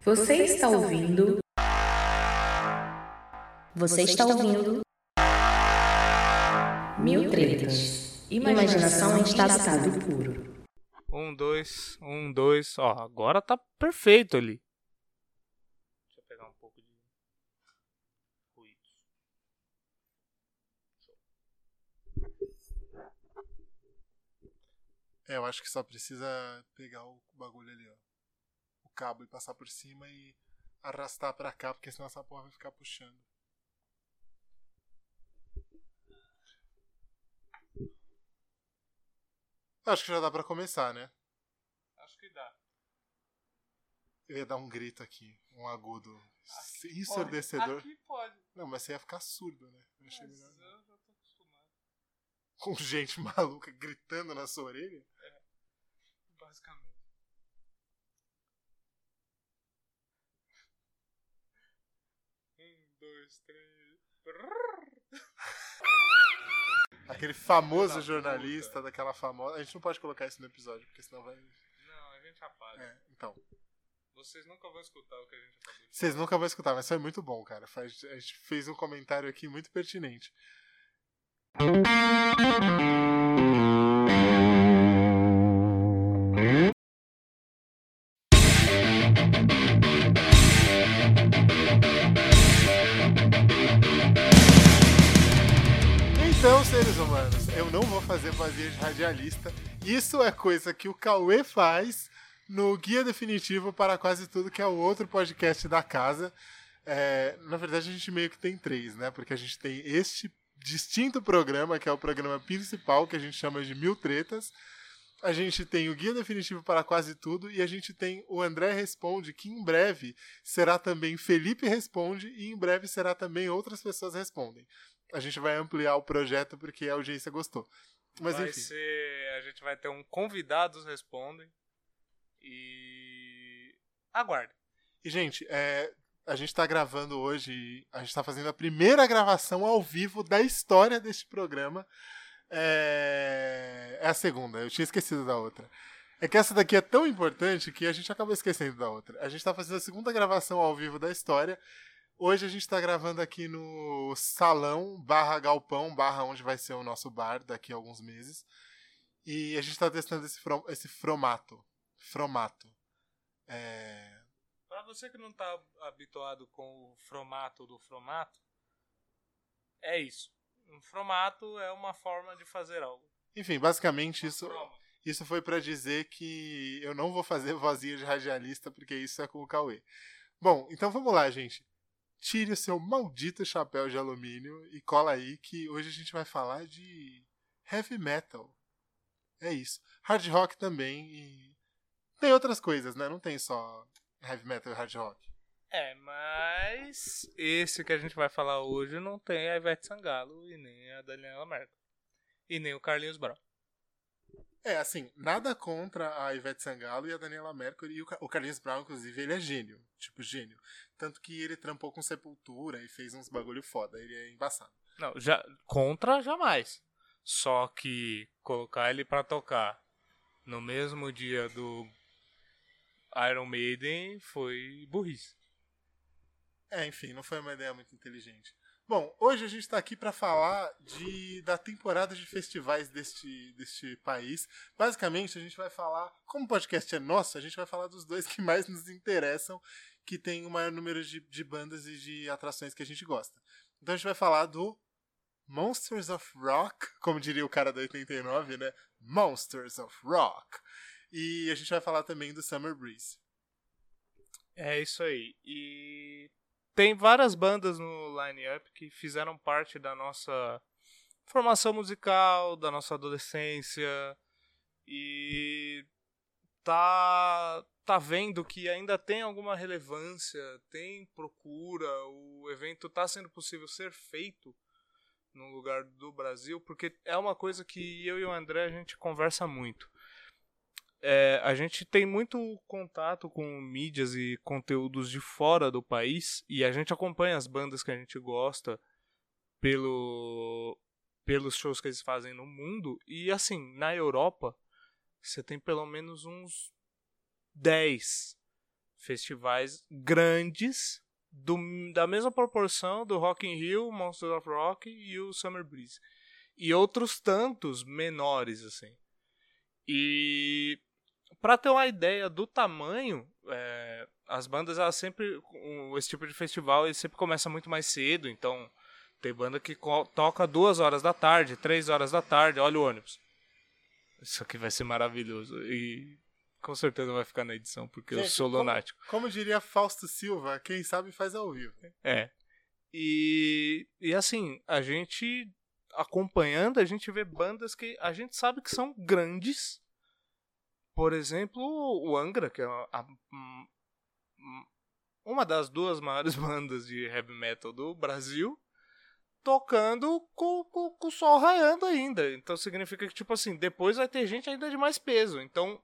Você está ouvindo. Você está ouvindo. Mil tretas. Imaginação em estado puro. Um, dois, um, dois. Ó, agora tá perfeito ali. Deixa eu pegar um pouco de ruído. É, eu acho que só precisa pegar o bagulho ali, ó. Cabo e passar por cima e arrastar pra cá, porque senão essa porra vai ficar puxando. Acho que já dá pra começar, né? Acho que dá. Eu ia dar um grito aqui, um agudo ensurdecedor. Aqui pode. Não, mas você ia ficar surdo, né? Eu achei melhor. eu já tô acostumado. Com gente maluca gritando na sua orelha? Basicamente. Um, Aquele famoso da jornalista puta. daquela famosa. A gente não pode colocar isso no episódio, porque senão vai. Não, a gente apaga. É, então. Vocês nunca vão escutar o que a gente acabou de Vocês nunca vão escutar, mas foi muito bom, cara. A gente fez um comentário aqui muito pertinente. Fazer vazia de radialista. Isso é coisa que o Cauê faz no Guia Definitivo para Quase Tudo, que é o outro podcast da casa. É, na verdade, a gente meio que tem três, né? Porque a gente tem este distinto programa, que é o programa principal, que a gente chama de Mil Tretas. A gente tem o Guia Definitivo para Quase Tudo e a gente tem o André Responde, que em breve será também Felipe Responde e em breve será também Outras Pessoas Respondem. A gente vai ampliar o projeto porque a audiência gostou. Mas vai enfim. ser. A gente vai ter um convidados respondem. E. Aguarde. E, gente, é, a gente tá gravando hoje, a gente tá fazendo a primeira gravação ao vivo da história deste programa. É, é a segunda, eu tinha esquecido da outra. É que essa daqui é tão importante que a gente acabou esquecendo da outra. A gente tá fazendo a segunda gravação ao vivo da história. Hoje a gente tá gravando aqui no salão barra galpão, barra onde vai ser o nosso bar daqui a alguns meses. E a gente tá testando esse, fro- esse formato. Formato. É, Pra você que não tá habituado com o formato do formato, é isso. Um formato é uma forma de fazer algo. Enfim, basicamente Uma isso, isso foi pra dizer que eu não vou fazer vozinha de radialista porque isso é com o Cauê. Bom, então vamos lá, gente. Tire o seu maldito chapéu de alumínio e cola aí que hoje a gente vai falar de heavy metal. É isso. Hard rock também e tem outras coisas, né? Não tem só heavy metal e hard rock. É, mas esse que a gente vai falar hoje não tem a Ivete Sangalo e nem a Daniela Merkel. E nem o Carlinhos Brown. É, assim, nada contra a Ivete Sangalo e a Daniela Mercury. E o o Carlinhos Brown, inclusive, ele é gênio. Tipo, gênio. Tanto que ele trampou com Sepultura e fez uns bagulho foda. Ele é embaçado. Não, já, contra jamais. Só que colocar ele pra tocar no mesmo dia do Iron Maiden foi burrice. É, enfim, não foi uma ideia muito inteligente. Bom, hoje a gente está aqui para falar de, da temporada de festivais deste, deste país. Basicamente, a gente vai falar, como o podcast é nosso, a gente vai falar dos dois que mais nos interessam, que tem o maior número de, de bandas e de atrações que a gente gosta. Então a gente vai falar do Monsters of Rock, como diria o cara da 89, né? Monsters of Rock. E a gente vai falar também do Summer Breeze. É isso aí. E tem várias bandas no line-up que fizeram parte da nossa formação musical, da nossa adolescência. E tá tá vendo que ainda tem alguma relevância, tem procura, o evento tá sendo possível ser feito no lugar do Brasil, porque é uma coisa que eu e o André a gente conversa muito. É, a gente tem muito contato com mídias e conteúdos de fora do país e a gente acompanha as bandas que a gente gosta pelo pelos shows que eles fazem no mundo e assim, na Europa você tem pelo menos uns 10 festivais grandes do, da mesma proporção do Rock in Rio, Monsters of Rock e o Summer Breeze. E outros tantos menores, assim. E para ter uma ideia do tamanho, é, as bandas elas sempre esse tipo de festival ele sempre começa muito mais cedo, então tem banda que toca duas horas da tarde, três horas da tarde, olha o ônibus. Isso aqui vai ser maravilhoso e com certeza vai ficar na edição porque Gente, eu sou lunático. Como, como diria Fausto Silva, quem sabe faz ao vivo. É. E, e assim, a gente acompanhando, a gente vê bandas que a gente sabe que são grandes. Por exemplo, o Angra, que é a, a, uma das duas maiores bandas de heavy metal do Brasil, tocando com, com, com, o sol raiando ainda. Então significa que, tipo assim, depois vai ter gente ainda de mais peso. Então,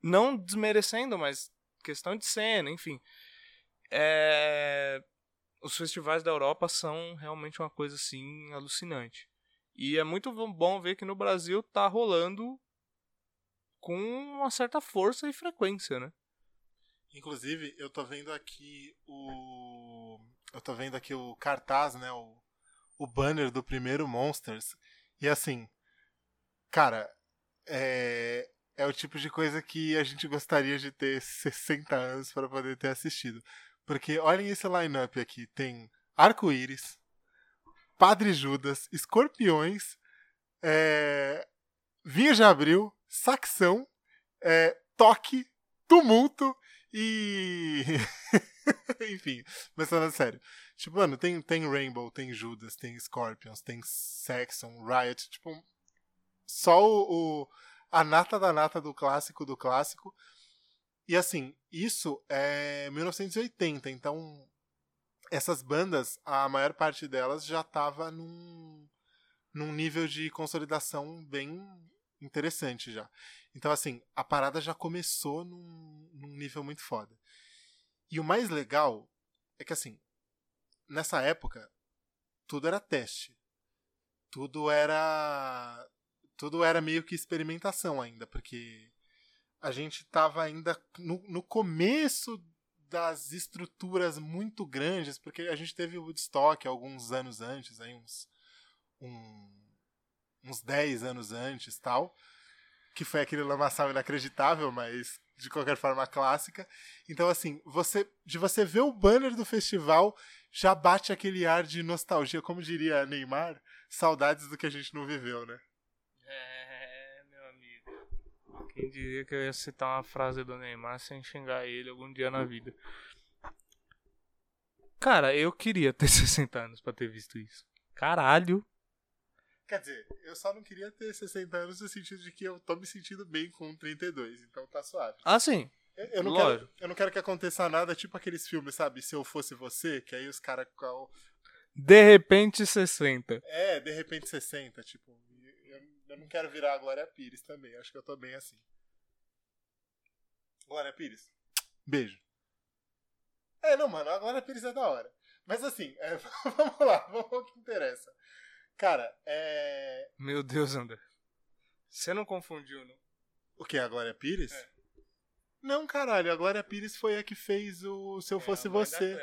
não desmerecendo, mas questão de cena, enfim. É... Os festivais da Europa são realmente uma coisa assim alucinante. E é muito bom ver que no Brasil tá rolando com uma certa força e frequência, né? Inclusive, eu tô vendo aqui o. Eu tô vendo aqui o cartaz, né? O, o banner do primeiro Monsters. E assim, cara, é, é o tipo de coisa que a gente gostaria de ter 60 anos para poder ter assistido. Porque olhem esse line-up aqui: tem Arco-Íris, Padre Judas, Escorpiões, é, Vinha de Abril, Saxão, é, Toque, Tumulto e. Enfim, mas falando sério. Tipo, mano, tem, tem Rainbow, tem Judas, tem Scorpions, tem Saxon, Riot. Tipo, só o, o, a nata da nata do clássico do clássico. E assim, isso é 1980, então essas bandas, a maior parte delas já tava num, num nível de consolidação bem interessante já. Então, assim, a parada já começou num, num nível muito foda. E o mais legal é que, assim, nessa época, tudo era teste. Tudo era. Tudo era meio que experimentação ainda, porque a gente estava ainda no, no começo das estruturas muito grandes, porque a gente teve o Woodstock alguns anos antes, aí uns, um, uns 10 anos antes tal que foi aquele lamaçal inacreditável, mas de qualquer forma clássica. Então, assim, você de você ver o banner do festival já bate aquele ar de nostalgia, como diria Neymar, saudades do que a gente não viveu, né? É, meu amigo. Quem diria que eu ia citar uma frase do Neymar sem xingar ele algum dia na vida? Cara, eu queria ter 60 anos para ter visto isso. Caralho. Quer dizer, eu só não queria ter 60 anos no sentido de que eu tô me sentindo bem com 32, então tá suave. Ah, sim. Eu, eu não, quero, eu não quero que aconteça nada tipo aqueles filmes, sabe? Se eu fosse você, que aí os caras. De repente 60. É, de repente 60, tipo. Eu, eu não quero virar a Glória Pires também, acho que eu tô bem assim. Glória Pires, beijo. É, não, mano, a Glória Pires é da hora. Mas assim, é, vamos lá, vamos ao que interessa. Cara, é. Meu Deus, André. Você não confundiu, não? O que? A Glória Pires? É. Não, caralho, a Glória Pires foi a que fez o Se Eu é, Fosse Você.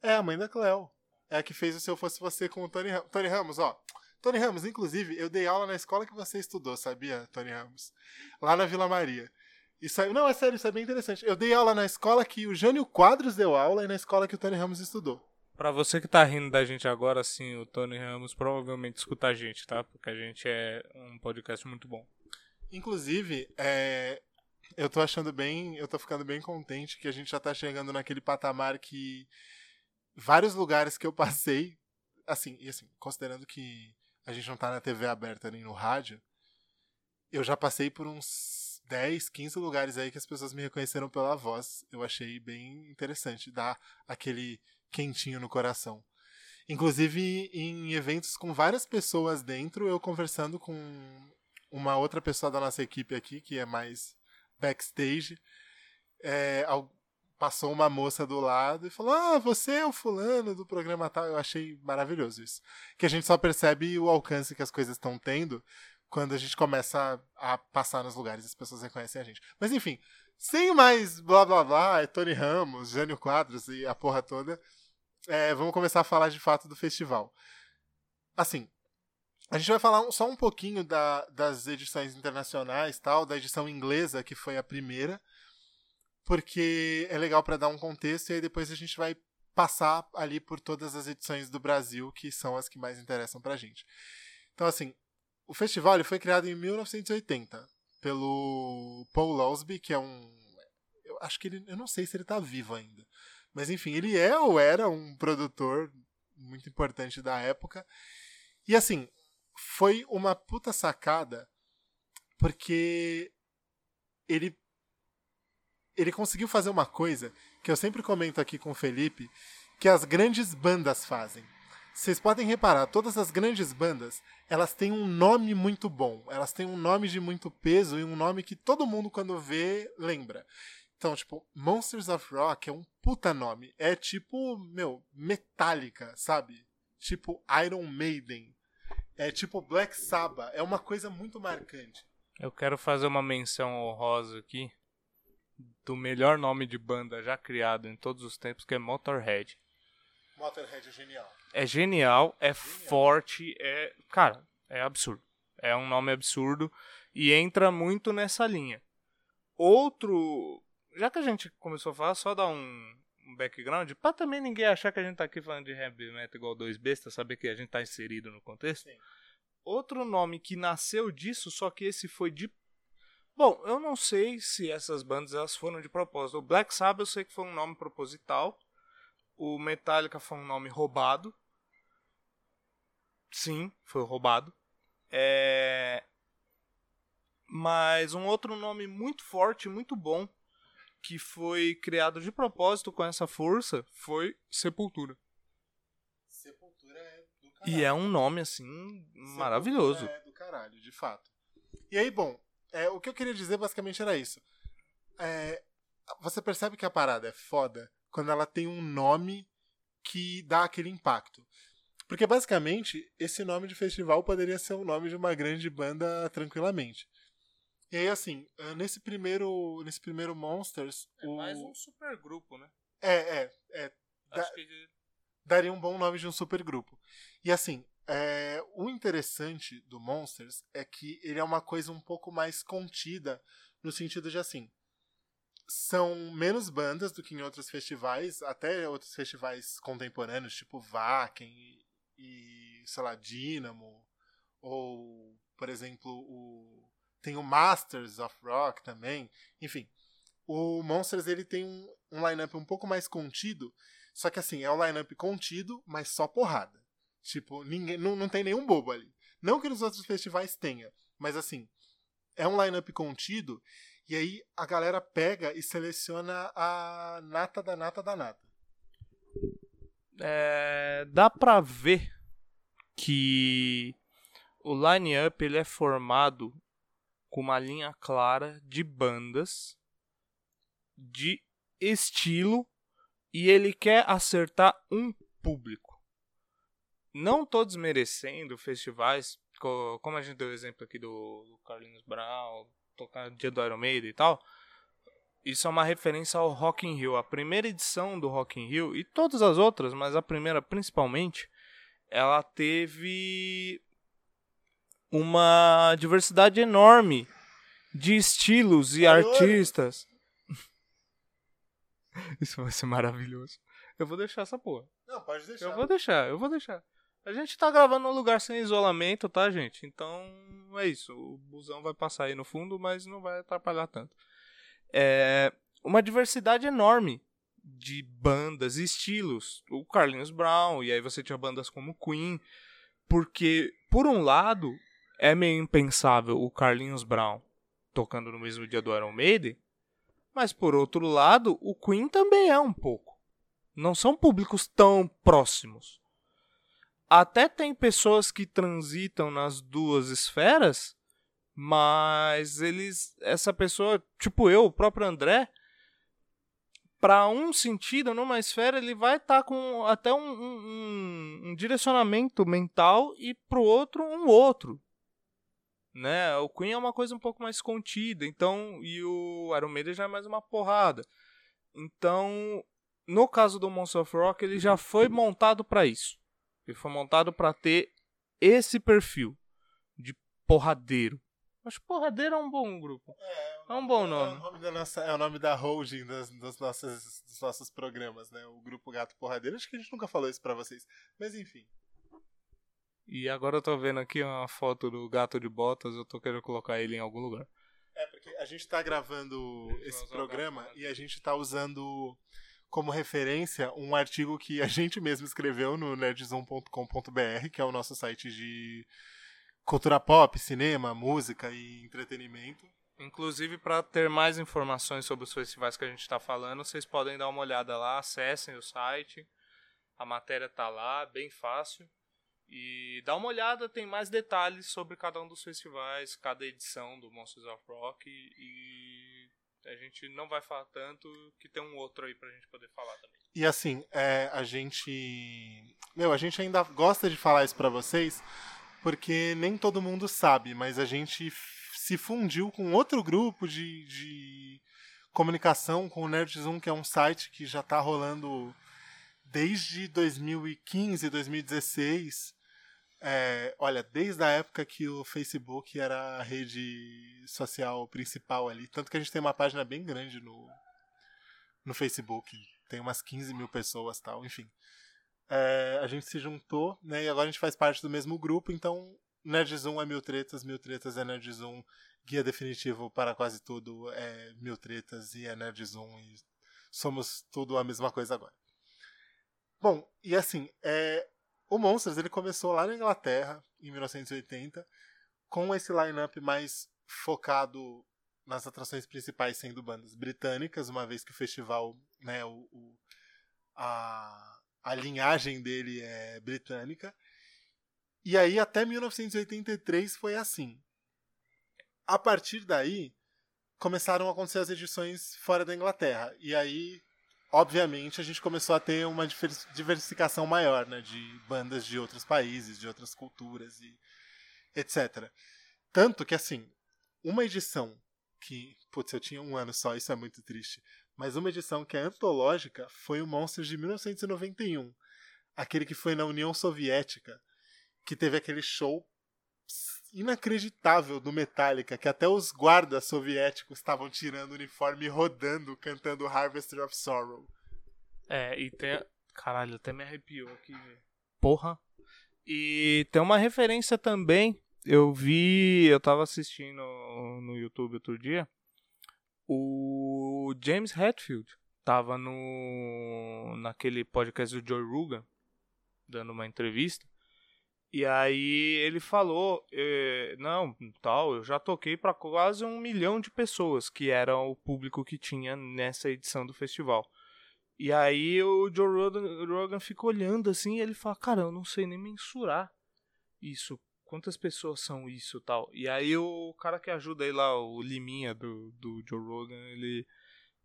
É, a mãe da Cleo. É a que fez o Se Eu Fosse Você com o Tony Ramos. Tony Ramos, ó. Tony Ramos, inclusive, eu dei aula na escola que você estudou, sabia, Tony Ramos? Lá na Vila Maria. Isso aí, não, é sério, isso é bem interessante. Eu dei aula na escola que o Jânio Quadros deu aula e na escola que o Tony Ramos estudou. Pra você que tá rindo da gente agora, sim, o Tony Ramos provavelmente escuta a gente, tá? Porque a gente é um podcast muito bom. Inclusive, é, eu tô achando bem, eu tô ficando bem contente que a gente já tá chegando naquele patamar que vários lugares que eu passei, assim, e assim, considerando que a gente não tá na TV aberta nem no rádio, eu já passei por uns 10, 15 lugares aí que as pessoas me reconheceram pela voz. Eu achei bem interessante dar aquele quentinho no coração. Inclusive em eventos com várias pessoas dentro, eu conversando com uma outra pessoa da nossa equipe aqui, que é mais backstage, é, passou uma moça do lado e falou: Ah, você é o fulano do programa tal. Eu achei maravilhoso isso. Que a gente só percebe o alcance que as coisas estão tendo quando a gente começa a, a passar nos lugares as pessoas reconhecem a gente. Mas enfim, sem mais blá blá blá, é Tony Ramos, Jânio Quadros e a porra toda, é, vamos começar a falar de fato do festival. Assim, a gente vai falar só um pouquinho da, das edições internacionais, tal, da edição inglesa, que foi a primeira, porque é legal para dar um contexto e aí depois a gente vai passar ali por todas as edições do Brasil, que são as que mais interessam pra gente. Então, assim, o festival foi criado em 1980 pelo Paul Losby, que é um. Eu acho que ele. Eu não sei se ele tá vivo ainda. Mas enfim, ele é ou era um produtor muito importante da época. E assim, foi uma puta sacada porque ele ele conseguiu fazer uma coisa que eu sempre comento aqui com o Felipe, que as grandes bandas fazem. Vocês podem reparar, todas as grandes bandas, elas têm um nome muito bom. Elas têm um nome de muito peso e um nome que todo mundo quando vê lembra. Então, tipo, Monsters of Rock é um puta nome. É tipo, meu, Metallica, sabe? Tipo Iron Maiden. É tipo Black Sabbath. É uma coisa muito marcante. Eu quero fazer uma menção honrosa aqui do melhor nome de banda já criado em todos os tempos, que é Motorhead. Motorhead é genial. É genial, é genial. forte, é. Cara, é absurdo. É um nome absurdo e entra muito nessa linha. Outro já que a gente começou a falar, só dar um, um background, pra também ninguém achar que a gente tá aqui falando de heavy metal igual dois bestas, saber que a gente tá inserido no contexto. Sim. Outro nome que nasceu disso, só que esse foi de. Bom, eu não sei se essas bandas elas foram de propósito. O Black Sabbath eu sei que foi um nome proposital. O Metallica foi um nome roubado. Sim, foi roubado. É... Mas um outro nome muito forte, muito bom, que foi criado de propósito com essa força foi Sepultura. Sepultura é do caralho. E é um nome, assim, Sepultura maravilhoso. É do caralho, de fato. E aí, bom, é, o que eu queria dizer basicamente era isso. É, você percebe que a parada é foda quando ela tem um nome que dá aquele impacto. Porque basicamente, esse nome de festival poderia ser o nome de uma grande banda tranquilamente. E aí, assim, ah, nesse primeiro, nesse primeiro Monsters. É o... mais um super grupo, né? É, é. é da... que... Daria um bom nome de um super grupo. E assim, é... o interessante do Monsters é que ele é uma coisa um pouco mais contida, no sentido de assim. São menos bandas do que em outros festivais, até outros festivais contemporâneos, tipo Wacken e, e sei lá, Dynamo, ou, por exemplo, o tem o Masters of Rock também. Enfim, o Monsters ele tem um, um line-up um pouco mais contido. Só que assim, é um line-up contido, mas só porrada. Tipo, ninguém, não, não tem nenhum bobo ali. Não que nos outros festivais tenha, mas assim, é um line-up contido. E aí a galera pega e seleciona a nata da nata da nata. É, dá pra ver que o line-up ele é formado com uma linha clara de bandas, de estilo, e ele quer acertar um público. Não tô desmerecendo festivais, como a gente deu o exemplo aqui do Carlinhos Brown, tocar dia do Iron Maiden e tal. Isso é uma referência ao Rock in Rio. A primeira edição do Rock in Rio, e todas as outras, mas a primeira principalmente, ela teve uma diversidade enorme de estilos e artistas. Isso vai ser maravilhoso. Eu vou deixar essa porra. Não, pode deixar. Eu vou deixar, eu vou deixar. A gente tá gravando num lugar sem isolamento, tá, gente? Então é isso. O busão vai passar aí no fundo, mas não vai atrapalhar tanto. É uma diversidade enorme de bandas e estilos. O Carlinhos Brown, e aí você tinha bandas como Queen. Porque, por um lado, é meio impensável o Carlinhos Brown tocando no mesmo dia do Iron Maiden, mas por outro lado, o Queen também é um pouco. Não são públicos tão próximos. Até tem pessoas que transitam nas duas esferas, mas eles essa pessoa, tipo eu, o próprio André, para um sentido, numa esfera, ele vai estar tá com até um, um, um, direcionamento mental e para o outro, um outro. Né? O Queen é uma coisa um pouco mais contida, então e o Iron Maiden já é mais uma porrada. Então, no caso do Monster of Rock, ele já foi montado para isso. Ele foi montado para ter esse perfil de porradeiro. Acho que porradeiro é um bom grupo. É, é um bom nome. É o nome da, nossa, é o nome da holding das, das nossas, dos nossos programas, né? O grupo Gato Porradeiro. Acho que a gente nunca falou isso para vocês. Mas enfim. E agora eu tô vendo aqui uma foto do gato de botas, eu tô querendo colocar ele em algum lugar. É, porque a gente tá gravando esse programa e a gente tá usando como referência um artigo que a gente mesmo escreveu no nerdzone.com.br, que é o nosso site de cultura pop, cinema, música e entretenimento. Inclusive, para ter mais informações sobre os festivais que a gente está falando, vocês podem dar uma olhada lá, acessem o site. A matéria tá lá, bem fácil. E dá uma olhada, tem mais detalhes sobre cada um dos festivais, cada edição do Monsters of Rock. E a gente não vai falar tanto, que tem um outro aí pra gente poder falar também. E assim, é, a gente. Meu, a gente ainda gosta de falar isso pra vocês, porque nem todo mundo sabe, mas a gente se fundiu com outro grupo de, de comunicação, com o Nerdzoom, que é um site que já tá rolando desde 2015, 2016. É, olha, desde a época que o Facebook era a rede social principal ali, tanto que a gente tem uma página bem grande no, no Facebook, tem umas 15 mil pessoas tal, enfim. É, a gente se juntou, né, e agora a gente faz parte do mesmo grupo, então Nerdzoom é Mil Tretas, Mil Tretas é Nerdzoom, guia definitivo para quase tudo é Mil Tretas e é Nerdzoom, e somos tudo a mesma coisa agora. Bom, e assim, é, o Monsters ele começou lá na Inglaterra, em 1980, com esse line-up mais focado nas atrações principais sendo bandas britânicas, uma vez que o festival, né, o, o a, a linhagem dele é britânica. E aí até 1983 foi assim. A partir daí começaram a acontecer as edições fora da Inglaterra. E aí obviamente a gente começou a ter uma diversificação maior, né, de bandas de outros países, de outras culturas e etc. Tanto que assim, uma edição que, putz, eu tinha um ano só, isso é muito triste, mas uma edição que é antológica foi o Monsters de 1991, aquele que foi na União Soviética, que teve aquele show inacreditável do Metallica, que até os guardas soviéticos estavam tirando o uniforme e rodando, cantando Harvester of Sorrow. É, e tem. Caralho, até me arrepiou aqui, Porra. E tem uma referência também. Eu vi. Eu tava assistindo no YouTube outro dia. O James Hetfield tava no. naquele podcast do Joe Rogan, dando uma entrevista. E aí ele falou, eh, não, tal, eu já toquei para quase um milhão de pessoas, que era o público que tinha nessa edição do festival. E aí o Joe Rogan, Rogan fica olhando assim e ele fala, cara, eu não sei nem mensurar isso. Quantas pessoas são isso tal? E aí o cara que ajuda aí lá, o Liminha do, do Joe Rogan, ele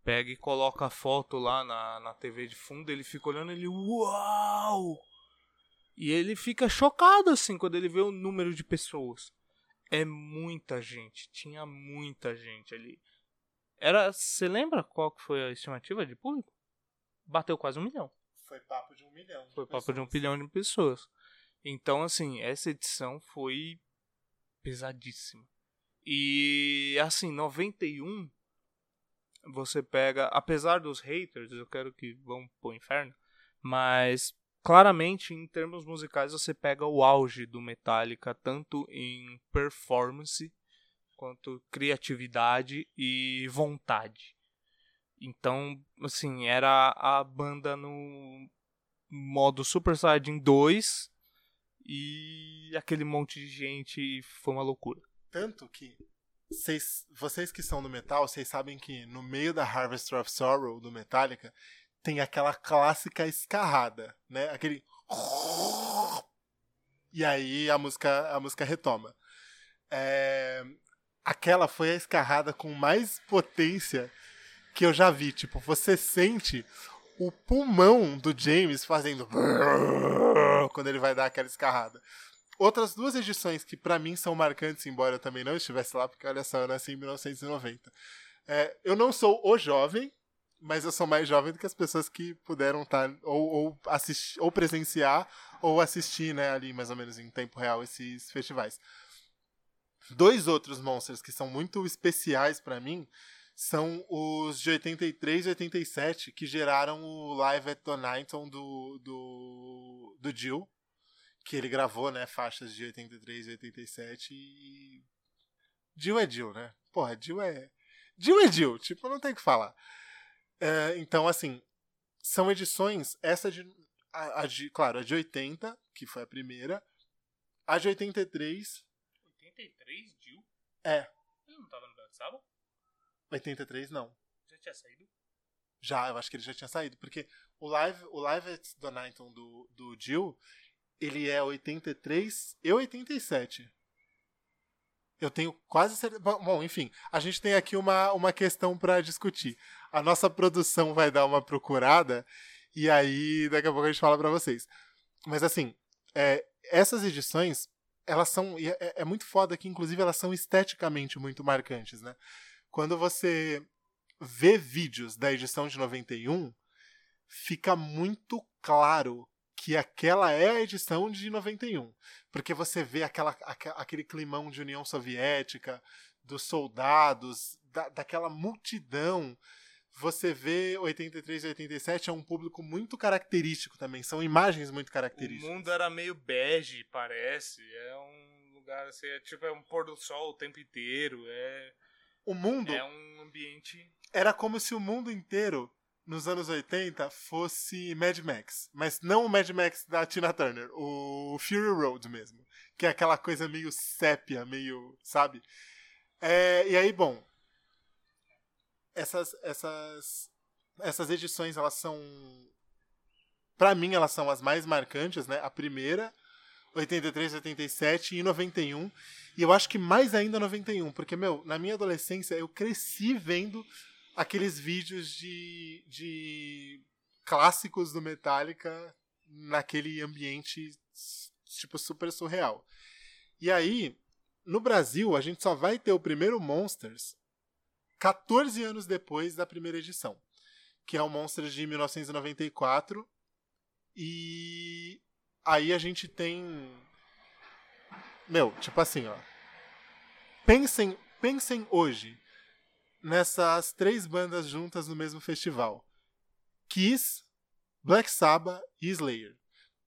pega e coloca a foto lá na, na TV de fundo, ele fica olhando ele, uau! E ele fica chocado assim quando ele vê o número de pessoas. É muita gente, tinha muita gente ali. Era, você lembra qual que foi a estimativa de público? Bateu quase um milhão. Foi papo de um milhão. De foi pessoas. papo de um milhão de pessoas. Então, assim, essa edição foi pesadíssima. E, assim, 91, você pega, apesar dos haters, eu quero que vão pro inferno, mas claramente em termos musicais você pega o auge do Metallica tanto em performance quanto criatividade e vontade. Então, assim, era a banda no modo Super Saiyajin 2 e aquele monte de gente foi uma loucura. Tanto que vocês, vocês que são do metal, vocês sabem que no meio da Harvester of Sorrow do Metallica tem aquela clássica escarrada, né? Aquele e aí a música a música retoma. É... Aquela foi a escarrada com mais potência que eu já vi. Tipo, você sente o pulmão do James fazendo quando ele vai dar aquela escarrada. outras duas edições que para mim são marcantes, embora eu também não estivesse lá, porque olha só, eu nasci em 1990. É, eu não sou o jovem, mas eu sou mais jovem do que as pessoas que puderam estar tá, ou, ou, assistir, ou presenciar ou assistir, né, ali mais ou menos em tempo real esses festivais. Dois outros monsters que são muito especiais para mim são os de 83 e 87 que geraram o Live at Donington do do do Jill, que ele gravou, né, faixas de 83 e 87 e Jill é Jill, né? Porra, Jill é Jill é Jill, tipo, não tem o que falar. É, então, assim, são edições, essa de, a, a, de, claro, a de 80, que foi a primeira, a de 83... 83, Jill? É. Ele não tava no Black Sabbath? 83, não. Já tinha saído? Já, eu acho que ele já tinha saído, porque o Live, o live at Donington do, do Jill, ele é 83 e 87. Eu tenho quase certeza. Bom, enfim, a gente tem aqui uma, uma questão para discutir. A nossa produção vai dar uma procurada e aí daqui a pouco a gente fala para vocês. Mas assim, é, essas edições, elas são. É, é, muito foda que, inclusive, elas são esteticamente muito marcantes, né? Quando você vê vídeos da edição de 91, fica muito claro que aquela é a edição de 91. Porque você vê aquela, aquele climão de União Soviética, dos soldados, da, daquela multidão. Você vê 83 e 87 é um público muito característico também, são imagens muito características. O mundo era meio bege, parece. É um lugar assim, é tipo é um pôr do sol o tempo inteiro, é O mundo é um ambiente era como se o mundo inteiro nos anos 80 fosse Mad Max. Mas não o Mad Max da Tina Turner, o Fury Road mesmo. Que é aquela coisa meio sépia, meio. sabe? É, e aí, bom. Essas, essas, essas edições, elas são. Pra mim, elas são as mais marcantes, né? A primeira, 83, 87 e 91. E eu acho que mais ainda 91, porque, meu, na minha adolescência eu cresci vendo aqueles vídeos de, de clássicos do Metallica naquele ambiente tipo super surreal. E aí, no Brasil, a gente só vai ter o primeiro Monsters 14 anos depois da primeira edição, que é o Monsters de 1994. E aí a gente tem meu, tipo assim, ó. Pensem, pensem hoje nessas três bandas juntas no mesmo festival: Kiss, Black Sabbath e Slayer.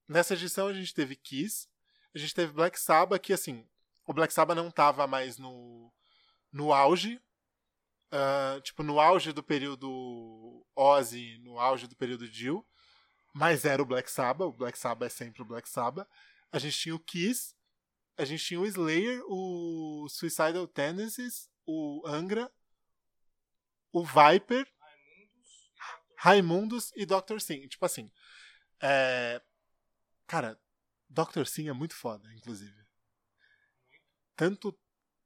Nessa edição a gente teve Kiss, a gente teve Black Sabbath, que assim, o Black Sabbath não estava mais no, no auge. Uh, tipo, no auge do período Ozzy, no auge do período Jill. Mas era o Black Sabbath, o Black Sabbath é sempre o Black Sabbath. A gente tinha o Kiss, a gente tinha o Slayer, o Suicidal Tendencies, o Angra o Viper, Raimundos e Dr. Sim. Tipo assim, é... cara, Dr. Sim é muito foda, inclusive. Tanto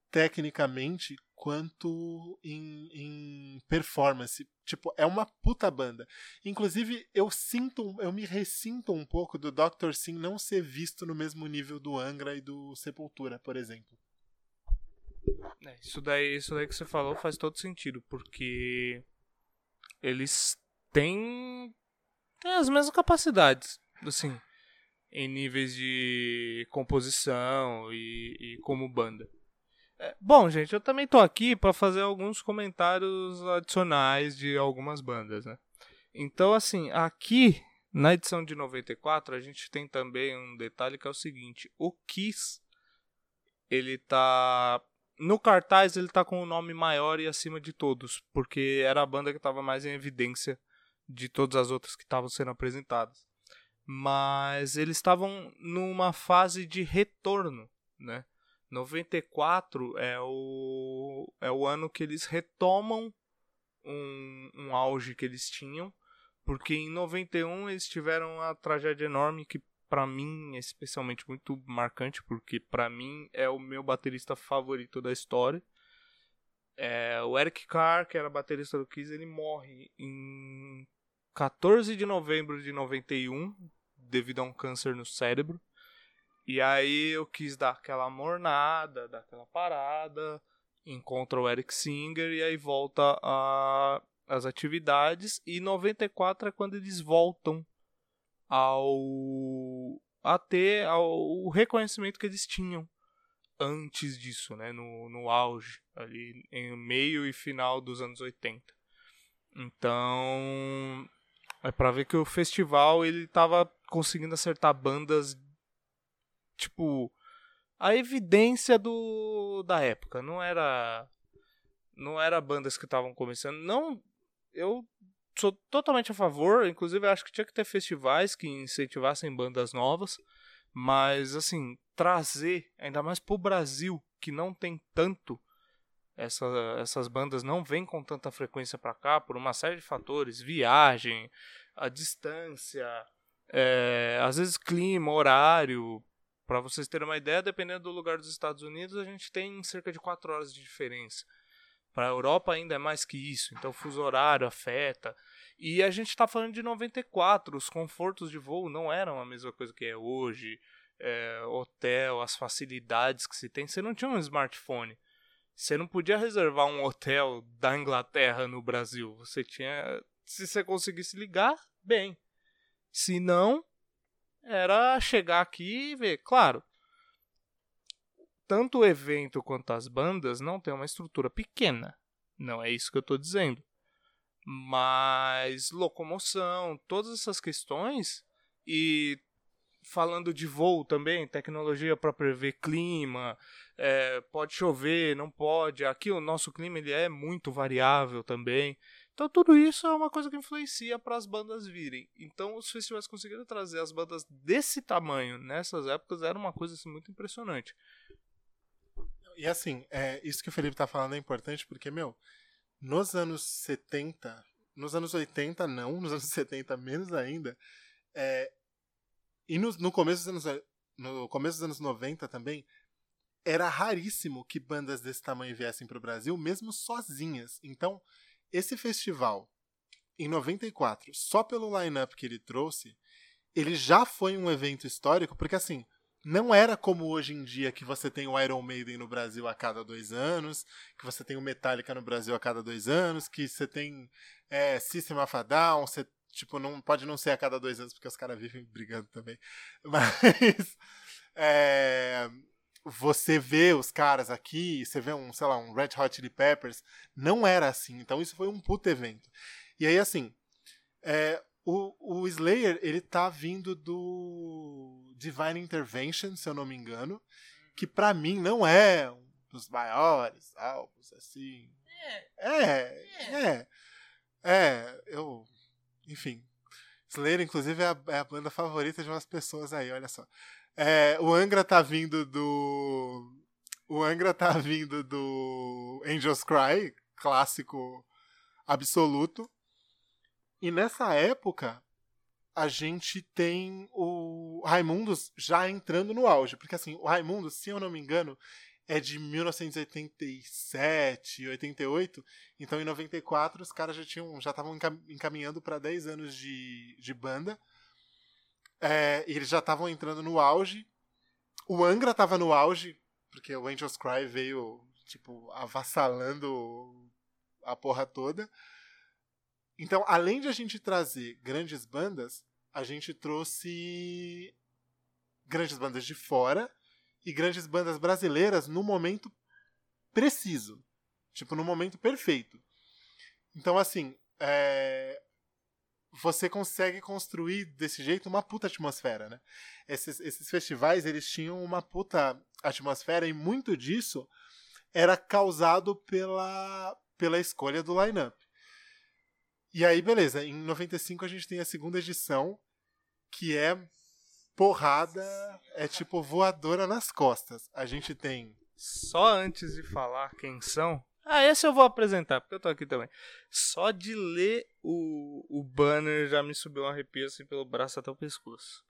tecnicamente quanto em, em, performance. Tipo, é uma puta banda. Inclusive, eu sinto, eu me ressinto um pouco do Dr. Sim não ser visto no mesmo nível do Angra e do Sepultura, por exemplo. É, isso, daí, isso daí que você falou faz todo sentido, porque eles têm, têm as mesmas capacidades, assim, em níveis de composição e, e como banda. É, bom, gente, eu também tô aqui para fazer alguns comentários adicionais de algumas bandas, né? Então, assim, aqui na edição de 94 a gente tem também um detalhe que é o seguinte: o Kiss ele tá no cartaz ele tá com o nome maior e acima de todos, porque era a banda que estava mais em evidência de todas as outras que estavam sendo apresentadas. Mas eles estavam numa fase de retorno, né? 94 é o, é o ano que eles retomam um, um auge que eles tinham, porque em 91 eles tiveram a tragédia enorme que para mim é especialmente muito marcante, porque para mim é o meu baterista favorito da história. É, o Eric Carr, que era baterista do Kiss, ele morre em 14 de novembro de 91 devido a um câncer no cérebro. E aí eu quis dar aquela mornada, dar aquela parada, encontra o Eric Singer e aí volta a, as atividades. E 94 é quando eles voltam ao a ter ao, o reconhecimento que eles tinham antes disso, né, no, no auge, ali em meio e final dos anos 80. Então, é para ver que o festival ele tava conseguindo acertar bandas tipo a evidência do da época, não era não era bandas que estavam começando, não eu sou totalmente a favor, inclusive acho que tinha que ter festivais que incentivassem bandas novas, mas assim, trazer ainda mais pro Brasil, que não tem tanto essa, essas bandas não vêm com tanta frequência para cá por uma série de fatores, viagem, a distância, é, às vezes clima, horário. Para vocês terem uma ideia, dependendo do lugar dos Estados Unidos, a gente tem cerca de 4 horas de diferença. Para a Europa ainda é mais que isso, então o fuso horário afeta. E a gente está falando de 94, os confortos de voo não eram a mesma coisa que é hoje. É, hotel, as facilidades que se tem. Você não tinha um smartphone. Você não podia reservar um hotel da Inglaterra no Brasil. Você tinha. Se você conseguisse ligar, bem. Se não, era chegar aqui e ver. Claro, tanto o evento quanto as bandas não tem uma estrutura pequena. Não é isso que eu estou dizendo. Mas locomoção, todas essas questões e falando de voo também, tecnologia para prever clima, é, pode chover, não pode. Aqui o nosso clima ele é muito variável também. Então tudo isso é uma coisa que influencia para as bandas virem. Então os festivais conseguiram trazer as bandas desse tamanho nessas épocas era uma coisa assim, muito impressionante. E assim, é, isso que o Felipe tá falando é importante porque, meu, nos anos 70, nos anos 80 não, nos anos 70 menos ainda, é, e no, no, começo dos anos, no começo dos anos 90 também, era raríssimo que bandas desse tamanho viessem para o Brasil, mesmo sozinhas. Então, esse festival, em 94, só pelo line-up que ele trouxe, ele já foi um evento histórico, porque assim, não era como hoje em dia que você tem o Iron Maiden no Brasil a cada dois anos, que você tem o Metallica no Brasil a cada dois anos, que você tem é, System of a Down, você Tipo, não, pode não ser a cada dois anos, porque os caras vivem brigando também. Mas. É, você vê os caras aqui, você vê um, sei lá, um Red Hot Chili Peppers, não era assim. Então isso foi um puto evento. E aí, assim, é, o, o Slayer, ele tá vindo do Divine Intervention, se eu não me engano, que para mim não é um dos maiores álbuns, assim. É. É, é. É, eu enfim. Slayer, inclusive, é a, é a, banda favorita de umas pessoas aí, olha só. É, o Angra tá vindo do. O Angra tá vindo do Angels Cry, clássico absoluto. E nessa época, a gente tem o Raimundos já entrando no auge. Porque assim, o Raimundos, se eu não me engano, é de 1987, 88. Então em 94 os caras já tinham já estavam encaminhando para 10 anos de, de banda. É, e eles já estavam entrando no auge. O Angra estava no auge, porque o Angels Cry veio tipo avassalando a porra toda. Então, além de a gente trazer grandes bandas, a gente trouxe grandes bandas de fora e grandes bandas brasileiras no momento preciso. Tipo, no momento perfeito. Então, assim, é... você consegue construir desse jeito uma puta atmosfera, né? Esses, esses festivais, eles tinham uma puta atmosfera e muito disso era causado pela, pela escolha do line-up. E aí, beleza, em 95 a gente tem a segunda edição, que é porrada é tipo voadora nas costas. A gente tem. Só antes de falar quem são. Ah, esse eu vou apresentar, porque eu tô aqui também. Só de ler o, o banner já me subiu um arrepio assim pelo braço até o pescoço.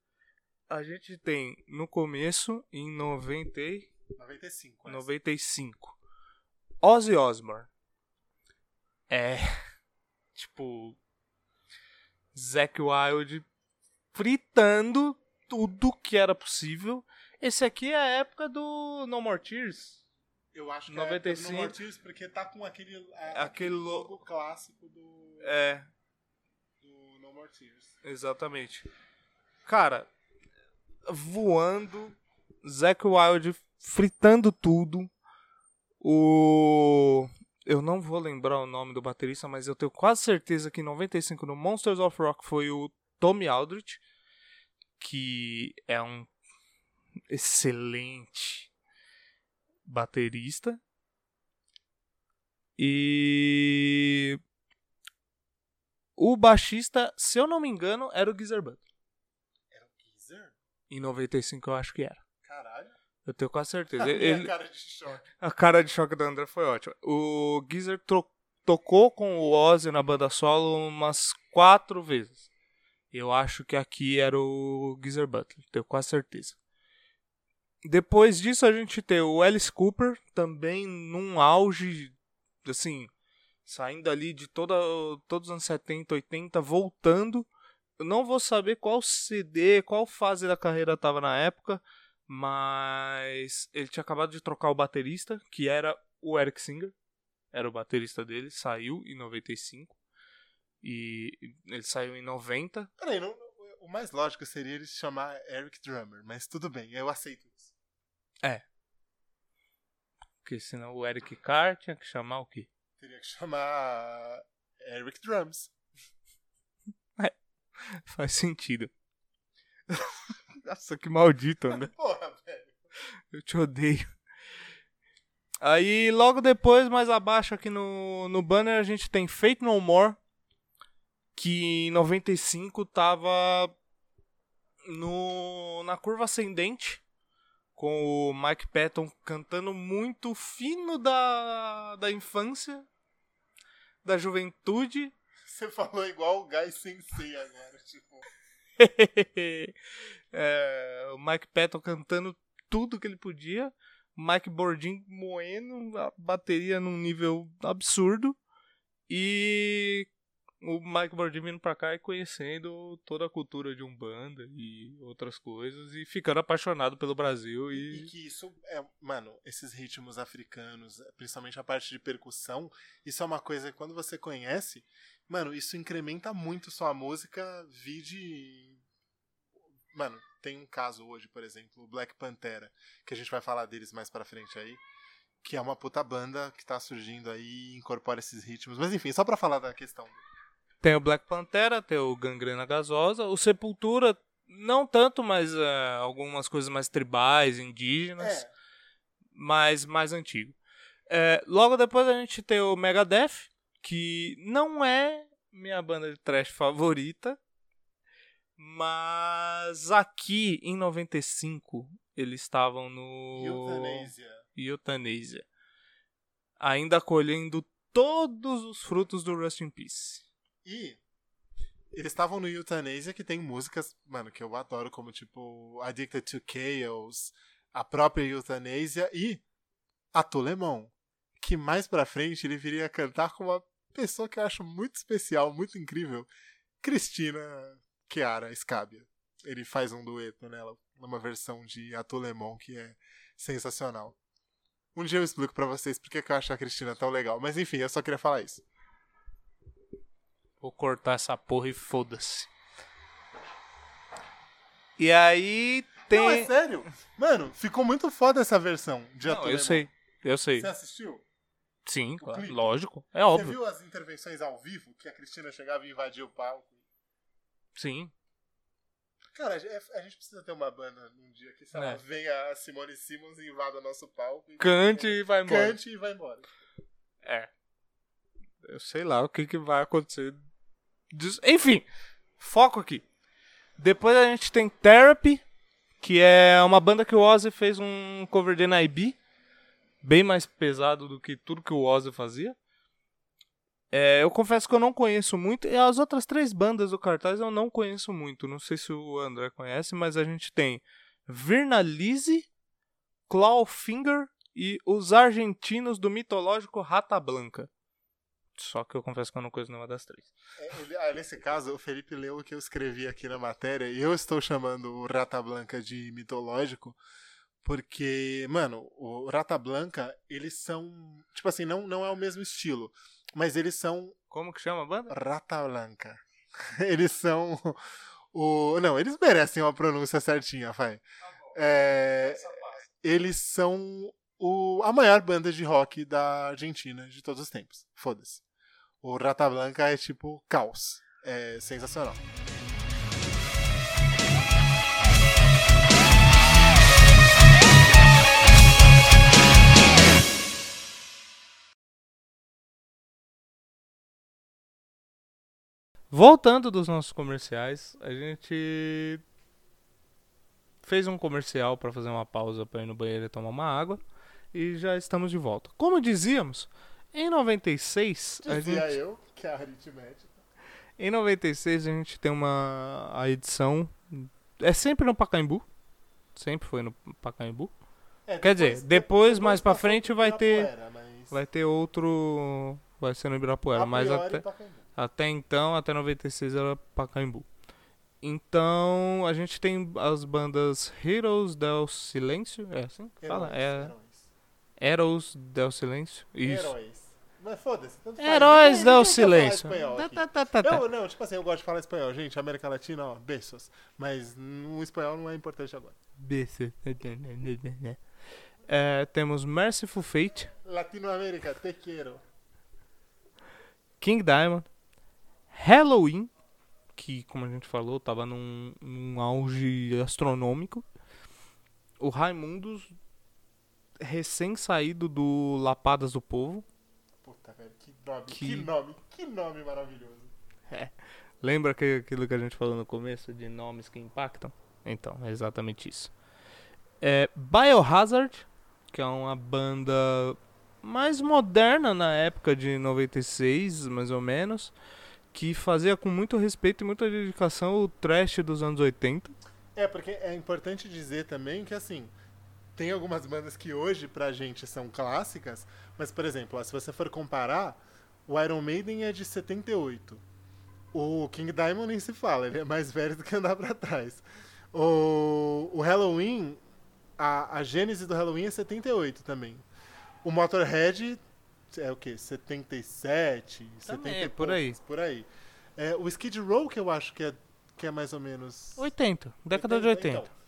A gente tem no começo, em 90, 95. 95. Ozzy Osbourne. É. Tipo. Zack Wild fritando tudo que era possível. Esse aqui é a época do No More Tears. Eu acho que 95. é no Mortis porque tá com aquele, a- Aquele aquele lo- logo clássico do, É, do No More Tears. exatamente. Cara, voando, Zack Wild fritando tudo. O. Eu não vou lembrar o nome do baterista, mas eu tenho quase certeza que em 95 no Monsters of Rock foi o Tommy Aldrich, que é um excelente baterista. E o baixista, se eu não me engano, era o Geezer Butler. Era o Geezer? Em 95 eu acho que era. Caralho. Eu tenho quase certeza. A Ele, cara de choque. a cara de choque do André foi ótima. O Geezer tro- tocou com o Ozzy na banda solo umas quatro vezes. Eu acho que aqui era o Geezer Butler, tenho quase certeza. Depois disso a gente tem o Alice Cooper, também num auge, assim, saindo ali de toda, todos os anos 70, 80, voltando. Eu não vou saber qual CD, qual fase da carreira estava na época, mas ele tinha acabado de trocar o baterista, que era o Eric Singer. Era o baterista dele, saiu em 95. E ele saiu em 90. Peraí, não, o mais lógico seria ele se chamar Eric Drummer, mas tudo bem, eu aceito isso. Porque senão o Eric Carr tinha que chamar o quê? Teria que chamar Eric Drums. Faz sentido. Nossa, que maldito, né? Porra, velho. Eu te odeio. Aí, logo depois, mais abaixo aqui no, no banner, a gente tem Fate No More, que em 95 tava no, na curva ascendente, com o Mike Patton cantando muito fino da, da infância, da juventude. Você falou igual o Guy Sensei agora, tipo. É, o Mike Patton cantando tudo que ele podia. Mike Bordin moendo a bateria num nível absurdo. E o Mike Bordin vindo pra cá e conhecendo toda a cultura de Umbanda e outras coisas. E ficando apaixonado pelo Brasil. E E que isso é, mano, esses ritmos africanos, principalmente a parte de percussão, isso é uma coisa que quando você conhece, mano, isso incrementa muito sua música, vide. Mano, tem um caso hoje, por exemplo, o Black Pantera, que a gente vai falar deles mais pra frente aí, que é uma puta banda que tá surgindo aí incorpora esses ritmos. Mas enfim, só pra falar da questão. Tem o Black Pantera, tem o Gangrena Gasosa. O Sepultura, não tanto, mas é, algumas coisas mais tribais, indígenas. É, mais, mais antigo. É, logo depois a gente tem o Megadeth, que não é minha banda de trash favorita, mas aqui em 95 eles estavam no Euthanasia. Euthanasia, ainda colhendo todos os frutos do Rust in Peace. E eles estavam no Euthanasia, que tem músicas, mano, que eu adoro, como tipo Addicted to Chaos, a própria Euthanasia e a Tolemon, que mais pra frente ele viria cantar com uma pessoa que eu acho muito especial, muito incrível, Cristina Chiara Scabia. Ele faz um dueto nela, numa versão de Atolemon que é sensacional. Um dia eu explico pra vocês porque que eu acho a Cristina tão legal, mas enfim, eu só queria falar isso. Vou cortar essa porra e foda-se. E aí tem. Não, é sério. Mano, ficou muito foda essa versão de Não, eu sei, eu sei. Você assistiu? Sim, claro, clipe? lógico. É Você óbvio. viu as intervenções ao vivo que a Cristina chegava e invadia o palco? Sim. Cara, a a gente precisa ter uma banda num dia que, sei lá, É. venha a Simone Simmons e invada nosso palco. E Cante e vai embora. Cante e vai embora. É. Eu sei lá o que, que vai acontecer. Enfim, foco aqui. Depois a gente tem Therapy, que é uma banda que o Ozzy fez um cover de NIB. Bem mais pesado do que tudo que o Ozzy fazia. É, eu confesso que eu não conheço muito. E as outras três bandas do cartaz eu não conheço muito. Não sei se o André conhece, mas a gente tem Virnalize, Clawfinger e os argentinos do mitológico Rata Blanca. Só que eu confesso que eu não conheço nenhuma das três. É, ele- ah, nesse caso, o Felipe leu o que eu escrevi aqui na matéria e eu estou chamando o Rata Blanca de mitológico Porque, mano, o Rata Blanca, eles são. Tipo assim, não, não é o mesmo estilo. Mas eles são. Como que chama a banda? Rata Blanca. Eles são. O... Não, eles merecem uma pronúncia certinha, vai. É... Eles são o... a maior banda de rock da Argentina de todos os tempos. Foda-se. O Rata Blanca é tipo caos. É sensacional. Voltando dos nossos comerciais, a gente fez um comercial para fazer uma pausa para ir no banheiro e tomar uma água e já estamos de volta. Como dizíamos, em 96 a Dizia gente eu que é aritmética. em 96 a gente tem uma a edição é sempre no Pacaembu, sempre foi no Pacaembu. É, Quer dizer, depois, mais pra passou frente, vai ter- mas Vai ter outro vai ser no Ibirapuera, a mas até. Até então, até 96 era Pacaembu. Então, a gente tem as bandas Heroes del Silêncio, é assim que fala? Heróis, É heróis. Heroes del Silêncio. Isso. Heróis. Mas foda-se. Heróis falar Silêncio. Tá, tá, tá, tá, tá. Eu, não, tipo assim, eu gosto de falar espanhol. Gente, América Latina, ó, beijos. Mas no espanhol não é importante agora. Besse. É, temos Merciful Fate, Latinoamérica, te quero. King Diamond, Halloween, que como a gente falou, tava num, num auge astronômico. O Raimundos, recém-saído do Lapadas do Povo. Velho, que nome, que, Que- nome, que nome maravilhoso. Lembra que, aquilo que a gente falou no começo de nomes que impactam? Então, é exatamente isso. É, Biohazard, que é uma banda mais moderna na época de 96, mais ou menos, que fazia com muito respeito e muita dedicação o trash dos anos 80. É, porque é importante dizer também que, assim, tem algumas bandas que hoje pra gente são clássicas, mas, por exemplo, ó, se você for comparar, o Iron Maiden é de 78. O King Diamond nem se fala, ele é mais velho do que andar pra trás. O, o Halloween, a, a gênese do Halloween é 78 também. O Motorhead é o quê? 77, Também, 70 e por aí. Por aí. É, o Skid Row, que eu acho que é, que é mais ou menos... 80, década de 80. Então,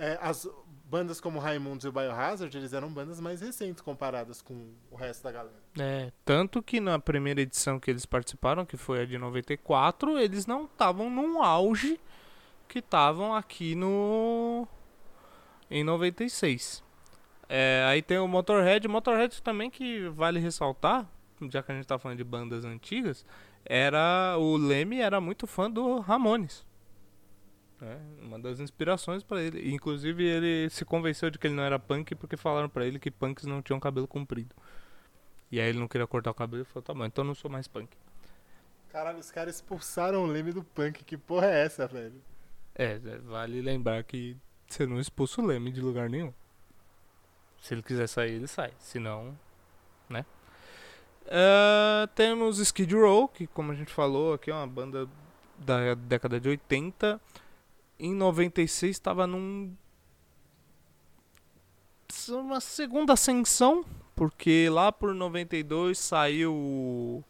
é, as bandas como Raimundos e o Biohazard, eles eram bandas mais recentes comparadas com o resto da galera. É, tanto que na primeira edição que eles participaram, que foi a de 94, eles não estavam num auge que estavam aqui no em 96. É, aí tem o Motorhead, Motorhead também que vale ressaltar, já que a gente tá falando de bandas antigas, era o Leme era muito fã do Ramones. É, uma das inspirações pra ele. Inclusive ele se convenceu de que ele não era punk porque falaram pra ele que punks não tinham cabelo comprido. E aí ele não queria cortar o cabelo e falou, tá bom, então eu não sou mais punk. Caralho, os caras expulsaram o Leme do punk. Que porra é essa, velho? É, é, vale lembrar que você não expulsa o Leme de lugar nenhum. Se ele quiser sair, ele sai. Se não, né? Ah, temos Skid Row, que como a gente falou, aqui é uma banda da década de 80. Em 96 estava num uma segunda ascensão, porque lá por 92 saiu o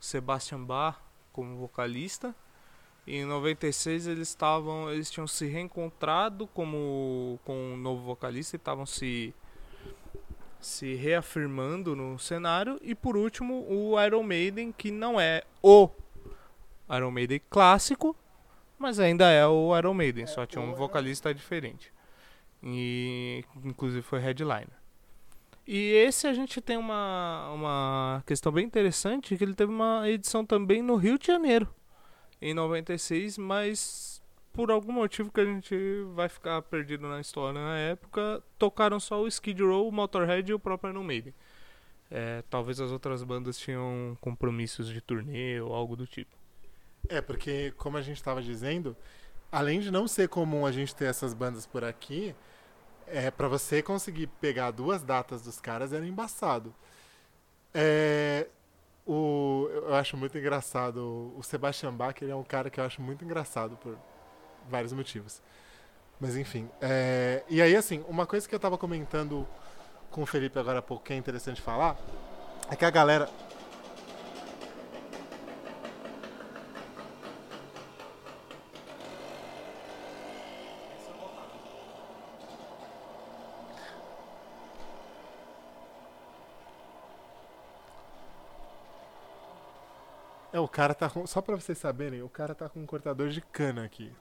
Sebastian Bach como vocalista. E em 96 eles estavam, eles tinham se reencontrado como com um novo vocalista e estavam se se reafirmando no cenário e por último o Iron Maiden que não é o Iron Maiden clássico, mas ainda é o Iron Maiden, só tinha um vocalista diferente. E inclusive foi headliner. E esse a gente tem uma, uma questão bem interessante, que ele teve uma edição também no Rio de Janeiro, em 96, mas por algum motivo que a gente vai ficar perdido na história na época, tocaram só o Skid Row, o Motorhead e o próprio Iron Maiden. É, talvez as outras bandas tinham compromissos de turnê ou algo do tipo. É, porque, como a gente estava dizendo, além de não ser comum a gente ter essas bandas por aqui, é, para você conseguir pegar duas datas dos caras era embaçado. É, o, eu acho muito engraçado. O Sebastian Bach ele é um cara que eu acho muito engraçado por vários motivos. Mas enfim. é, E aí, assim, uma coisa que eu tava comentando com o Felipe agora há pouco, que é interessante falar, é que a galera. O cara tá com. Só pra vocês saberem, o cara tá com um cortador de cana aqui.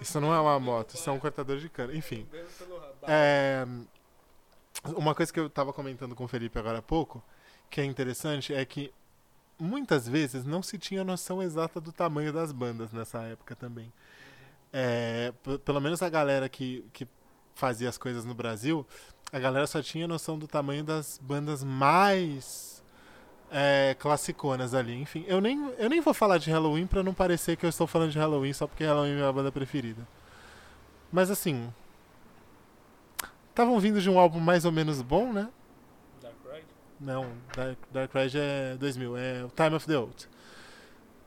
Isso não é uma moto, isso é um cortador de cana. Enfim. É, uma coisa que eu tava comentando com o Felipe agora há pouco, que é interessante, é que muitas vezes não se tinha noção exata do tamanho das bandas nessa época também. É, pelo menos a galera que, que fazia as coisas no Brasil, a galera só tinha noção do tamanho das bandas mais é, classiconas ali. Enfim, eu nem, eu nem vou falar de Halloween pra não parecer que eu estou falando de Halloween só porque Halloween é minha banda preferida. Mas assim. Estavam vindo de um álbum mais ou menos bom, né? Dark Ride? Não, Dark, Dark Ride é 2000, é o Time of the Old.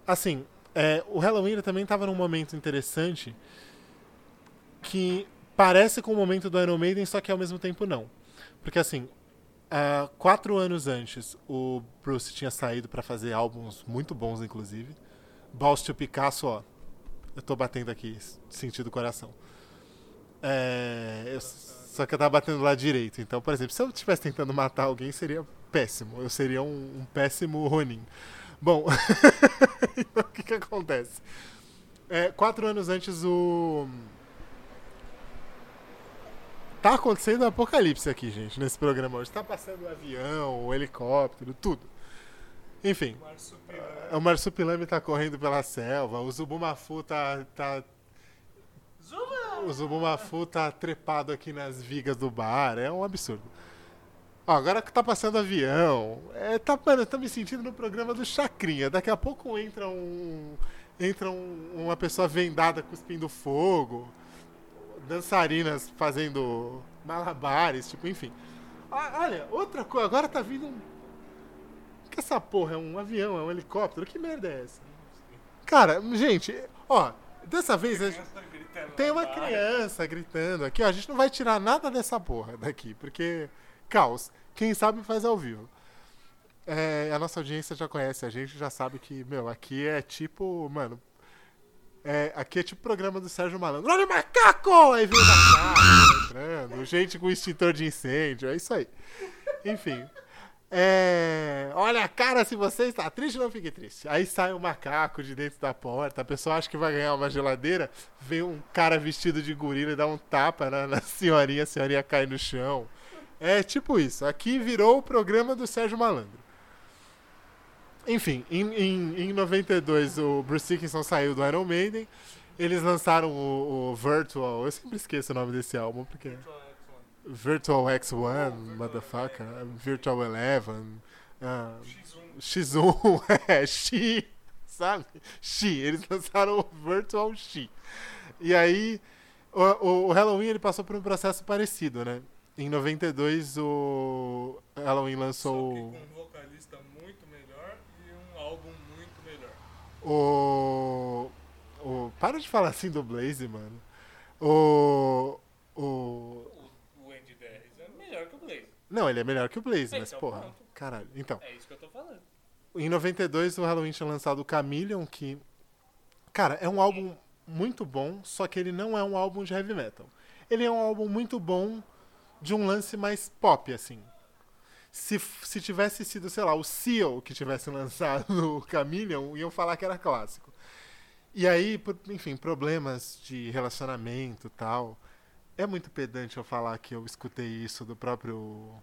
Assim, é, o Halloween também estava num momento interessante que parece com o momento do Iron Maiden, só que ao mesmo tempo não. Porque assim, há quatro anos antes, o Bruce tinha saído para fazer álbuns muito bons, inclusive. Balls to Picasso, ó. Eu tô batendo aqui, sentido coração. É, eu- só que eu tava batendo lá direito. Então, por exemplo, se eu estivesse tentando matar alguém, seria péssimo. Eu seria um, um péssimo Ronin. Bom, então, o que que acontece? É, quatro anos antes, o... Tá acontecendo um apocalipse aqui, gente, nesse programa hoje. Tá passando o avião, o helicóptero, tudo. Enfim, o marsupilame tá correndo pela selva, o Zubumafu tá, tá o Zubumafu tá trepado aqui nas vigas do bar. É um absurdo. Ó, agora que tá passando avião. É, tá, mano, eu tô me sentindo no programa do Chacrinha. Daqui a pouco entra um. Entra um- uma pessoa vendada cuspindo fogo. Dançarinas fazendo malabares, tipo, enfim. Ah, olha, outra coisa. Agora tá vindo um. O que essa porra? É um avião? É um helicóptero? Que merda é essa? Cara, gente, ó, dessa vez. tem uma criança gritando aqui, ó. A gente não vai tirar nada dessa porra daqui, porque. Caos. Quem sabe faz ao vivo. É, a nossa audiência já conhece a gente, já sabe que, meu, aqui é tipo. Mano. É, aqui é tipo o programa do Sérgio Malandro. Olha o macaco! Aí vem o macaco entrando, gente com extintor de incêndio, é isso aí. Enfim. É, olha cara, se você está triste, não fique triste. Aí sai um macaco de dentro da porta, a pessoa acha que vai ganhar uma geladeira, vem um cara vestido de gorila e dá um tapa na, na senhorinha, a senhorinha cai no chão. É tipo isso. Aqui virou o programa do Sérgio Malandro. Enfim, em, em, em 92 o Bruce Dickinson saiu do Iron Maiden. Eles lançaram o, o Virtual. Eu sempre esqueço o nome desse álbum, porque. Virtual X1, motherfucker. Virtual Eleven. ah, X1, é, X, sabe? X, eles lançaram o Virtual X. E aí, o, o- o Halloween ele passou por um processo parecido, né? Em 92, o Halloween lançou com um vocalista muito melhor e um álbum muito melhor. O, o... Para de falar assim do Blaze, mano. O... O... O, Andy Darius é melhor que o Blaze. Não, ele é melhor que o Blaze, É, mas então porra, pronto. caralho. Então, É isso que eu tô falando. Em 92, o Halloween tinha lançado o Chameleon, que. Cara, é um álbum muito bom, só que ele não é um álbum de heavy metal. Ele é um álbum muito bom de um lance mais pop, assim. Se, se tivesse sido, sei lá, o Seal que tivesse lançado o Chameleon, iam falar que era clássico. E aí, por- enfim, problemas de relacionamento tal. É muito pedante eu falar que eu escutei isso do próprio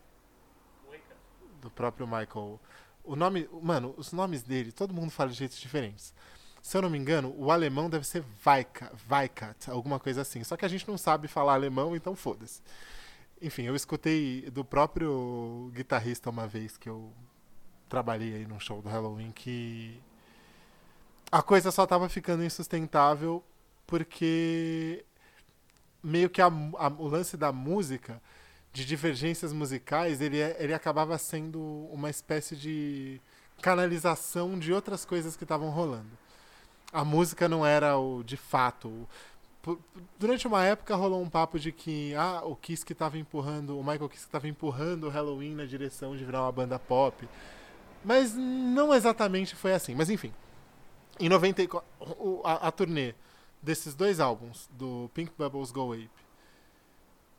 do próprio Michael. O nome, mano, os nomes dele, todo mundo fala de jeitos diferentes. Se eu não me engano, o alemão deve ser Weikat, Weikat, alguma coisa assim. Só que a gente não sabe falar alemão, então foda-se. Enfim, eu escutei do próprio guitarrista uma vez que eu trabalhei aí num show do Halloween que a coisa só tava ficando insustentável porque meio que a a- o lance da música de divergências musicais, ele, é- ele acabava sendo uma espécie de canalização de outras coisas que estavam rolando. A música não era o de fato. Durante uma época rolou um papo de que ah, o Kiss que tava empurrando, o Michael Kiss que tava empurrando o Halloween na direção de virar uma banda pop. Mas não exatamente foi assim. Mas enfim. Em 94, o- a, a turnê desses dois álbuns, do Pink Bubbles Go Ape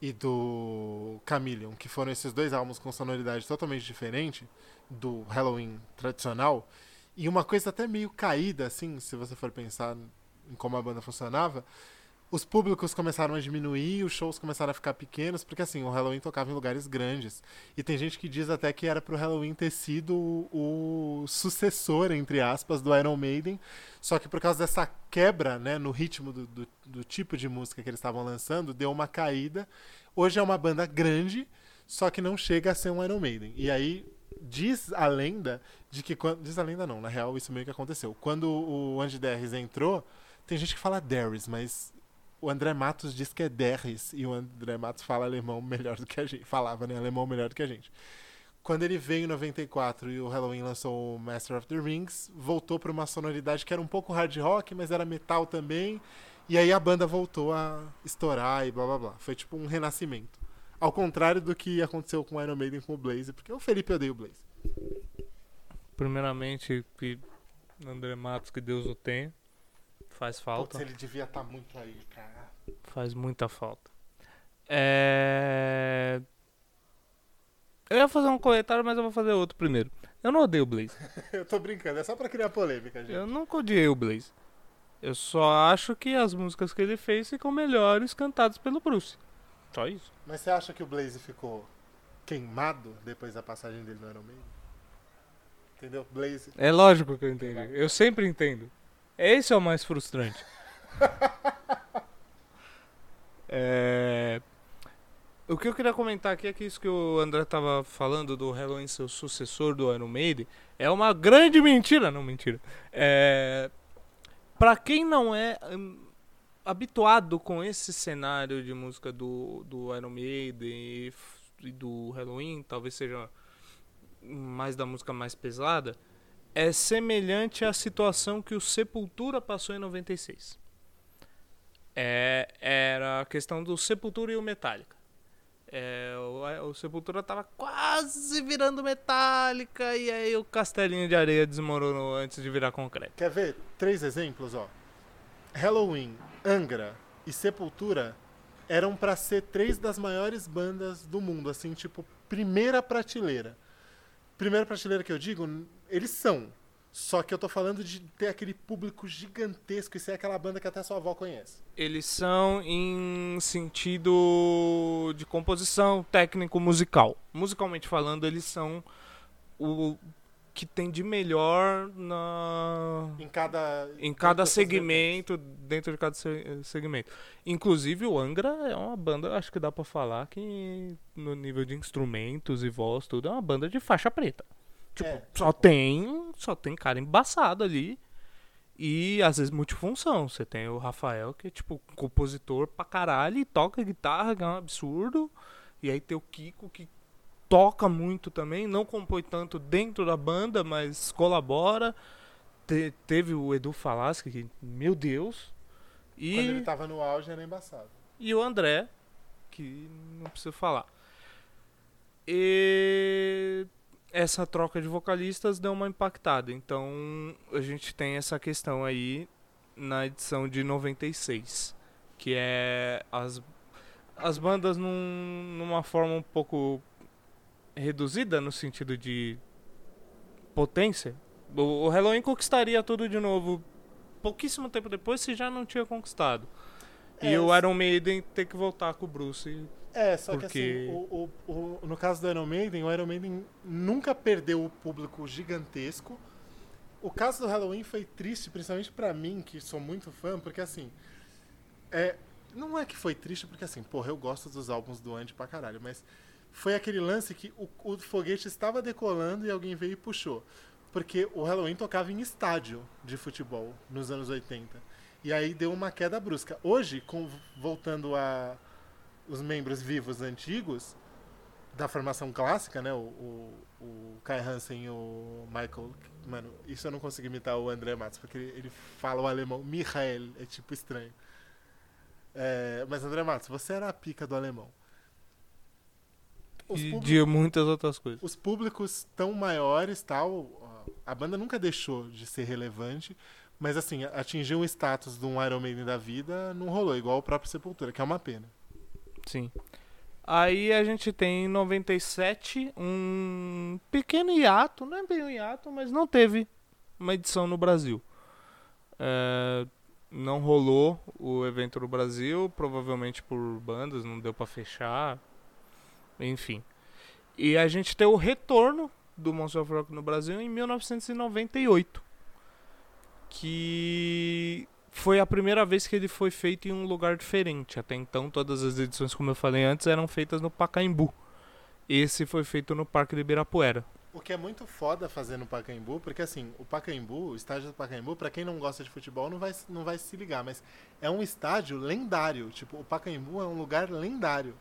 e do Chameleon, que foram esses dois álbuns com sonoridade totalmente diferente do Halloween tradicional, e uma coisa até meio caída, assim, se você for pensar em como a banda funcionava, os públicos começaram a diminuir, os shows começaram a ficar pequenos, porque assim, o Halloween tocava em lugares grandes. E tem gente que diz até que era pro Halloween ter sido o, o sucessor, entre aspas, do Iron Maiden. Só que por causa dessa quebra né, no ritmo do, do, do tipo de música que eles estavam lançando, deu uma caída. Hoje é uma banda grande, só que não chega a ser um Iron Maiden. E aí diz a lenda de que quando. Diz a lenda não, na real isso meio que aconteceu. Quando o Andy Derris entrou, tem gente que fala Derris, mas o André Matos diz que é Derris e o André Matos fala alemão melhor do que a gente. Falava, né? Alemão melhor do que a gente. Quando ele veio em 94 e o Halloween lançou o Master of the Rings, voltou para uma sonoridade que era um pouco hard rock, mas era metal também. E aí a banda voltou a estourar e blá blá blá. Foi tipo um renascimento. Ao contrário do que aconteceu com o Iron Maiden com o Blaze, porque o Felipe odeia o Blaze. Primeiramente, que André Matos, que Deus o tenha. Faz falta. Putz, ele devia estar muito aí, cara. Faz muita falta. É... Eu ia fazer um comentário, mas eu vou fazer outro primeiro. Eu não odeio o Blaze. Eu tô brincando, é só pra criar polêmica, gente. Eu nunca odiei o Blaze. Eu só acho que as músicas que ele fez ficam melhores cantadas pelo Bruce. Só isso. Mas você acha que o Blaze ficou queimado depois da passagem dele no Iron Maiden? Entendeu? Blaze. É lógico que eu entendi. Eu sempre entendo. Esse é o mais frustrante. É... O que eu queria comentar aqui é que isso que o André tava falando do Halloween ser o sucessor do Iron Maiden é uma grande mentira. Não, mentira. É... Quem não é hum, habituado com esse cenário de música do, do Iron Maiden e, e do Halloween, talvez seja mais da música mais pesada, é semelhante à situação que o Sepultura passou em 96. É, era a questão do Sepultura e o Metallica. É, o, o Sepultura tava quase virando Metallica e aí o castelinho de areia desmoronou antes de virar concreto. Quer ver três exemplos, ó? Halloween, Angra e Sepultura eram pra ser três das maiores bandas do mundo, assim, tipo, primeira prateleira. Primeira prateleira que eu digo, eles são. Só que eu tô falando de ter aquele público gigantesco e ser aquela banda que até sua avó conhece. Eles são em sentido de composição técnico musical. Musicalmente falando, eles são o que tem de melhor na Em cada. em cada segmento, dentro de cada se- segmento. Inclusive o Angra é uma banda, acho que dá pra falar que no nível de instrumentos e voz tudo é uma banda de faixa preta. Tipo, É. só tem, só tem cara embaçado ali. E às vezes multifunção. Você tem o Rafael, que é tipo compositor pra caralho e toca guitarra, que é um absurdo. E aí tem o Kiko, que toca muito também, não compõe tanto dentro da banda, mas colabora. Te- teve o Edu Falaschi, que, meu Deus. Quando ele E, tava no auge era embaçado. e o André, que não preciso falar. E essa troca de vocalistas deu uma impactada. Então a gente tem essa questão aí na edição de 96, que é as, as bandas num, numa forma um pouco reduzida no sentido de potência. O, o Halloween conquistaria tudo de novo pouquíssimo tempo depois se já não tinha conquistado. E É, o Iron Maiden ter que voltar com o Bruce. É, só Porque- que assim, o, o- o- no caso do Iron Maiden, o Iron Maiden nunca perdeu o público gigantesco. O caso do Halloween foi triste, principalmente pra mim, que sou muito fã, porque assim. É, não é que foi triste, porque assim, porra, eu gosto dos álbuns do Andy pra caralho, mas foi aquele lance que o, o foguete estava decolando e alguém veio e puxou. Porque o Halloween tocava em estádio de futebol nos anos 80. E aí deu uma queda brusca. Hoje, com, voltando a os membros vivos antigos da formação clássica, né? O, o, o Kai Hansen e o Michael. Mano, isso eu não consegui imitar o André Matos, porque ele, ele fala o alemão. Michael, é tipo estranho. É, mas André Matos, você era a pica do alemão. Os, E públicos, de muitas outras coisas. os públicos tão maiores, tal, a banda nunca deixou de ser relevante, mas assim, atingir um status de um Iron Maiden da vida não rolou, igual o próprio Sepultura, que é uma pena. Sim. Aí a gente tem em 97 um pequeno hiato, não é bem um hiato, mas não teve uma edição no Brasil. É, não rolou o evento no Brasil, provavelmente por bandas, não deu pra fechar. Enfim. E a gente tem o retorno do Monster of Rock no Brasil em 1998. Que foi a primeira vez que ele foi feito em um lugar diferente. Até então, todas as edições, como eu falei antes, eram feitas no Pacaembu. Esse foi feito no Parque de Ibirapuera. O que é muito foda fazer no Pacaembu, porque assim, o Pacaembu, o estádio do Pacaembu, pra quem não gosta de futebol, não vai, não vai se ligar, mas é um estádio lendário. Tipo, o Pacaembu é um lugar lendário.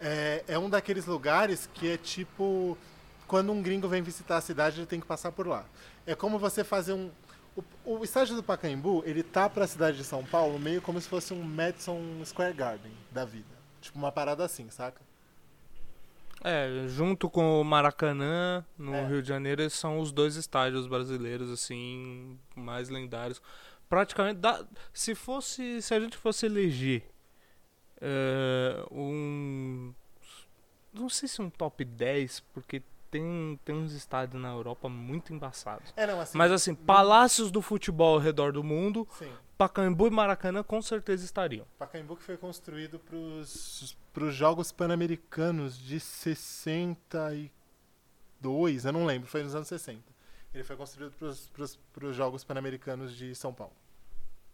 É, é um daqueles lugares que é tipo. Quando um gringo vem visitar a cidade, ele tem que passar por lá. É como você fazer um. O, o estádio do Pacaembu, ele tá pra cidade de São Paulo meio como se fosse um Madison Square Garden da vida. Tipo, uma parada assim, saca? É, junto com o Maracanã, no É. Rio de Janeiro, são os dois estádios brasileiros, assim, mais lendários. Praticamente, dá, se fosse, se a gente fosse eleger é, um, não sei se um top 10, porque tem, tem uns estádios na Europa muito embaçados. É, não, assim. Mas assim, palácios do futebol ao redor do mundo, Sim. Pacaembu e Maracanã com certeza estariam. Pacaembu que foi construído para os Jogos Pan-Americanos de 62, eu não lembro, foi nos anos 60. Ele foi construído para os Jogos Pan-Americanos de São Paulo.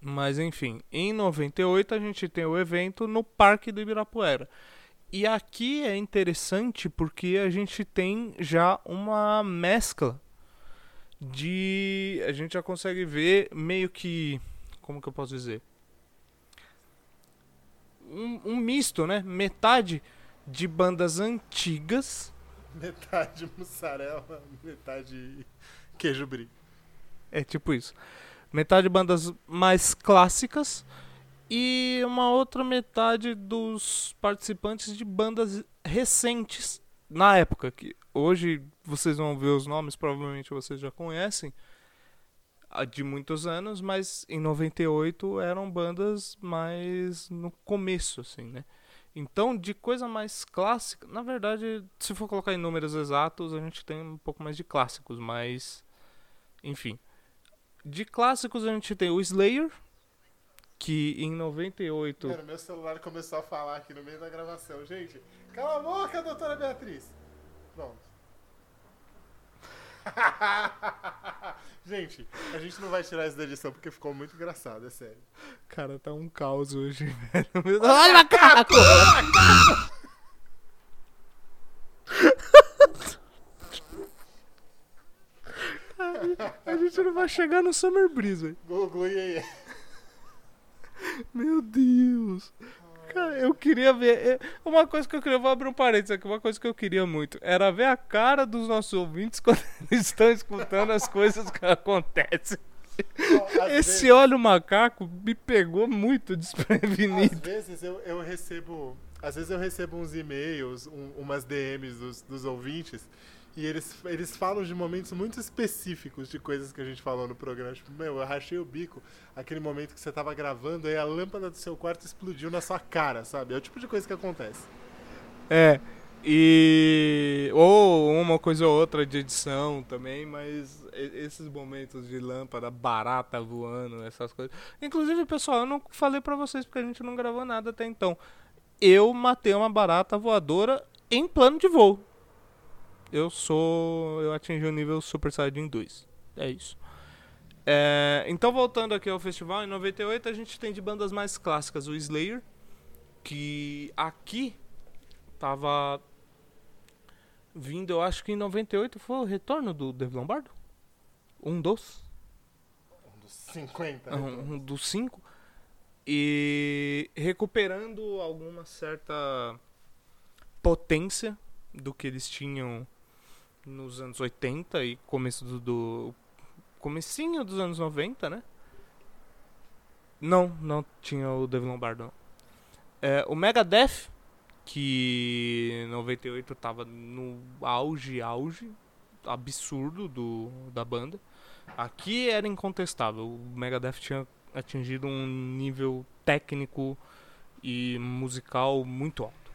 Mas enfim, em 98 a gente tem o evento no Parque do Ibirapuera. E aqui é interessante porque a gente tem já uma mescla de. A gente já consegue ver meio que. Como que eu posso dizer? Um, um misto, né? Metade de bandas antigas. Metade mussarela, metade queijo brie. É tipo isso. Metade bandas mais clássicas e uma outra metade dos participantes de bandas recentes na época que hoje vocês vão ver os nomes, provavelmente vocês já conhecem de muitos anos, mas em 98 eram bandas mais no começo assim, né? Então, de coisa mais clássica, na verdade, se for colocar em números exatos, a gente tem um pouco mais de clássicos, mas enfim. De clássicos a gente tem o Slayer, que em 98 Mano, meu celular começou a falar aqui no meio da gravação. Gente, cala a boca, doutora Beatriz. Pronto. gente, a gente não vai tirar isso da edição porque ficou muito engraçado, é sério. Cara, tá um caos hoje, velho. Deus. Ai, macaco! A gente não vai chegar no Summer Breeze, velho. Gugu e aí. Meu Deus. Cara, eu queria ver. é, Uma coisa que eu queria. Vou abrir um parênteses aqui. Uma coisa que eu queria muito era ver a cara dos nossos ouvintes quando eles estão escutando as coisas que acontecem. Às Esse vezes- olho macaco me pegou muito Às desprevenido. vezes eu, eu recebo. Às vezes eu recebo uns e-mails, um- umas DMs dos, dos ouvintes, e eles, eles falam de momentos muito específicos de coisas que a gente falou no programa. Tipo, meu, eu rachei o bico aquele momento que você tava gravando e a lâmpada do seu quarto explodiu na sua cara, sabe? É o tipo de coisa que acontece. É. E. Ou uma coisa ou outra de edição também, mas esses momentos de lâmpada barata voando, essas coisas. Inclusive, pessoal, eu não falei pra vocês porque a gente não gravou nada até então. Eu matei uma barata voadora em plano de voo. Eu sou. Eu atingi o nível Super Saiyajin 2. É isso. É, então, voltando aqui ao festival, em 98 a gente tem de bandas mais clássicas o Slayer, que aqui tava vindo, eu acho que em 98 foi o retorno do Dave Lombardo? Um dos? Um dos 50. Ah, Um, um dos cinco. E recuperando alguma certa potência do que eles tinham nos anos 80 e começo do, do comecinho dos anos 90, né? Não, não tinha o Dave Lombardo. não. É, o Megadeth, que em 98 tava no auge, auge absurdo do, da banda. Aqui era incontestável. O Megadeth tinha atingido um nível técnico e musical muito alto.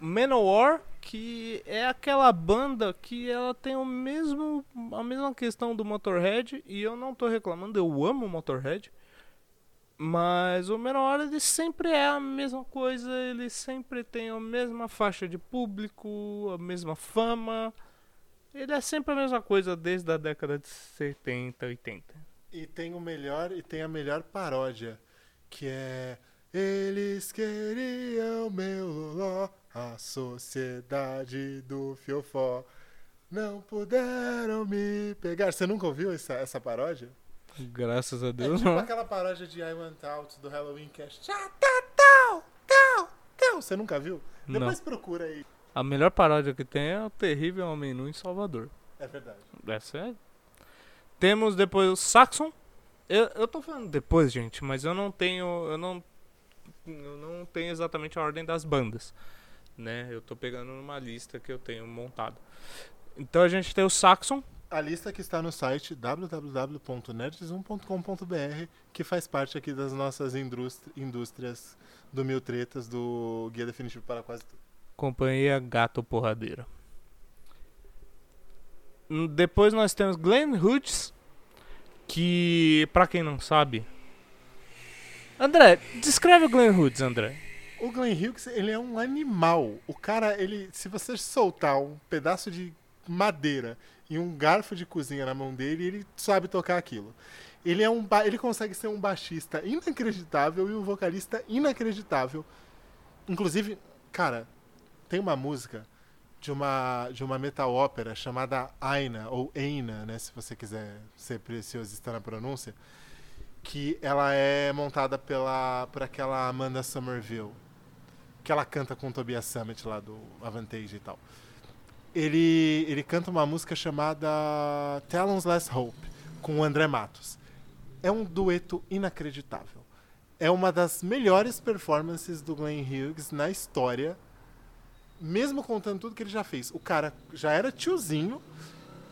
Manowar, que é aquela banda que ela tem o mesmo a mesma questão do Motorhead e eu não tô reclamando, eu amo o Motorhead. Mas o Manowar ele sempre é a mesma coisa, ele sempre tem a mesma faixa de público, a mesma fama. Ele é sempre a mesma coisa desde a década de 70, 80. E tem o melhor e tem a melhor paródia, que é Eles queriam meu loló, a sociedade do fiofó. Não puderam me pegar. Você nunca ouviu essa, essa paródia? Graças a É Deus tipo não. aquela paródia de I Want Out do Halloween que é tal, tal, tal. Você nunca viu? Não. Depois procura aí. A melhor paródia que tem é o Terrível Homem Nu em Salvador. É verdade. Essa é. Temos depois o Saxon. Eu, eu tô falando depois, gente, mas eu não tenho. Eu não. Eu não tenho exatamente a ordem das bandas. Né? Eu tô pegando numa lista que eu tenho montada. Então a gente tem o Saxon. A lista que está no site www.nerds1.com.br, que faz parte aqui das nossas indústri- indústrias do Mil Tretas, do Guia Definitivo para Quase Tudo. Companhia Gato Porradeira. Hum, Depois nós temos Glenn Hughes, que, pra quem não sabe. André, descreve o Glenn Hughes, André. O Glenn Hughes, ele é um animal. O cara, ele, se você soltar um pedaço de madeira e um garfo de cozinha na mão dele, ele sabe tocar aquilo. Ele é um, ele consegue ser um baixista inacreditável e um vocalista inacreditável. Inclusive, cara, tem uma música de uma de uma metal ópera chamada Aina ou Eina, né, se você quiser ser preciosista na pronúncia, que ela é montada pela por aquela Amanda Somerville, que ela canta com o Tobias Summit lá do Avantage e tal. Ele ele canta uma música chamada Talon's Last Hope com o André Matos. É um dueto inacreditável. É uma das melhores performances do Glenn Hughes na história mesmo contando tudo que ele já fez, o cara já era tiozinho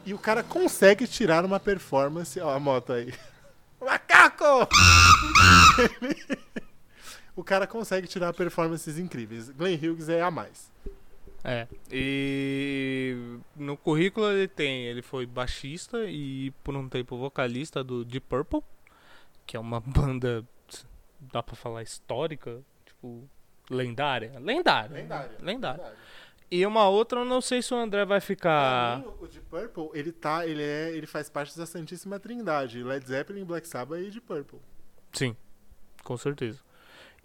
e o cara consegue tirar uma performance. Ó, a moto aí. Macaco! o cara consegue tirar performances incríveis. Glenn Hughes é a mais. É. E no currículo ele tem, ele foi baixista e por um tempo vocalista do Deep Purple, que é uma banda dá pra falar histórica, tipo lendária, lendária, Lendária. lendária. E uma outra, eu não sei se o André vai ficar mim, o Deep Purple, ele tá, ele é, ele faz parte da Santíssima Trindade, Led Zeppelin, Black Sabbath e Deep Purple. Sim, com certeza.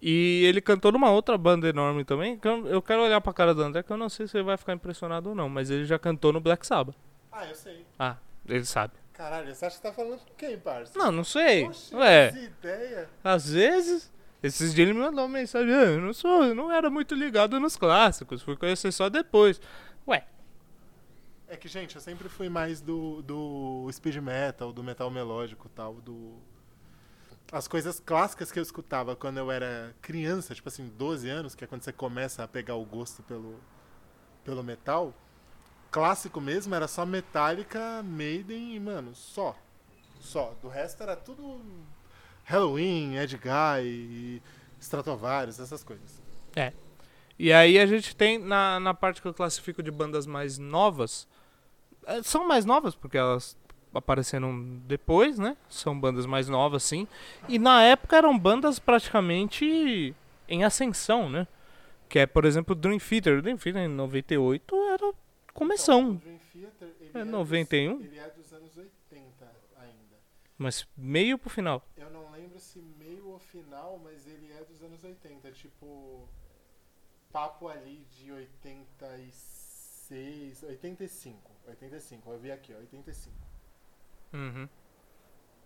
E ele cantou numa outra banda enorme também. que eu, eu quero olhar pra cara do André, que eu não sei se ele vai ficar impressionado ou não, mas ele já cantou no Black Sabbath. Ah, eu sei. Ah, ele sabe. Caralho, você acha que tá falando com quem, parça? Não, não sei. Oxe, Ué, ideia. às vezes. Esses dias ele me mandou uma mensagem. "Ah, Eu não sou, eu não era muito ligado nos clássicos, fui conhecer só depois. Ué, É que, gente, eu sempre fui mais do, do speed metal, do metal melódico e tal, do... As coisas clássicas que eu escutava quando eu era criança, tipo assim, 12 anos, que é quando você começa a pegar o gosto pelo, pelo metal, clássico mesmo era só Metallica, Maiden e, mano, só. Só. Do resto era tudo Halloween, Ed Stratovarius, essas coisas. E aí a gente tem na, na parte que eu classifico de bandas mais novas. eh, São mais novas porque elas apareceram depois, né? São bandas mais novas, sim. E na época eram bandas praticamente em ascensão, né? Que é, por exemplo, Dream Theater. Dream Theater em 98 era começão. O Dream Theater, ele É dos- 91? ele é dos anos 80 ainda. Mas meio pro final. Eu não lembro se meio ou final, mas ele é dos anos 80. Tipo, papo ali de 86, 85. 85, eu vi aqui, ó, 85. Uhum.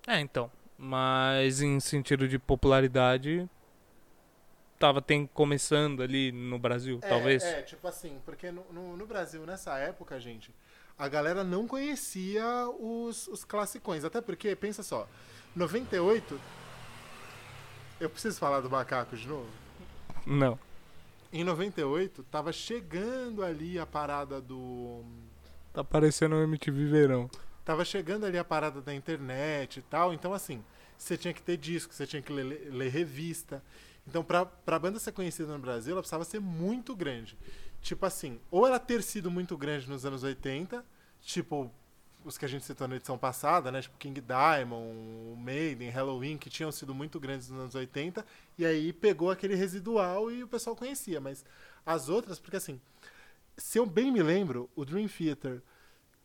É, então. Mas em sentido de popularidade. Tava tem, começando ali no Brasil, É, talvez. É, tipo assim, porque no, no, no Brasil, nessa época, gente, a galera não conhecia os, os classicões. Até porque, pensa só, 98. Eu preciso falar do macaco de novo? Não. Em 98, tava chegando ali a parada do. Tá parecendo um MTV Verão. Tava chegando ali a parada da internet e tal. Então, assim, você tinha que ter disco, você tinha que ler, ler revista. Então, pra, pra banda ser conhecida no Brasil, ela precisava ser muito grande. Tipo assim, ou ela ter sido muito grande nos anos 80, tipo os que a gente citou na edição passada, né? Tipo King Diamond, Maiden, Halloween, que tinham sido muito grandes nos anos 80, e aí pegou aquele residual e o pessoal conhecia. Mas as outras, porque assim, se eu bem me lembro, o Dream Theater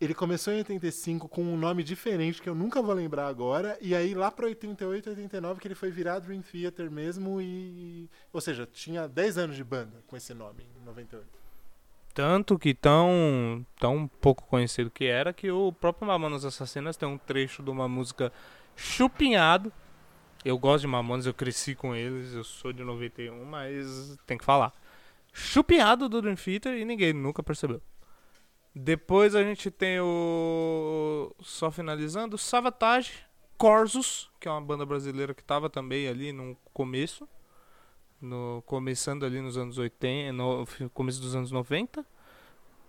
ele começou em 85 com um nome diferente que eu nunca vou lembrar agora, e aí lá para 88, 89 que ele foi virar Dream Theater mesmo e, ou seja, tinha 10 anos de banda com esse nome em 98. Tanto que tão, tão pouco conhecido que era que o próprio Mamonas Assassinas tem um trecho de uma música chupinhado. Eu gosto de Mamonas, eu cresci com eles, eu sou de 91, mas tem que falar. Chupinhado do Dream Theater e ninguém nunca percebeu. Depois a gente tem o. Só finalizando, Savatage, Corsos, que é uma banda brasileira que estava também ali no começo no começando ali nos anos 80, no começo dos anos 90,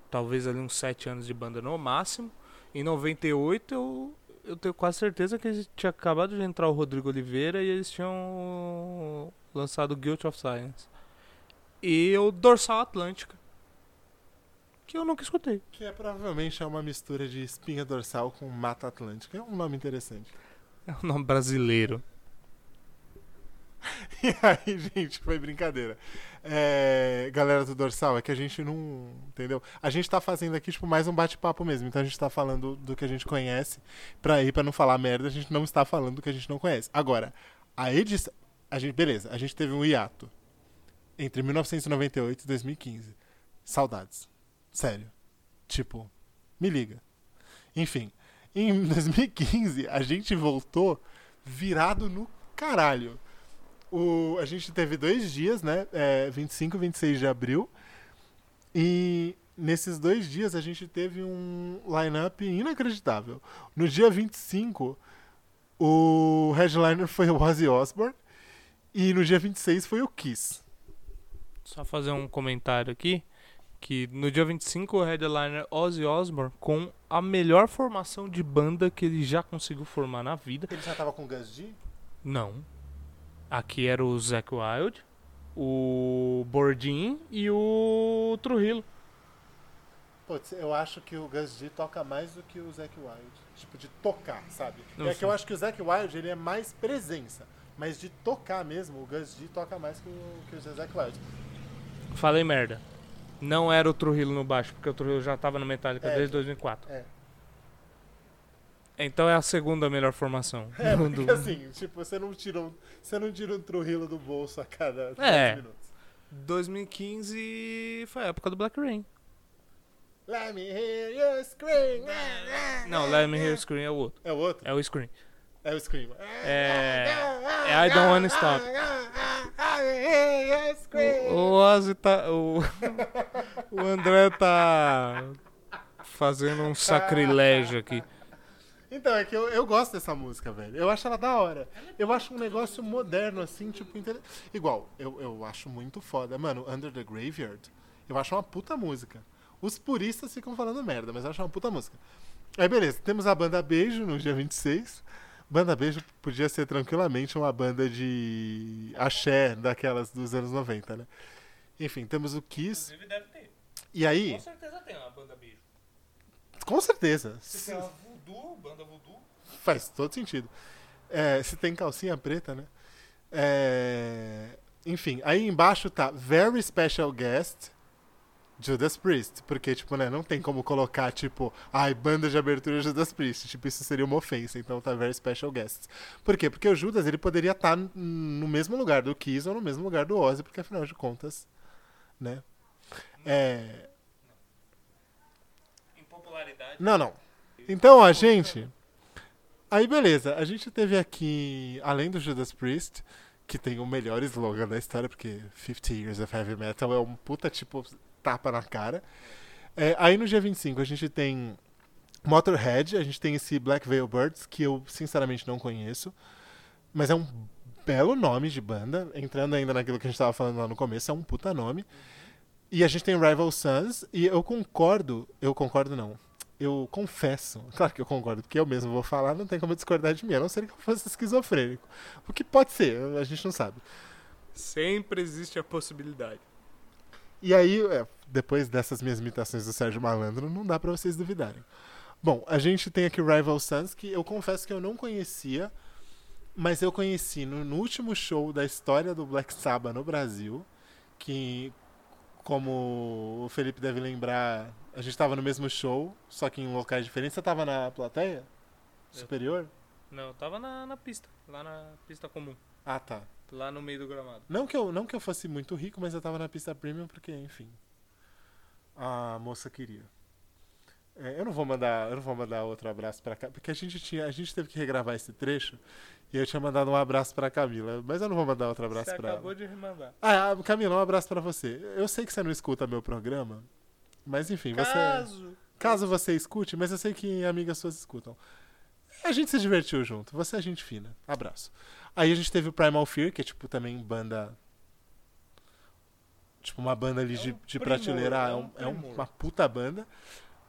talvez ali uns 7 anos de banda no máximo. Em 98 eu eu tenho quase certeza que tinha acabado de entrar o Rodrigo Oliveira e eles tinham lançado Guilt of Silence. E o Dorsal Atlântica. Que eu nunca escutei. Que é provavelmente é uma mistura de espinha dorsal com mata atlântica. É um nome interessante. É um nome brasileiro. E aí, gente, foi brincadeira. É, galera do Dorsal, é que a gente não. Entendeu? A gente tá fazendo aqui, tipo, mais um bate-papo mesmo. Então a gente tá falando do que a gente conhece. Pra ir, pra não falar merda, a gente não está falando do que a gente não conhece. Agora, a edição. A gente, beleza, a gente teve um hiato entre 1998 e 2015. Saudades. Sério. Tipo, me liga. Enfim, em 2015 a gente voltou virado no caralho. O, a gente teve dois dias, né? É, 25 e 26 de abril. E nesses dois dias a gente teve um line-up inacreditável. No dia 25, o headliner foi o Ozzy Osbourne. E no dia 26 foi o Kiss. Só fazer um comentário aqui. Que no dia 25 o headliner Ozzy Osbourne com a melhor formação de banda que ele já conseguiu formar na vida. Ele já tava com o Gus G? Não. Aqui era o Zac Wild, o Bordin e o Trujillo. Putz, eu acho que o Gus G toca mais do que o Zac Wild. Tipo, de tocar, sabe? Não é sei. que eu acho que o Zac Wild ele é mais presença. Mas de tocar mesmo, o Gus G toca mais que o, que o Zac Wild. Falei merda. Não era o Trujillo no baixo, porque o Trujillo já tava no Metallica É. desde 2004. É. Então é a segunda melhor formação. É, do- porque assim, tipo, você não tira um, você não tira um Trujillo do bolso a cada 10 É. minutos. 2015 foi a época do Black Rain. Let me hear you scream. Não, Let Me Hear You Scream é o outro. É o outro? É o Scream. É o Scream. É. É I Don't Wanna Stop. O Ozzy tá. O, o André tá. Fazendo um sacrilégio aqui. Então, é que eu, eu gosto dessa música, velho. Eu acho ela da hora. Eu acho um negócio moderno, assim, tipo. inter- Igual, eu, eu acho muito foda. Mano, Under the Graveyard, eu acho uma puta música. Os puristas ficam falando merda, mas eu acho uma puta música. Aí, beleza, temos a banda Beijo no dia 26. Banda Beijo podia ser tranquilamente uma banda de axé daquelas dos anos 90, né? Enfim, temos o Kiss. deve ter. E aí, certeza tem uma banda beijo. com certeza. Se tem uma voodoo, banda voodoo. Faz todo sentido. É, se tem calcinha preta, né? É, enfim, aí embaixo tá Very Special Guest Judas Priest. Porque, tipo, né, não tem como colocar, tipo, ai, banda de abertura Judas Priest. Tipo, isso seria uma ofensa. Então tá Very Special Guests. Por quê? Porque o Judas, ele poderia estar no mesmo lugar do Kiss ou no mesmo lugar do Ozzy, porque afinal de contas, né? É, Em popularidade. não, não. Então, a gente. Aí, beleza. A gente teve aqui, além do Judas Priest, que tem o melhor slogan da história, porque 50 Years of Heavy Metal é um puta, tipo, tapa na cara. É, aí, no dia 25, a gente tem Motorhead, a gente tem esse Black Veil Birds, que eu, sinceramente, não conheço. Mas é um belo nome de banda. Entrando ainda naquilo que a gente tava falando lá no começo, é um puta nome. E a gente tem Rival Sons, e eu concordo. Eu concordo, não. Eu confesso, claro que eu concordo, porque eu mesmo vou falar, não tem como discordar de mim, a não ser que eu fosse esquizofrênico. O que pode ser, a gente não sabe. Sempre existe a possibilidade. E aí, é, depois dessas minhas imitações do Sérgio Malandro, não dá pra vocês duvidarem. Bom, a gente tem aqui o Rival Sons, que eu confesso que eu não conhecia, mas eu conheci no, no último show da história do Black Sabbath no Brasil, que, como o Felipe deve lembrar, a gente estava no mesmo show, só que em locais diferentes. Você estava na plateia? Superior? Não, eu tava na, na pista, lá na pista comum, Ah, tá. lá no meio do gramado. Não que eu, não que eu fosse muito rico, mas eu tava na pista premium porque, enfim, a moça queria. É, eu não vou mandar, eu não vou mandar outro abraço pra cá, porque a gente tinha, a gente teve que regravar esse trecho e eu tinha mandado um abraço pra Camila, mas eu não vou mandar outro abraço Você pra acabou ela. de remandar. Ah, Camila, um abraço pra você. Eu sei que você não escuta meu programa, mas enfim, você Caso. Caso você escute, mas eu sei que amigas suas escutam. A gente se divertiu junto. Você é gente fina. Abraço. Aí a gente teve o Primal Fear, que é tipo também banda. Tipo, uma banda ali É de, um de prateleira. é É, um é um- uma puta banda.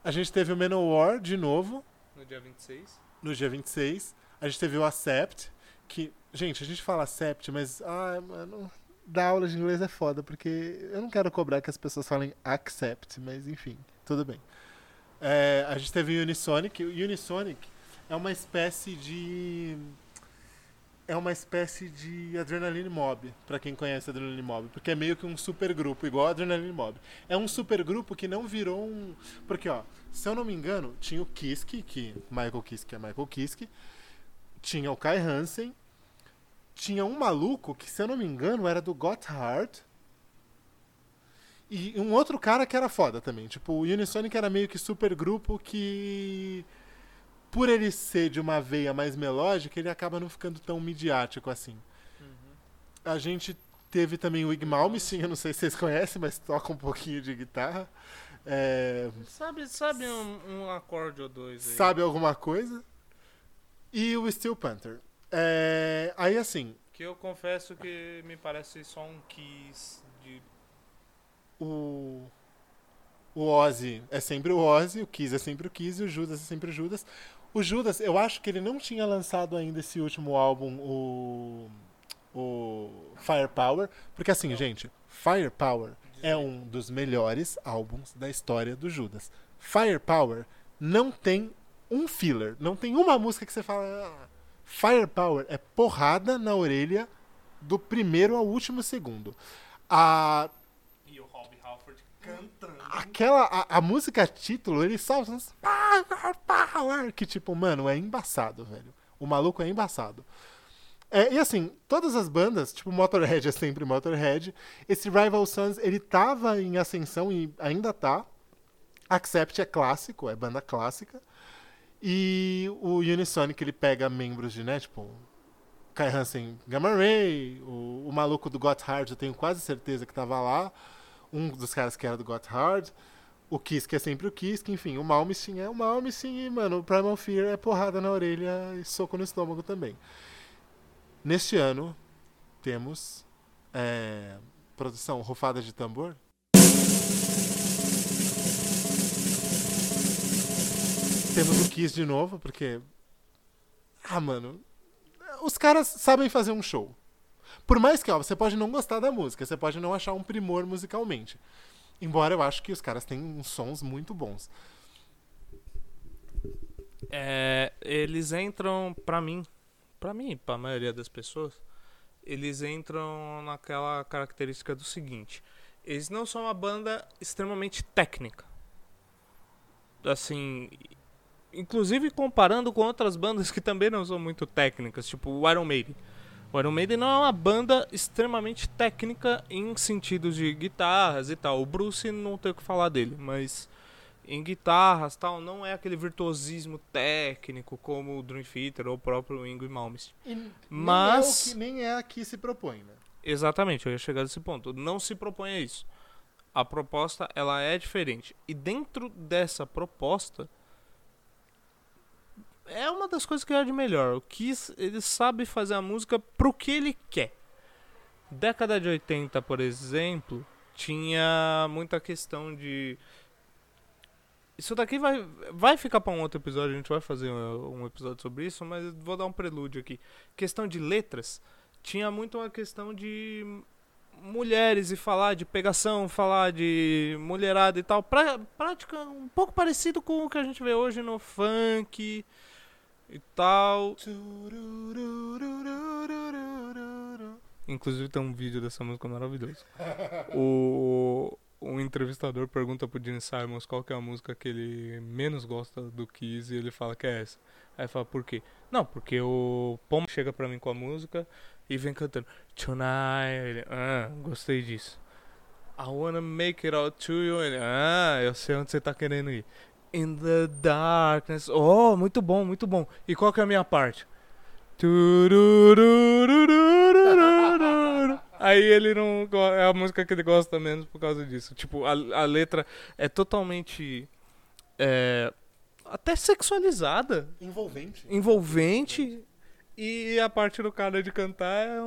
A gente teve o Manowar de novo, No dia 26. no dia 26. A gente teve o Accept, que. Gente, a gente fala Accept, mas. Ai, mano. Dar aula de inglês é foda, porque eu não quero cobrar que as pessoas falem accept, mas enfim, tudo bem. É, a gente teve o Unisonic. O Unisonic é uma espécie de. É uma espécie de Adrenaline Mob, pra quem conhece Adrenaline Mob, porque é meio que um super grupo, igual Adrenaline Mob. É um super grupo que não virou um. Porque, ó, se eu não me engano, tinha o Kiske, que Michael Kiske é Michael Kiske, tinha o Kai Hansen, tinha um maluco que, se eu não me engano, era do Gotthard. E um outro cara que era foda também. Tipo, o Unisonic era meio que super grupo que. Por ele ser de uma veia mais melódica, ele acaba não ficando tão midiático assim. A gente teve também o Ig Malmsteen, eu não sei se vocês conhecem, mas toca um pouquinho de guitarra. É, Sabe, sabe um, um acorde ou dois aí? sabe alguma coisa? E o Steel Panther. É, aí assim, Que eu confesso que me parece só um Kiss de. o o Ozzy é sempre o Ozzy, o Kiss é sempre o Kiss e o Judas é sempre o Judas. O Judas, eu acho que ele não tinha lançado ainda esse último álbum, o, o Firepower, porque assim, gente, Firepower é um dos melhores álbuns da história do Judas. Firepower não tem um filler, não tem uma música que você fala. "Ah". Firepower é porrada na orelha do primeiro ao último segundo. A E o Rob Halford cantando. aquela a, a música título, ele salta uns power, power, que tipo, mano, é embaçado, velho. O maluco é embaçado. É, e assim, todas as bandas, tipo Motorhead é sempre Motorhead. Esse Rival Sons, ele tava em ascensão e ainda tá. Accept é clássico, é banda clássica. E o Unisonic, ele pega membros de, né, tipo, Kai Hansen Gamma Ray, o, o maluco do Gotthard, eu tenho quase certeza que tava lá. Um dos caras que era do Gotthard. O Kiss, que é sempre o Kiss, que enfim, o Malmsteen é o Malmsteen e, mano, o Primal Fear é porrada na orelha e soco no estômago também. Neste ano, temos é, produção Rufada de Tambor. Temos o Kiss de novo, porque. Ah, mano. Os caras sabem fazer um show. Por mais que, ó, você pode não gostar da música, você pode não achar um primor musicalmente. Embora eu acho que os caras têm uns sons muito bons. É, eles entram, pra mim, pra mim pra maioria das pessoas, eles entram naquela característica do seguinte: eles não são uma banda extremamente técnica. Assim, inclusive comparando com outras bandas que também não são muito técnicas, tipo o Iron Maiden. O Iron Maiden não é uma banda extremamente técnica em sentidos de guitarras e tal. O Bruce não tem o que falar dele, mas em guitarras tal, não é aquele virtuosismo técnico como o Dream Theater ou o próprio Ingo Malmsteen. E Mas- é, o que, nem é a que se propõe, né? Exatamente, eu ia chegar nesse ponto. Não se propõe a isso. A proposta ela é diferente. E dentro dessa proposta, é uma das coisas que é de melhor. O Kiss, ele sabe fazer a música pro que ele quer. Década de 80, por exemplo, tinha muita questão de. Isso daqui vai, vai ficar para um outro episódio, a gente vai fazer um, um episódio sobre isso, mas vou dar um prelúdio aqui. Questão de letras, tinha muito uma questão de mulheres e falar de pegação, falar de mulherada e tal. Pra, prática um pouco parecido com o que a gente vê hoje no funk e tal. Inclusive tem um vídeo dessa música maravilhoso. O, entrevistador pergunta pro Gene Simons qual que é a música que ele menos gosta do Kiss e ele fala que é essa. Aí fala, por quê? Não, porque o Pom chega pra mim com a música e vem cantando Tonight. Ele, ah, gostei disso. I wanna make it out to you. Ele, ah, eu sei onde você tá querendo ir. In the darkness. Oh, muito bom, muito bom. E qual que é a minha parte? Aí ele não. É a música que ele gosta menos por causa disso. Tipo, a, a letra é totalmente. É, até sexualizada. Envolvente. Envolvente. E a parte do cara de cantar é.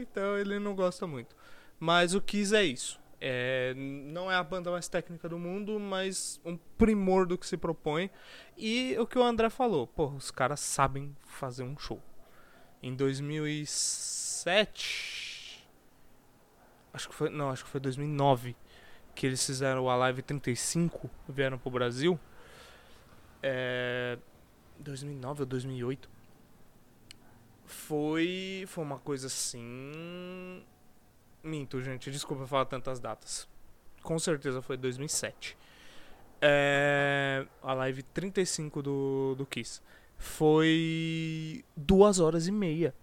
Então ele não gosta muito. Mas o Kiss é isso. É, não é a banda mais técnica do mundo, mas um primor do que se propõe. E o que o André falou, pô, os caras sabem fazer um show. Em 2007, acho que foi, não, acho que foi 2009 que eles fizeram o Alive 35, vieram pro Brasil. É, 2009 ou 2008. Foi foi uma coisa assim Minto, gente. Desculpa falar tantas datas. Com certeza foi 2007. É, a live 35 do, do Kiss. Foi duas horas e meia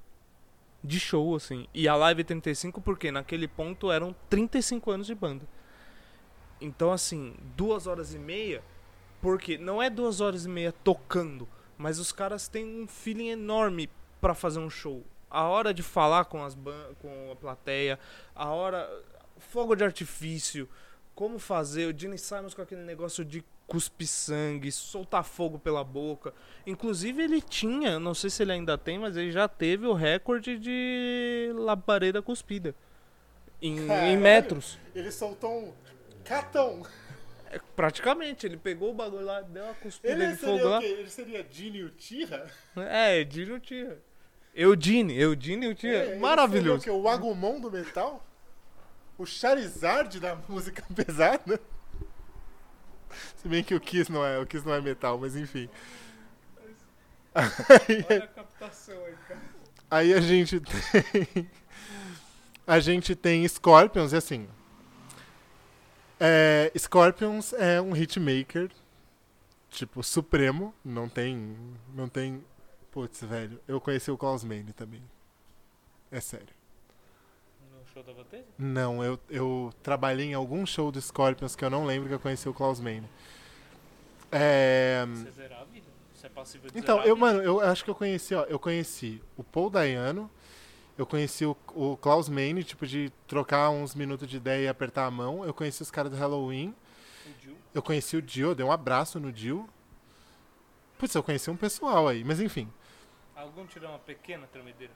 de show, assim. E a live 35 porque naquele ponto eram 35 anos de banda. Então, assim, duas horas e meia. Porque não é duas horas e meia tocando, mas os caras têm um feeling enorme para fazer um show a hora de falar com, as com a plateia, a hora. Fogo de artifício, como fazer, o Gene Simons com aquele negócio de cuspir sangue, soltar fogo pela boca. Inclusive ele tinha, não sei se ele ainda tem, mas ele já teve o recorde de labareda cuspida. Em, em metros. Ele soltou um catão. É, praticamente, ele pegou o bagulho lá, deu uma cuspida ele de fogo lá. Ele seria Gene Uchiha? É, Gene Uchiha. Eudine, Eudine, eu tinha. É, maravilhoso. Que, o Agumon do metal? O Charizard da música pesada? Se bem que o Kiss não é, o Kiss não é metal, mas enfim. Olha a captação aí, cara. Aí a gente tem. A gente tem Scorpions, e assim. É, Scorpions é um hitmaker, tipo, supremo. Não tem. Não tem Putz, velho, eu conheci o Klaus Meine também. É sério. No show da Vantage? Não, eu, eu trabalhei em algum show do Scorpions que eu não lembro que eu conheci o Klaus Meine. É... Você zerar a vida. Você é passivo de Então, eu, mano, eu acho que eu conheci, ó, eu conheci o Paul Dayano, eu conheci o, o Klaus Meine, tipo, de trocar uns minutos de ideia e apertar a mão. Eu conheci os caras do Halloween. O Jill. Eu conheci o Jill, dei um abraço no Jill. Putz, eu conheci um pessoal aí, mas enfim. Algum tirou uma pequena tremedeira?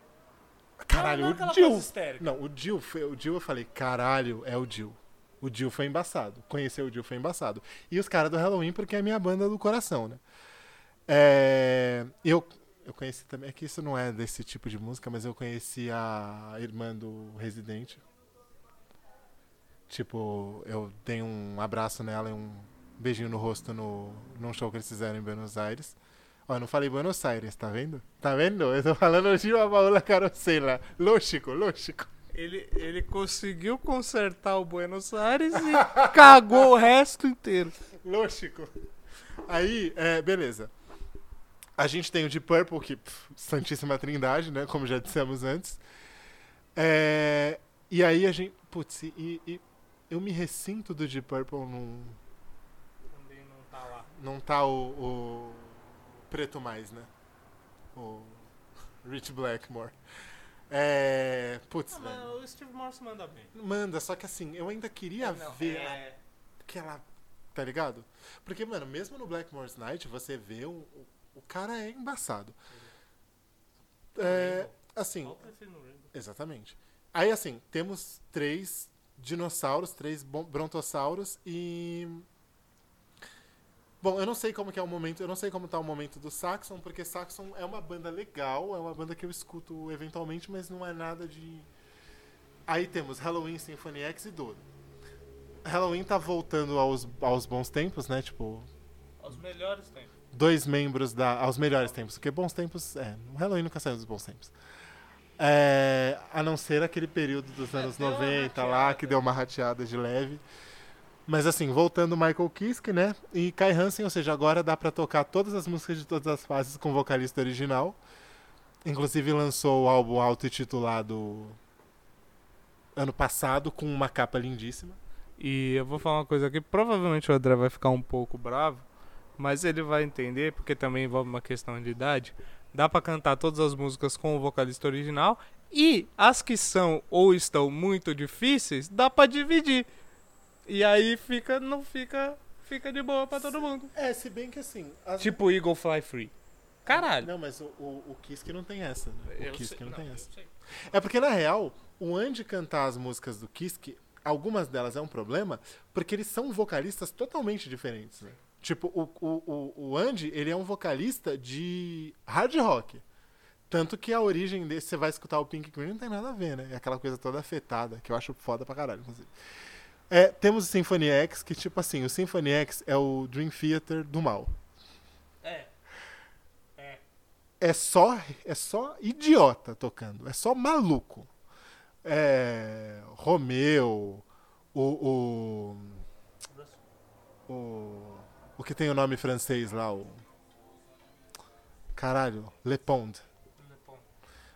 Caralho, não, não o Jill. Não, o Jill, foi, o Jill eu falei, caralho, é o Jill. O Jill foi embaçado. Conhecer o Jill foi embaçado. E os caras do Halloween, porque é a minha banda do coração, né? É, eu, eu conheci também. É que isso não é desse tipo de música, mas eu conheci a irmã do Residente. Tipo, eu dei um abraço nela e um beijinho no rosto no, num show que eles fizeram em Buenos Aires. Ó, não falei Buenos Aires, tá vendo? Tá vendo? Eu tô falando de uma Paola Carosella. Lógico, lógico. Ele, ele conseguiu consertar o Buenos Aires e cagou o resto inteiro. Lógico. Aí, é, beleza. A gente tem o de Purple, que pff, Santíssima Trindade, né? Como já dissemos antes. É, e aí a gente. Putz, e, e eu me ressinto do Deep Purple num. Também não tá lá. Não tá o, o preto mais, né? O Rich Blackmore. É. Putz, ah, velho. o Steve Morse manda bem. Manda, só que assim, eu ainda queria não, ver é... aquela Tá ligado? Porque, mano, mesmo no Blackmore's Night, você vê o, o, o cara é embaçado. É, assim, no Rainbow. exatamente. Aí, assim, temos três dinossauros, três brontosauros e... Bom, eu não sei como que é o momento, eu não sei como tá o momento do Saxon, porque Saxon é uma banda legal, é uma banda que eu escuto eventualmente, mas não é nada de... Aí temos Halloween, Symphony X e Doro. Halloween tá voltando aos, aos bons tempos, né? Tipo, Os melhores tempos. dois membros da. aos melhores tempos. Porque bons tempos. É, o Halloween nunca saiu dos bons tempos. É, a não ser aquele período dos anos deu uma 90 lá, que deu uma rateada de leve. Mas assim, voltando Michael Kiske, né? E Kai Hansen, ou seja, agora dá pra tocar todas as músicas de todas as fases com vocalista original. Inclusive lançou o álbum auto-intitulado ano passado, com uma capa lindíssima. E eu vou falar uma coisa aqui, provavelmente o André vai ficar um pouco bravo, mas ele vai entender, porque também envolve uma questão de idade. Dá pra cantar todas as músicas com o vocalista original e as que são ou estão muito difíceis, dá pra dividir. E aí fica não fica fica de boa pra todo mundo. É, se bem que assim. as- Tipo Eagle Fly Free. Caralho. Não, mas o, o, o Kiske não tem essa. Né? O Eu Kiske sei- não, tem eu essa. sei. É porque, na real, o Andy cantar as músicas do Kiske, algumas delas é um problema, porque eles são vocalistas totalmente diferentes, né? Tipo, o, o, o, o Andy, ele é um vocalista de hard rock. Tanto que a origem desse, você vai escutar o Pink Green, não tem nada a ver, né? É aquela coisa toda afetada, que eu acho foda pra caralho, inclusive. É, temos o Symphony X, que, tipo assim, o Symphony X é o Dream Theater do mal. É. É. é só é só idiota tocando, é só maluco. É, Romeu, o, o o o que tem o nome francês lá, o caralho, Le Pond.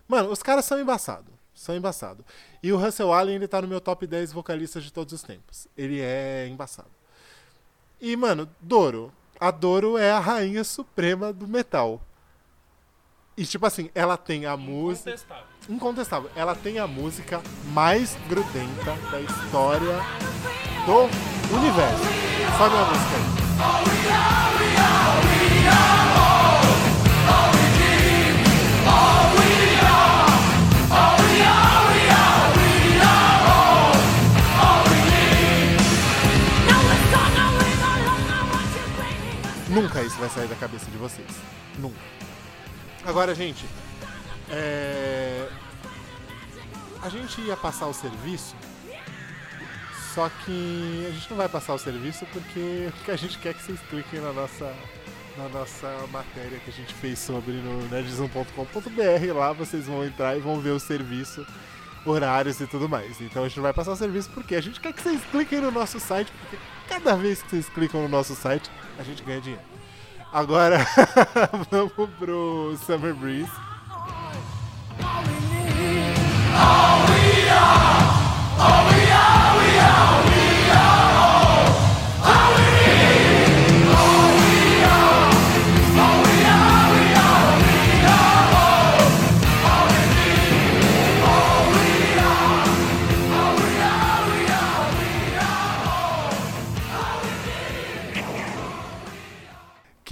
Mano, os caras são embaçados. São embaçados. E o Russell Allen, ele tá no meu top 10 vocalistas de todos os tempos. Ele é embaçado. E, mano, Doro. A Doro é a rainha suprema do metal. E, tipo assim, ela tem a música. Incontestável. Incontestável. Ela tem a música mais grudenta da história do universo. Sobe a música aí. Nunca isso vai sair da cabeça de vocês. Nunca. Agora, gente, é... a gente ia passar o serviço, só que a gente não vai passar o serviço porque a gente quer é que vocês cliquem na nossa, na nossa matéria que a gente fez sobre no nerdzum.com.br. Lá vocês vão entrar e vão ver o serviço, horários e tudo mais. Então a gente não vai passar o serviço porque a gente quer que vocês cliquem no nosso site, porque cada vez que vocês clicam no nosso site, a gente ganha dinheiro. Agora vamos pro Summer Breeze.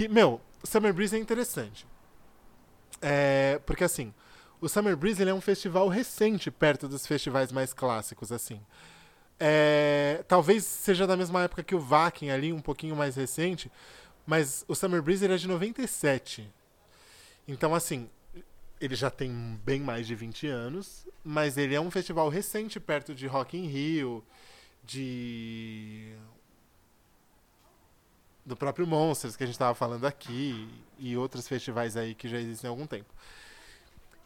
Que, meu, Summer Breeze é interessante. É, porque assim, o Summer Breeze é um festival recente perto dos festivais mais clássicos, assim. É, talvez seja da mesma época que o Vakin ali, um pouquinho mais recente, mas o Summer Breeze é de 97. Então, assim, ele já tem bem mais de 20 anos, mas ele é um festival recente perto de Rock in Rio, de do próprio Monsters que a gente estava falando aqui e outros festivais aí que já existem há algum tempo.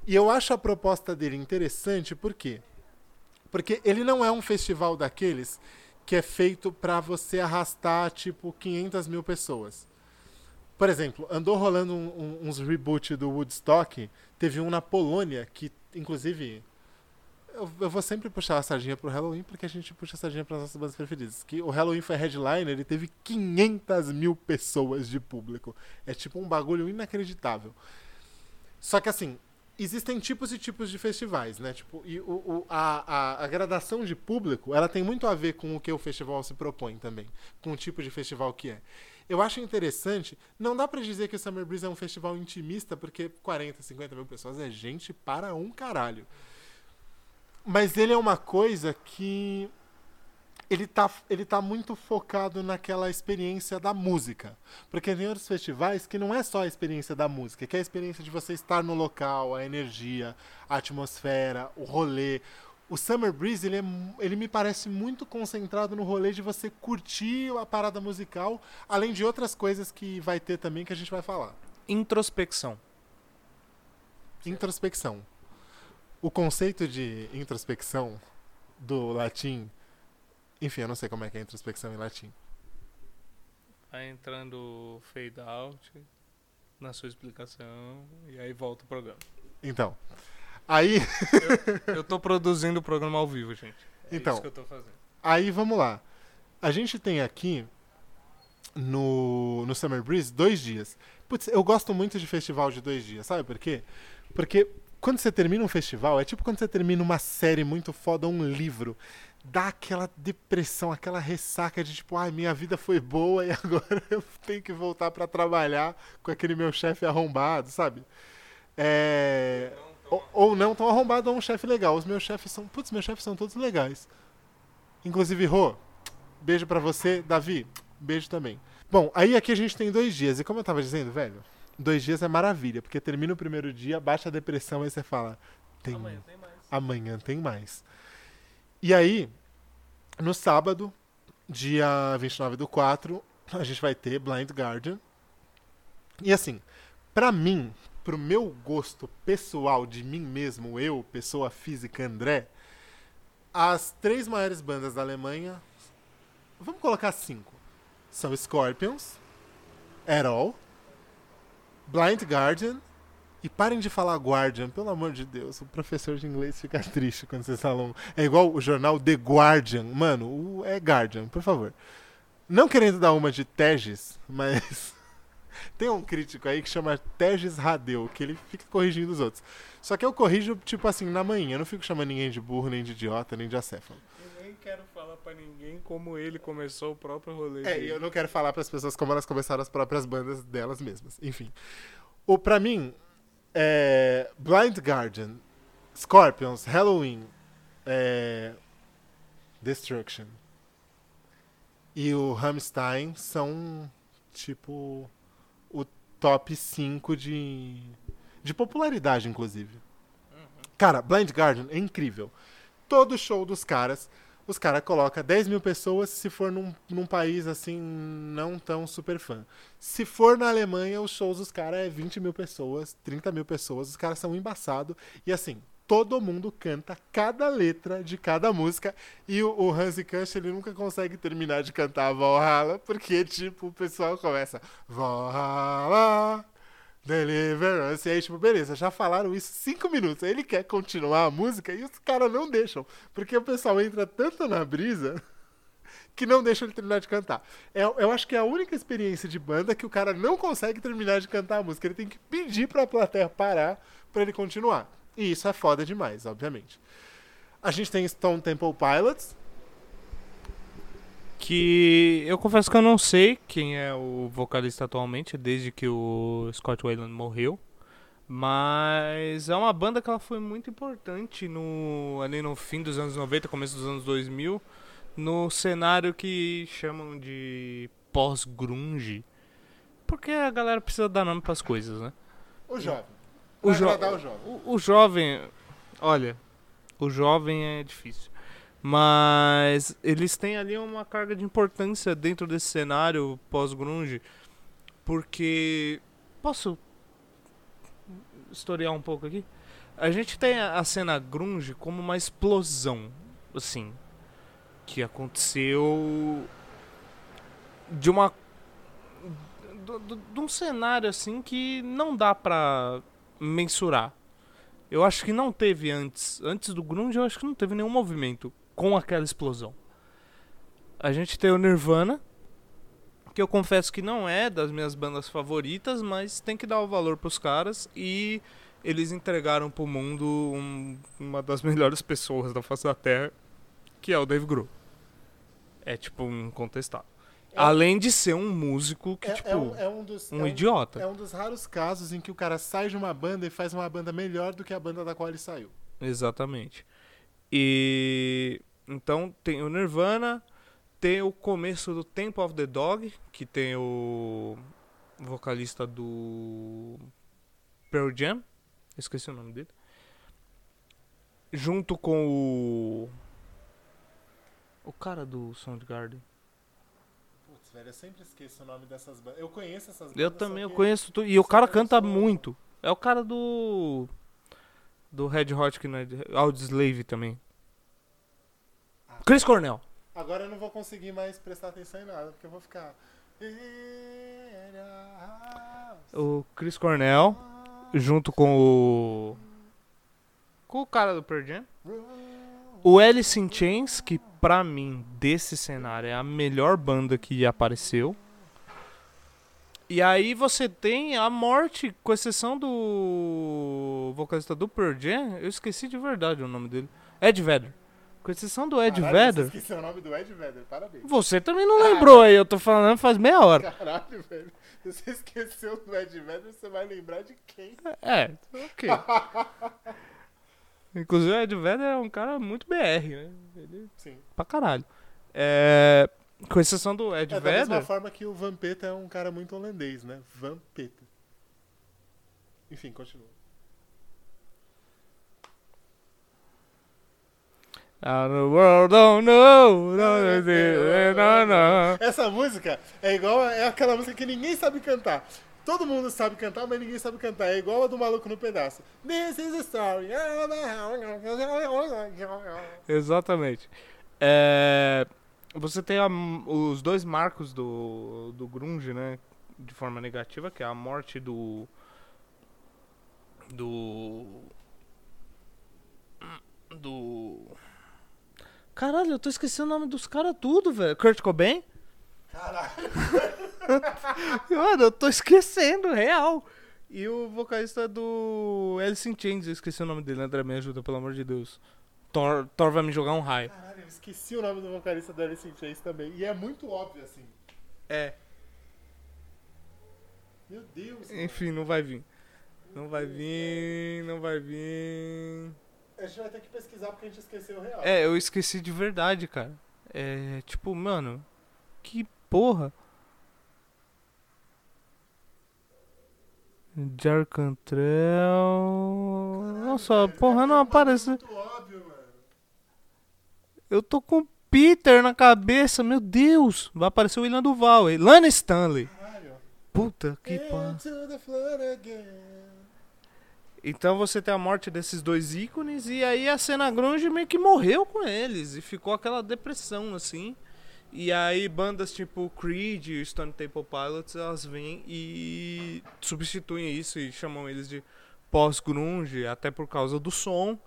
E eu acho a proposta dele interessante, por quê? Porque ele não é um festival daqueles que é feito para você arrastar tipo 500 mil pessoas. Por exemplo, andou rolando um- um- uns reboot do Woodstock, teve um na Polônia que, inclusive, eu, eu vou sempre puxar a sardinha pro Halloween, porque a gente puxa a sardinha para nossas bandas preferidas. Que o Halloween foi headliner, ele teve 500 mil pessoas de público. É tipo um bagulho inacreditável. Só que assim, existem tipos e tipos de festivais, né? Tipo, e o, o- a, a, a gradação de público, ela tem muito a ver com o que o festival se propõe também, com o tipo de festival que é. Eu acho interessante, não dá pra dizer que o Summer Breeze é um festival intimista, porque 40, 50 mil pessoas é gente para um caralho. Mas ele é uma coisa que ele tá, ele tá muito focado naquela experiência da música. Porque tem outros festivais que não é só a experiência da música, que é a experiência de você estar no local, a energia, a atmosfera, o rolê. O Summer Breeze, ele, é, ele me parece muito concentrado no rolê de você curtir a parada musical, além de outras coisas que vai ter também que a gente vai falar. Introspecção. Introspecção. O conceito de introspecção do latim. Enfim, eu não sei como é que é introspecção em latim. Aí entrando fade out na sua explicação e aí volta o programa. Então. Aí, Eu tô produzindo o programa ao vivo, gente. É Então. isso que eu tô fazendo. aí vamos lá. A gente tem aqui no, no Summer Breeze dois dias. Putz, eu gosto muito de festival de dois dias, sabe por quê? Porque quando você termina um festival, é tipo quando você termina uma série muito foda, um livro. Dá aquela depressão, aquela ressaca de tipo, ai, minha vida foi boa e agora eu tenho que voltar pra trabalhar com aquele meu chefe arrombado, sabe? É. Ou, ou não tão arrombado ou um chefe legal. Os meus chefes são. Putz, meus chefes são todos legais. Inclusive, Rô, beijo pra você. Davi, beijo também. Bom, aí aqui a gente tem dois dias. E como eu tava dizendo, velho, dois dias é maravilha, porque termina o primeiro dia, baixa a depressão e você fala. Tem, Amanhã tem mais. amanhã tem mais. E aí, no sábado, dia 29 do 4, a gente vai ter Blind Guardian. E assim, pra mim, pro meu gosto pessoal de mim mesmo, eu, pessoa física André, as três maiores bandas da Alemanha, vamos colocar cinco, são Scorpions, All, Blind Guardian e parem de falar Guardian, pelo amor de Deus. O professor de inglês fica triste quando vocês falam. É igual o jornal The Guardian. Mano, é Guardian, por favor. Não querendo dar uma de Teges, mas. Tem um crítico aí que chama Teges Radeu, que ele fica corrigindo os outros. Só que eu corrijo, tipo assim, na manhã. Eu não fico chamando ninguém de burro, nem de idiota, nem de acéfalo. Quero falar pra ninguém como ele começou o próprio rolê. É, dele. e eu não quero falar pras pessoas como elas começaram as próprias bandas delas mesmas. Enfim. O, pra mim, é, Blind Guardian, Scorpions, Halloween, é, Destruction e o Rammstein são, tipo, o top 5 de, de popularidade, inclusive. Cara, Blind Guardian é incrível. Todo show dos caras, os caras colocam 10 mil pessoas se for num, num país assim, não tão super fã. Se for na Alemanha, os shows dos caras é 20 mil pessoas, 30 mil pessoas, os caras são embaçados. E assim, todo mundo canta cada letra de cada música. E o, o Hansi Kusch, ele nunca consegue terminar de cantar a Valhalla, porque, tipo, o pessoal começa Valhalla, Deliverance. E aí, tipo, beleza, já falaram isso cinco minutos. Aí ele quer continuar a música e os caras não deixam. Porque o pessoal entra tanto na brisa que não deixa ele terminar de cantar. É, eu acho que é a única experiência de banda que o cara não consegue terminar de cantar a música. Ele tem que pedir pra plateia parar pra ele continuar. E isso é foda demais, obviamente. A gente tem Stone Temple Pilots. Que eu confesso que eu não sei quem é o vocalista atualmente, desde que o Scott Weiland morreu. Mas é uma banda que ela foi muito importante no, ali no fim dos anos 90, começo dos anos 2000, no cenário que chamam de pós-grunge. Porque a galera precisa dar nome pras coisas, né? O jovem. O, jo o jovem. o, o jovem, olha, o jovem é difícil. Mas eles têm ali uma carga de importância dentro desse cenário pós-grunge. Porque. Posso historiar um pouco aqui? A gente tem a cena grunge como uma explosão, assim, que aconteceu de uma de um cenário assim que não dá pra mensurar. Eu acho que não teve antes, antes do grunge, eu acho que não teve nenhum movimento com aquela explosão. A gente tem o Nirvana, que eu confesso que não é das minhas bandas favoritas, mas tem que dar o valor pros caras e eles entregaram pro mundo um- uma das melhores pessoas da face da Terra, que é o Dave Grohl. É, tipo, incontestável. É- Além de ser um músico que, É, tipo, é um, é um dos, um é idiota. É um dos raros casos em que o cara sai de uma banda e faz uma banda melhor do que a banda da qual ele saiu. Exatamente. E então tem o Nirvana, tem o começo do Temple of the Dog, que tem o vocalista do Pearl Jam, esqueci o nome dele. Junto com o o cara do Soundgarden. Putz, velho, eu sempre esqueço o nome dessas bandas. Eu conheço essas bandas. Eu também eu conheço tu, e o cara canta muito. É o cara do do Red Hot que não é Audioslave também. Ah. Chris Cornell. Agora eu não vou conseguir mais prestar atenção em nada, porque eu vou ficar. O Chris Cornell, junto com o. Com o cara do Pearl Jam. O Alice in Chains, que pra mim, desse cenário, é a melhor banda que apareceu. E aí você tem a morte, com exceção do vocalista do Pearl Jam, eu esqueci de verdade o nome dele. Ed Vedder. Com exceção do Ed Caralho, Vedder. Você esqueceu o nome do Ed Vedder, parabéns. Você também não lembrou aí, eu tô falando faz meia hora. Caralho, velho. Você esqueceu do Ed Vedder, você vai lembrar de quem? É, ok. Inclusive o Ed Vedder é um cara muito BR, né? Ele Sim. pra caralho. É, com exceção do Ed É da mesma Vedder. forma que o Vampeta é um cara muito holandês, né? Vampeta. Enfim, continua. Ah, the world don't know, don't. Essa música é igual é aquela música que ninguém sabe cantar. Todo mundo sabe cantar, mas ninguém sabe cantar. É igual a do maluco no pedaço. This is a story. Exatamente. É, você tem a- os dois marcos do, do grunge, né? De forma negativa, que é a morte do do do Caralho, eu tô esquecendo o nome dos caras tudo, velho. Kurt Cobain? Caralho. Mano, eu tô esquecendo, real. E o vocalista do Alice in Chains, eu esqueci o nome dele, André, me ajuda, pelo amor de Deus. Thor, Thor vai me jogar um raio. Caralho, eu esqueci o nome do vocalista do Alice in Chains também. E é muito óbvio, assim. É, Meu Deus. enfim, não vai vir. Não vai vir, não vai vir. A gente vai ter que pesquisar porque a gente esqueceu o real. É, eu esqueci de verdade, cara. É, tipo, mano, que porra. Jarcantrell. Nossa, porra, não aparece. Eu tô com Peter na cabeça, meu Deus. Vai aparecer o William Duval, hein? Lana Stanley. Puta que pariu. Então você tem a morte desses dois ícones e aí a cena grunge meio que morreu com eles e ficou aquela depressão assim. E aí bandas tipo Creed e Stone Temple Pilots, elas vêm e substituem isso e chamam eles de pós-grunge, até por causa do som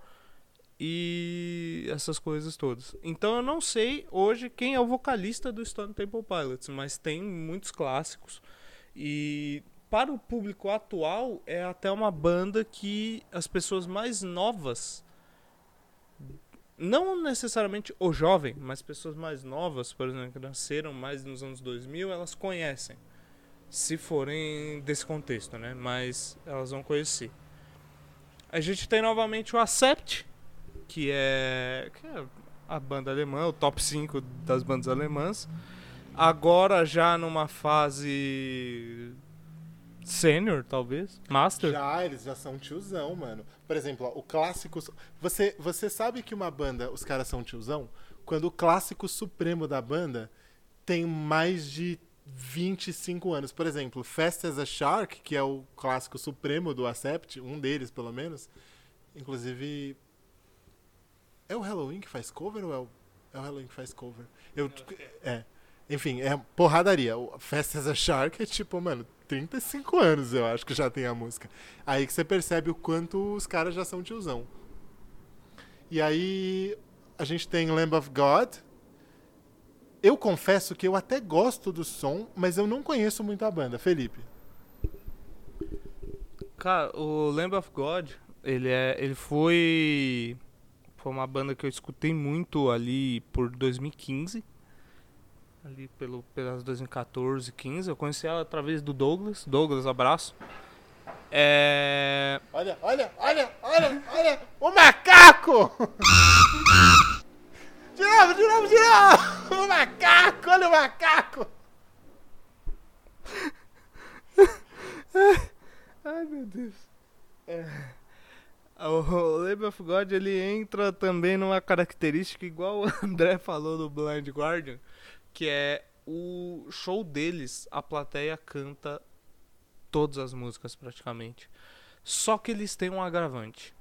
e essas coisas todas. Então eu não sei hoje quem é o vocalista do Stone Temple Pilots, mas tem muitos clássicos. E para o público atual é até uma banda que as pessoas mais novas não necessariamente o jovem, mas pessoas mais novas, por exemplo, que nasceram mais nos anos 2000, elas conhecem. Se forem desse contexto, né? Mas elas vão conhecer. A gente tem novamente o Accept, que é, que é a banda alemã, o top 5 das bandas alemãs. Agora já numa fase sênior, talvez, master. Já, eles já são tiozão, mano. Por exemplo, ó, o clássico. Você, você sabe que uma banda, os caras são tiozão? Quando o clássico supremo da banda tem mais de 25 anos. Por exemplo, Fast as a Shark, que é o clássico supremo do Accept, um deles pelo menos. Inclusive. É o Halloween que faz cover ou é o, é o Halloween que faz cover? Eu, é. Enfim, é porradaria. O Fast as a Shark é tipo, mano, 35 anos eu acho que já tem a música. Aí que você percebe o quanto os caras já são tiozão. E aí a gente tem Lamb of God. Eu confesso que eu até gosto do som, mas eu não conheço muito a banda. Felipe. Cara, o Lamb of God, ele é. Ele foi. Foi uma banda que eu escutei muito ali por 2015. Ali pelo, pelas 2014, 15. Eu conheci ela através do Douglas. Douglas, abraço. É. Olha, olha, olha, olha, olha! O macaco! De novo, de novo, de novo! O macaco, olha o macaco! Ai meu Deus. É. O Lamb of God ele entra também numa característica igual o André falou do Blind Guardian, que é o show deles, a plateia canta todas as músicas praticamente. Só que eles têm um agravante.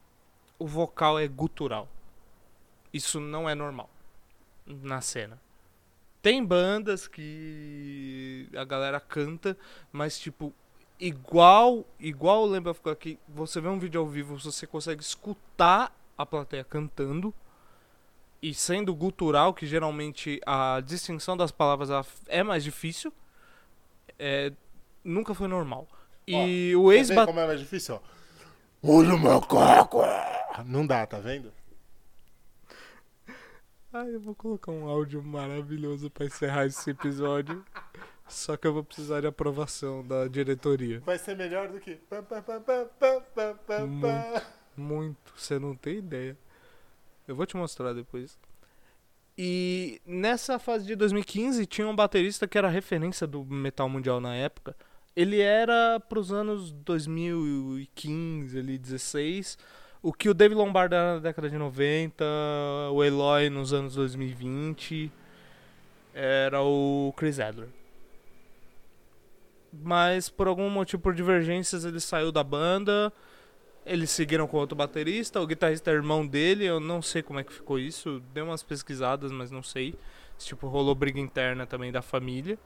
O vocal é gutural. Isso não é normal na cena. Tem bandas que a galera canta, mas tipo igual igual of God que você vê um vídeo ao vivo, você consegue escutar a plateia cantando e sendo gutural, que geralmente a distinção das palavras é mais difícil, é, nunca foi normal. E Ó, o ex ver como é mais difícil, ó? Olha o macaco! Não dá, tá vendo? Ai, eu vou colocar um áudio maravilhoso pra encerrar esse episódio. Só que eu vou precisar de aprovação da diretoria. Vai ser melhor do que. Muito. Muito, você não tem ideia. Eu vou te mostrar depois. E nessa fase de 2015 tinha um baterista que era referência do metal mundial na época. Ele era pros anos 2015, ali 16, o que o Dave Lombardo era na década de 90, o Eloy nos anos 2020, era o Chris Adler. Mas por algum motivo, por divergências, ele saiu da banda. Eles seguiram com outro baterista. O guitarrista é irmão dele. Eu não sei como é que ficou isso. Dei umas pesquisadas, mas não sei. Se, tipo, rolou briga interna também da família.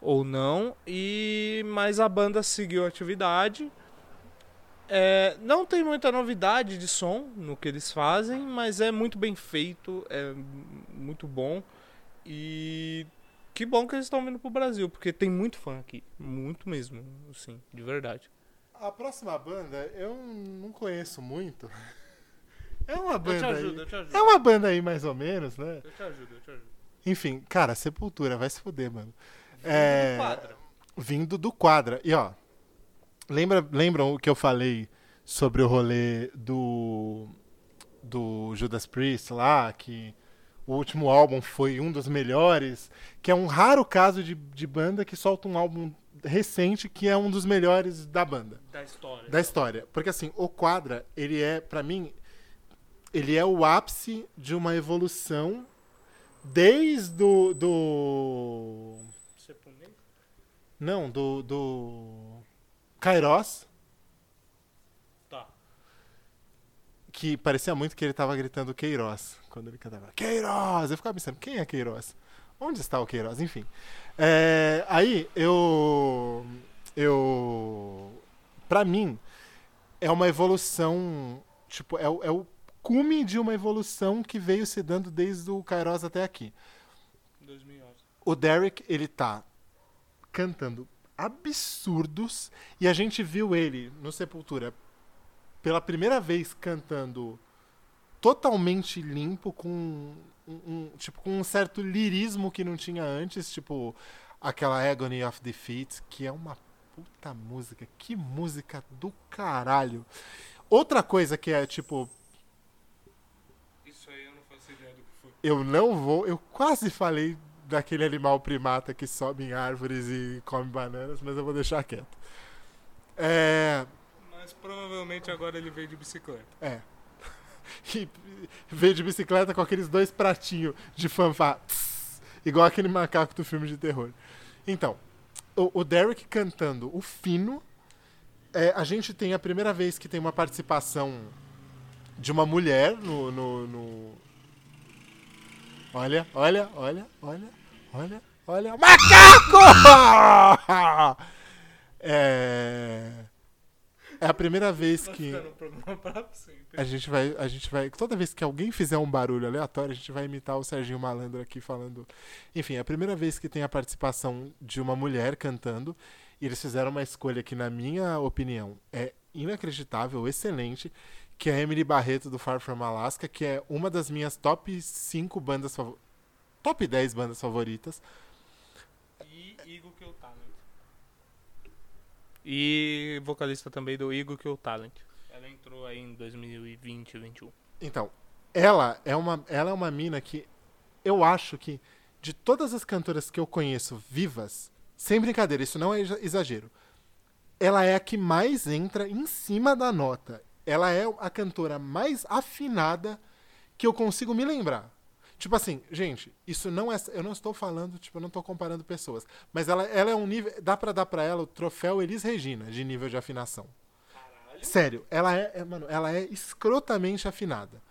Ou não. E mas a banda seguiu a atividade. É, não tem muita novidade de som no que eles fazem, mas é muito bem feito, é muito bom. E que bom que eles estão vindo pro Brasil, porque tem muito fã aqui. Muito mesmo, assim, de verdade. A próxima banda eu não conheço muito. É uma Eu te banda ajudo, aí. eu te ajudo. É uma banda aí mais ou menos, né? Eu te ajudo, eu te ajudo. Enfim, cara, Sepultura, vai se fuder, mano. É, Quadra. vindo do Quadra. E ó, lembra, lembram o que eu falei sobre o rolê do do Judas Priest lá, que o último álbum foi um dos melhores, que é um raro caso de, de banda que solta um álbum recente que é um dos melhores da banda Da história. da história. Porque assim, o Quadra, ele é, pra mim, ele é o ápice de uma evolução desde do Sepultura? não, do do Kairos, Tá. que parecia muito que ele tava gritando Queiroz quando ele cantava Queiroz. Eu ficava pensando, quem é Queiroz? Onde está o Queiroz? Enfim. É, aí eu eu pra mim é uma evolução, tipo, é, o- é o cume de uma evolução que veio se dando desde o Kairos até aqui. 2011. O Derek, ele tá cantando absurdos e a gente viu ele no Sepultura pela primeira vez cantando totalmente limpo com um, um- tipo com um certo lirismo que não tinha antes, tipo aquela Agony of Defeat, que é uma puta música, que música do caralho. Outra coisa que é tipo Isso aí eu não faço ideia do que foi. eu não vou. Eu quase falei daquele animal primata que sobe em árvores e come bananas, mas eu vou deixar quieto. É. Mas provavelmente agora ele veio de bicicleta. É. E veio de bicicleta com aqueles dois pratinhos de fanfá. Igual aquele macaco do filme de terror. Então, o, o Derek cantando o fino. é, a gente tem a primeira vez que tem uma participação de uma mulher no, no, no- Olha, olha, olha, olha, olha, olha. Macaco! É. É a primeira vez Vai que. A gente vai, a gente vai, toda vez que alguém fizer um barulho aleatório, a gente vai imitar o Serginho Malandro aqui falando. Enfim, é a primeira vez que tem a participação de uma mulher cantando E eles fizeram uma escolha que, na minha opinião, é inacreditável, excelente, que é a Emily Barreto do Far From Alaska, que é uma das minhas top 5 bandas favoritas. Top 10 bandas favoritas. E Igor Kill Talent. E vocalista também do Igor Kill Talent. Ela entrou aí em 2020, 2021. Então, ela é uma, ela é uma mina que eu acho que de todas as cantoras que eu conheço vivas, sem brincadeira, isso não é exa- exagero. Ela é a que mais entra em cima da nota. Ela é a cantora mais afinada que eu consigo me lembrar. Tipo assim, gente, isso não é. Eu não estou falando, tipo, eu não estou comparando pessoas. Mas ela, ela é um nível. Dá pra dar pra ela o troféu Elis Regina de nível de afinação. Sério, ela é, é, mano, ela é escrotamente afinada.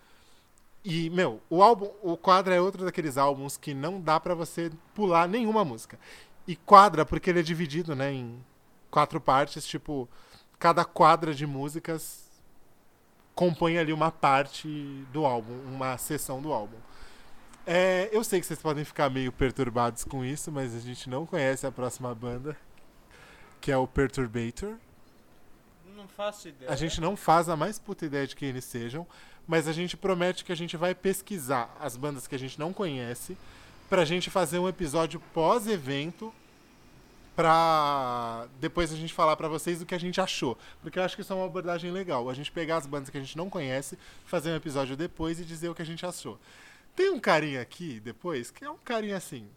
E, meu, o álbum, o quadra é outro daqueles álbuns que não dá pra você pular nenhuma música. E quadra porque ele é dividido, né, em quatro partes, tipo, cada quadra de músicas compõe ali uma parte do álbum, uma seção do álbum. É, eu sei que vocês podem ficar meio perturbados com isso, mas a gente não conhece a próxima banda, que é o Perturbator. Não faço ideia. A gente não faz a mais puta ideia de quem eles sejam, mas a gente promete que a gente vai pesquisar as bandas que a gente não conhece pra gente fazer um episódio pós-evento pra depois a gente falar pra vocês o que a gente achou. Porque eu acho que isso é uma abordagem legal. A gente pegar as bandas que a gente não conhece, fazer um episódio depois e dizer o que a gente achou. Tem um carinha aqui depois que é um carinha assim.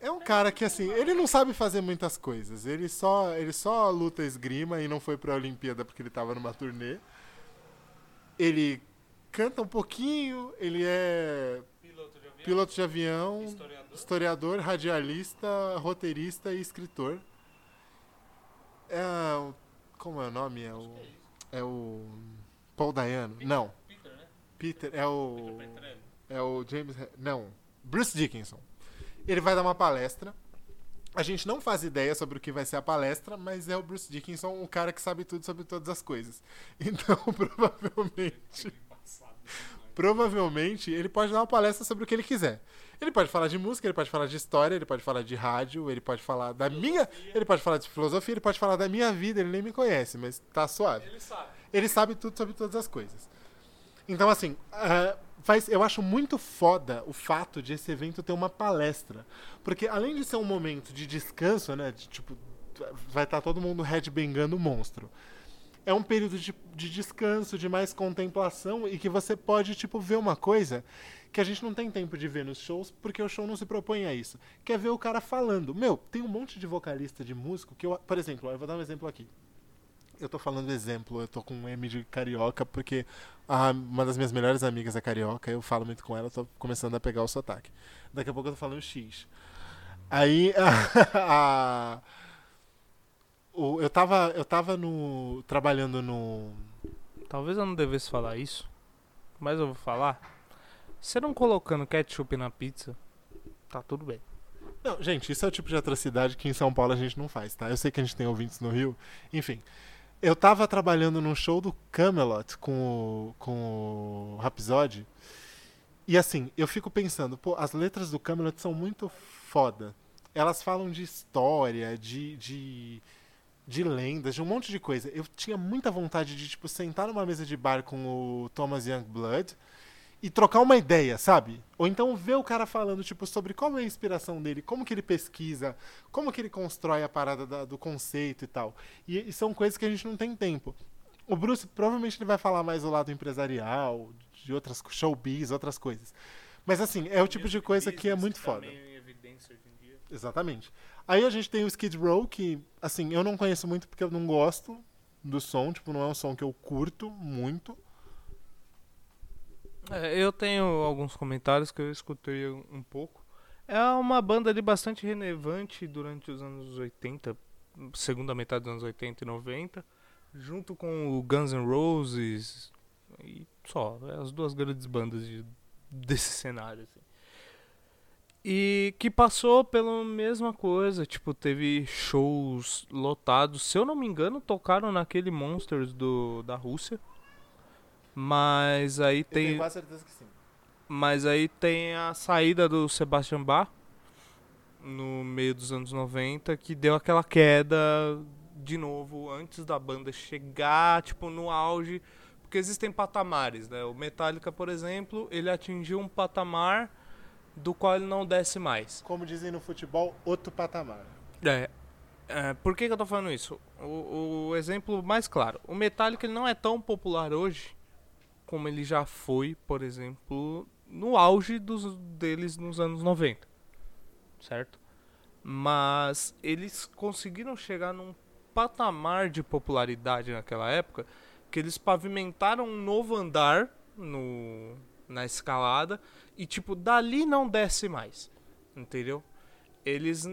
É um cara que, assim, ele não sabe fazer muitas coisas. Ele só, ele só luta esgrima e não foi pra Olimpíada porque ele tava numa turnê. Ele canta um pouquinho, ele é Piloto de avião. piloto de avião, Historiador. historiador, radialista, roteirista e escritor. É, como é o nome? É o, é o Paul Dayano? Não, Peter, né? Peter, é o... Petrelli. É o James. Não. Bruce Dickinson. Ele vai dar uma palestra. A gente não faz ideia sobre o que vai ser a palestra, mas é o Bruce Dickinson, o cara que sabe tudo sobre todas as coisas. Então, provavelmente. Provavelmente ele pode dar uma palestra sobre o que ele quiser. Ele pode falar de música, ele pode falar de história, ele pode falar de rádio, ele pode falar da minha. Ele pode falar de filosofia, ele pode falar da minha vida, ele nem me conhece, mas tá suave Ele sabe. ele sabe tudo sobre todas as coisas. Então, assim, ah, faz, eu acho muito foda o fato de esse evento ter uma palestra. Porque além de ser um momento de descanso, né? De, tipo, vai estar todo mundo headbangando o monstro. É um período de, de descanso, de mais contemplação e que você pode, tipo, ver uma coisa que a gente não tem tempo de ver nos shows, porque o show não se propõe a isso. Que é ver o cara falando. Meu, tem um monte de vocalista de músico que eu. Por exemplo, eu vou dar um exemplo aqui. Eu tô falando exemplo, eu tô com um M de carioca, porque a- uma das minhas melhores amigas é carioca, eu falo muito com ela, tô começando a pegar o sotaque. Daqui a pouco eu tô falando X. Aí a, o- eu tava, eu tava no, trabalhando no. Talvez eu não devesse falar isso, mas eu vou falar. Você não colocando ketchup na pizza, tá tudo bem. Não, gente, isso é o tipo de atrocidade que em São Paulo a gente não faz, tá? Eu sei que a gente tem ouvintes no Rio. Enfim, eu tava trabalhando num show do Camelot com o, com o Rhapsody. E assim, eu fico pensando, pô, as letras do Camelot são muito foda. Elas falam de história, de, de, de lendas, de um monte de coisa. Eu tinha muita vontade de, tipo, sentar numa mesa de bar com o Thomas Youngblood e trocar uma ideia, sabe? Ou então ver o cara falando, tipo, sobre qual é a inspiração dele, como que ele pesquisa, como que ele constrói a parada da- do conceito e tal. E, e são coisas que a gente não tem tempo. O Bruce provavelmente ele vai falar mais do lado empresarial, de outras showbiz, outras coisas. Mas assim, é o tipo de coisa que é muito foda. Exatamente. Aí a gente tem o Skid Row, que, assim, eu não conheço muito porque eu não gosto do som, tipo, não é um som que eu curto muito. É, eu tenho alguns comentários que eu escutei um pouco. É uma banda ali bastante relevante durante os anos 80, segunda metade dos anos 80 e 90, junto com o Guns N' Roses e só, é as duas grandes bandas de- desse cenário assim. E que passou pela mesma coisa, tipo, teve shows lotados, se eu não me engano, tocaram naquele Monsters do da Rússia. Mas aí tem quase certeza que sim. mas aí tem a saída do Sebastian Bach. no meio dos anos 90 que deu aquela queda de novo antes da banda chegar, tipo, no auge, porque existem patamares, né? O Metallica, por exemplo, ele atingiu um patamar do qual ele não desce mais. Como dizem no futebol, outro patamar. É, é, por que, que eu tô falando isso? O, o exemplo mais claro, o Metallica ele não é tão popular hoje como ele já foi, por exemplo, no auge dos, deles nos anos 90. Certo? Mas eles conseguiram chegar num patamar de popularidade naquela época que eles pavimentaram um novo andar no, na escalada e tipo dali não desce mais, entendeu? Eles,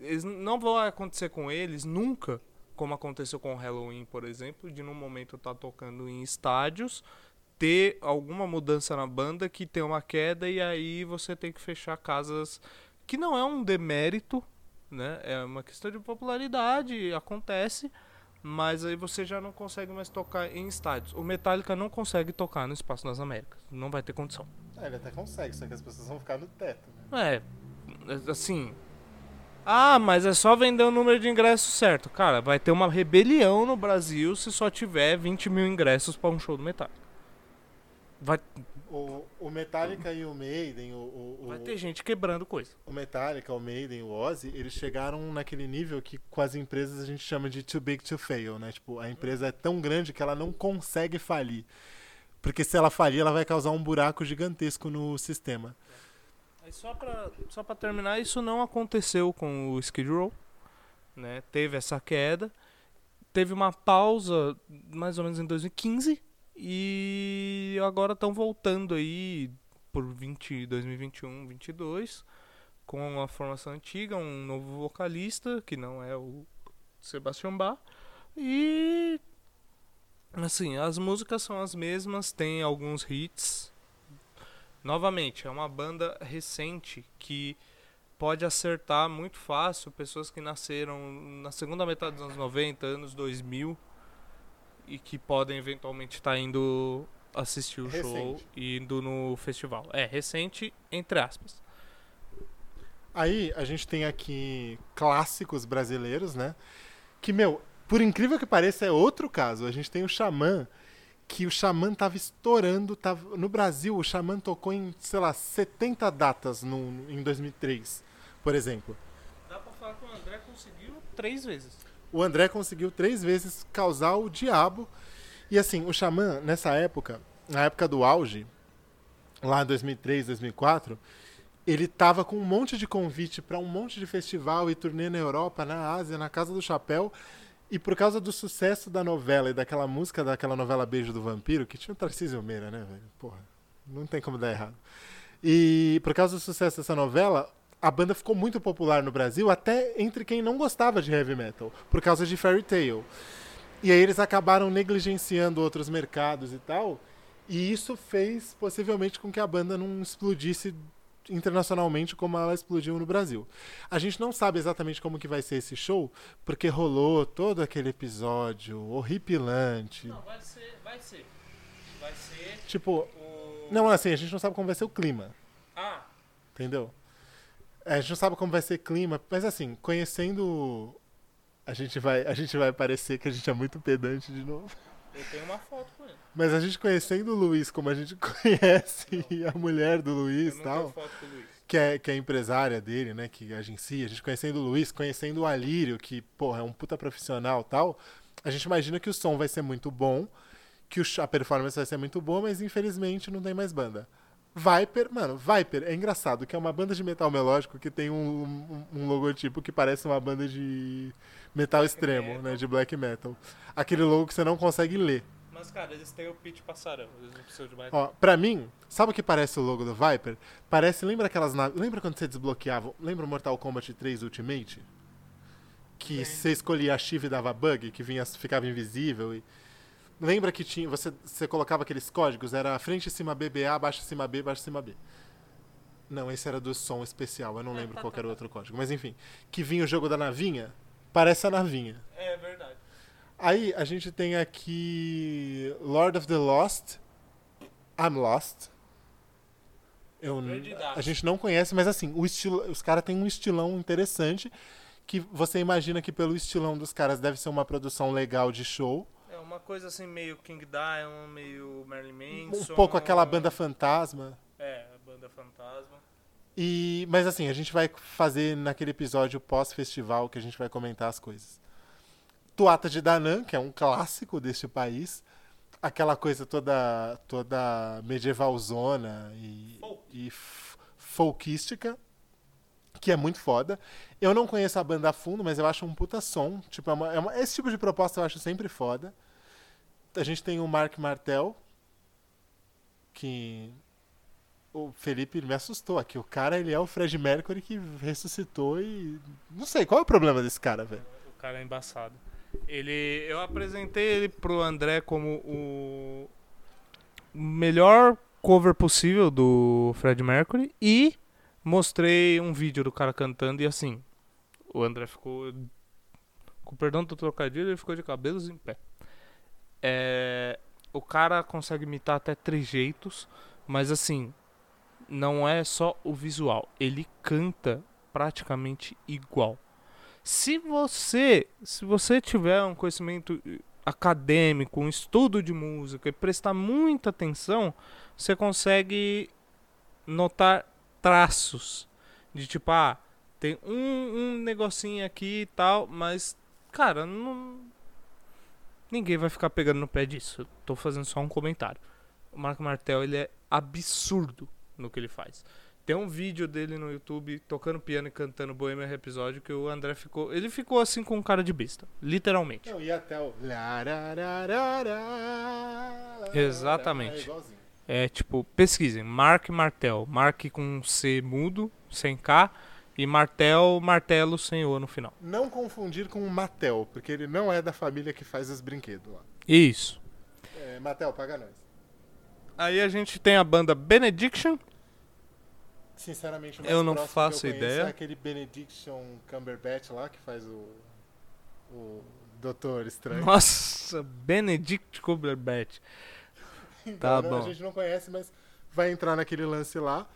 eles não vão acontecer com eles nunca, como aconteceu com o Halloween, por exemplo, de num momento estar tá tocando em estádios ter alguma mudança na banda que tem uma queda e aí você tem que fechar casas que não é um demérito, né? É uma questão de popularidade, acontece, mas aí você já não consegue mais tocar em estádios. O Metallica não consegue tocar no Espaço das Américas, não vai ter condição. É, ele até consegue, só que as pessoas vão ficar no teto. Né? É, assim. Ah, mas é só vender o número de ingressos certo. Cara, vai ter uma rebelião no Brasil se só tiver 20 mil ingressos para um show do Metallica. Vai... O, o Metallica e o Maiden, o, o, Vai ter gente quebrando coisa. O Metallica, o Maiden, o Ozzy, eles chegaram naquele nível que com as empresas a gente chama de too big to fail, né? Tipo, a empresa é tão grande que ela não consegue falir. Porque se ela falir, ela vai causar um buraco gigantesco no sistema. Aí só pra, só pra terminar, isso não aconteceu com o Skid Row. Né? Teve essa queda. Teve uma pausa mais ou menos em 2015 e agora estão voltando aí por 20, 2021, 22 com a formação antiga, um novo vocalista que não é o Sebastian Bach e assim, as músicas são as mesmas, tem alguns hits. Novamente, é uma banda recente que pode acertar muito fácil pessoas que nasceram na segunda metade dos anos 90, anos 2000 e que podem eventualmente estar tá indo assistir o recente. show e indo no festival. É, recente, entre aspas. Aí a gente tem aqui clássicos brasileiros, né? Que, meu, por incrível que pareça, é outro caso. A gente tem o Xamã, que o Xamã tava estourando. Tava... No Brasil, o Xamã tocou em, sei lá, 70 datas no, em 2003, por exemplo. Dá pra falar que o André conseguiu três vezes o André conseguiu três vezes causar o diabo. E assim, o Xamã, nessa época, na época do auge, lá em 2003, 2004, ele tava com um monte de convite para um monte de festival e turnê na Europa, na Ásia, na Casa do Chapéu. E por causa do sucesso da novela e daquela música daquela novela Beijo do Vampiro, que tinha o Tarcísio Meira, né, velho? Porra, não tem como dar errado. E por causa do sucesso dessa novela, a banda ficou muito popular no Brasil, até entre quem não gostava de heavy metal, por causa de Fairy Tail. E aí eles acabaram negligenciando outros mercados e tal, e isso fez possivelmente com que a banda não explodisse internacionalmente como ela explodiu no Brasil. A gente não sabe exatamente como que vai ser esse show, porque rolou todo aquele episódio horripilante. Não, vai ser, vai ser. Vai ser. Tipo, o... não, assim, a gente não sabe como vai ser o clima. Ah. Entendeu? A gente não sabe como vai ser clima, mas assim, conhecendo. A gente vai, a gente vai parecer que a gente é muito pedante de novo. Eu tenho uma foto com ele. Mas a gente conhecendo o Luiz como a gente conhece não. a mulher do Luiz e tal. Que é, que é empresária dele, né? Que agencia. A gente conhecendo o Luiz, conhecendo o Alírio, que, porra, é um puta profissional tal. A gente imagina que o som vai ser muito bom, que a performance vai ser muito boa, mas infelizmente não tem mais banda. Viper, mano, Viper é engraçado, que é uma banda de metal melódico que tem um, um, um logotipo que parece uma banda de metal extremo, né? De black metal. Aquele logo que você não consegue ler. Mas, cara, eles têm o pitch passarão, eles não precisam de mais. Ó, pra mim, sabe o que parece o logo do Viper? Parece, lembra aquelas naves. Lembra quando você desbloqueava. Lembra o Mortal Kombat 3 Ultimate? Que Sim. você escolhia a Shiv e dava bug, que vinha, ficava invisível e. Lembra que tinha, você, você colocava aqueles códigos? Era frente cima BBA, baixo cima B, baixo cima B. Não, esse era do som especial, eu não lembro qual era o outro código. Mas enfim, que vinha o jogo da navinha, parece a navinha. É verdade. Aí a gente tem aqui Lord of the Lost, I'm Lost. Eu, a gente não conhece, mas assim, o estilo, os caras têm um estilão interessante que você imagina que pelo estilão dos caras deve ser uma produção legal de show. É uma coisa assim, meio King Diamond, meio Marilyn Um Manson. pouco aquela banda fantasma. É, a banda fantasma. E, mas assim, a gente vai fazer naquele episódio pós-festival que a gente vai comentar as coisas. Tuata de Danann, que é um clássico deste país. Aquela coisa toda toda medievalzona e, Folk. e folkística, que é muito foda. Eu não conheço a banda a fundo, mas eu acho um puta som. Tipo, é uma- é uma- esse tipo de proposta eu acho sempre foda. A gente tem o Mark Martel, que o Felipe me assustou aqui. O cara, ele é o Fred Mercury que ressuscitou e. Não sei, qual é o problema desse cara, velho? O cara é embaçado. Ele, eu apresentei ele pro André como o melhor cover possível do Fred Mercury e mostrei um vídeo do cara cantando e assim, o André ficou com perdão do trocadilho, ele ficou de cabelos em pé. É, o cara consegue imitar até trejeitos, mas assim, não é só o visual, ele canta praticamente igual. Se você, se você tiver um conhecimento eh, acadêmico, um estudo de música e prestar muita atenção, você consegue notar traços de tipo, ah, tem um, um negocinho aqui e tal, mas cara, não ninguém vai ficar pegando no pé disso. Eu tô fazendo só um comentário. O Marco Martel, ele é absurdo no que ele faz. Tem um vídeo dele no YouTube tocando piano e cantando Bohemian Rhapsody que o André ficou. Ele ficou assim com cara de besta. Literalmente. Não, e até o. Exatamente. É. É tipo, pesquisem. Mark Martel. Mark com C mudo, sem K. E Martel, martelo sem O no final. Não confundir com o Mattel, porque ele não é da família que faz os brinquedos lá. Isso. É, Mattel, paga nós. Aí a gente tem a banda Benediction. Sinceramente, o Eu não faço eu ideia. É aquele Benediction Cumberbatch lá que faz o. O Doutor Estranho. Nossa, Benedict Cumberbatch. Então, Tá bom. A gente não conhece, mas vai entrar naquele lance lá.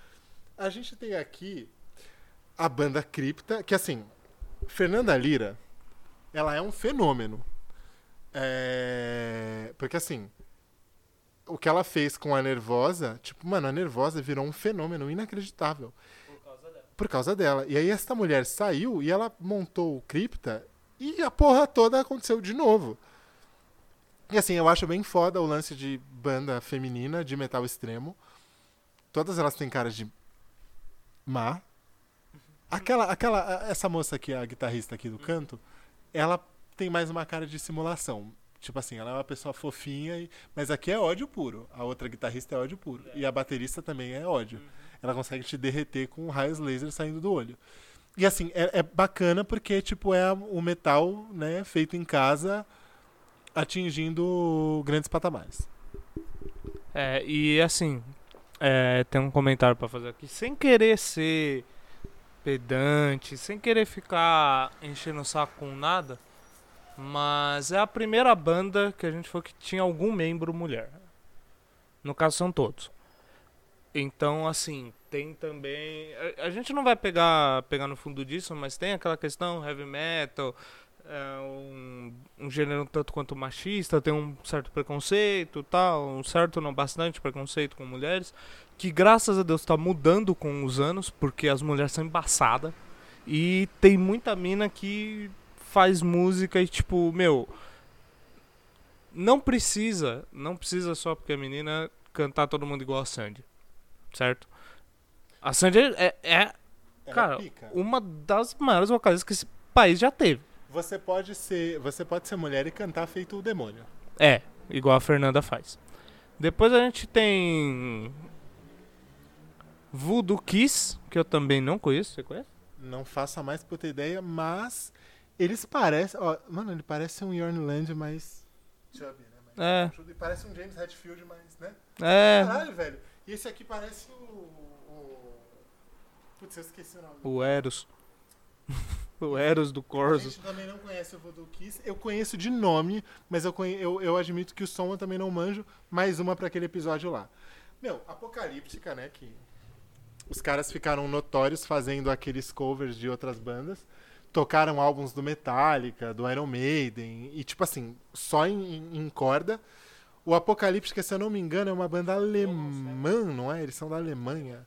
A gente tem aqui a banda Cripta, que assim, Fernanda Lira, ela é um fenômeno. É, Porque assim, o que ela fez com a Nervosa, tipo, mano, a Nervosa virou um fenômeno inacreditável. Por causa dela. E aí essa mulher saiu e ela montou o Cripta e a porra toda aconteceu de novo. E assim, eu acho bem foda o lance de banda feminina de metal extremo. Todas elas têm cara de má. Aquela, aquela, essa moça aqui, a guitarrista aqui do canto, ela tem mais uma cara de simulação. Tipo assim, ela é uma pessoa fofinha, e- mas aqui é ódio puro. A outra guitarrista é ódio puro. E a baterista também é ódio. Ela consegue te derreter com raios laser saindo do olho. E assim, é, é bacana porque, tipo, é o metal, né, feito em casa, atingindo grandes patamares. É, e assim, é, tem um comentário pra fazer aqui. Sem querer ser pedante, sem querer ficar enchendo o saco com nada, mas é a primeira banda que a gente falou que tinha algum membro mulher. No caso, são todos. Então, assim, tem também. A, a gente não vai pegar, pegar no fundo disso, mas tem aquela questão heavy metal, é um, um gênero tanto quanto machista, tem um certo preconceito tal, um certo, não bastante preconceito com mulheres, que graças a Deus está mudando com os anos, porque as mulheres são embaçadas. E tem muita mina que faz música e tipo, meu, não precisa, não precisa só porque a menina cantar todo mundo igual a Sandy, certo? A Sandy é, é Ela Cara, pica. uma das maiores vocalistas que esse país já teve. Você pode ser, você pode ser mulher e cantar feito o demônio. É, igual a Fernanda faz. Depois a gente tem Voodoo Kiss, que eu também não conheço, você conhece? Não faço a mais puta ideia, mas eles parecem, ó, mano, ele parece um Yorn Land mais chubby, né? Mais É. E parece um James Hetfield mais, né? É, Caralho, velho. E esse aqui parece o, o... Putz, eu esqueci o nome. o Eros. o Eros do A Corso. gente também não conhece o Voodoo Kiss. Eu conheço de nome, mas eu, conhe... eu, eu admito que o som eu também não manjo. Mais uma pra aquele episódio lá. Meu, Apocalíptica, né? Que os caras ficaram notórios fazendo aqueles covers de outras bandas. Tocaram álbuns do Metallica, do Iron Maiden, e tipo assim, só em, em corda. O Apocalíptica, se eu não me engano, é uma banda alemã, não é? Eles são da Alemanha.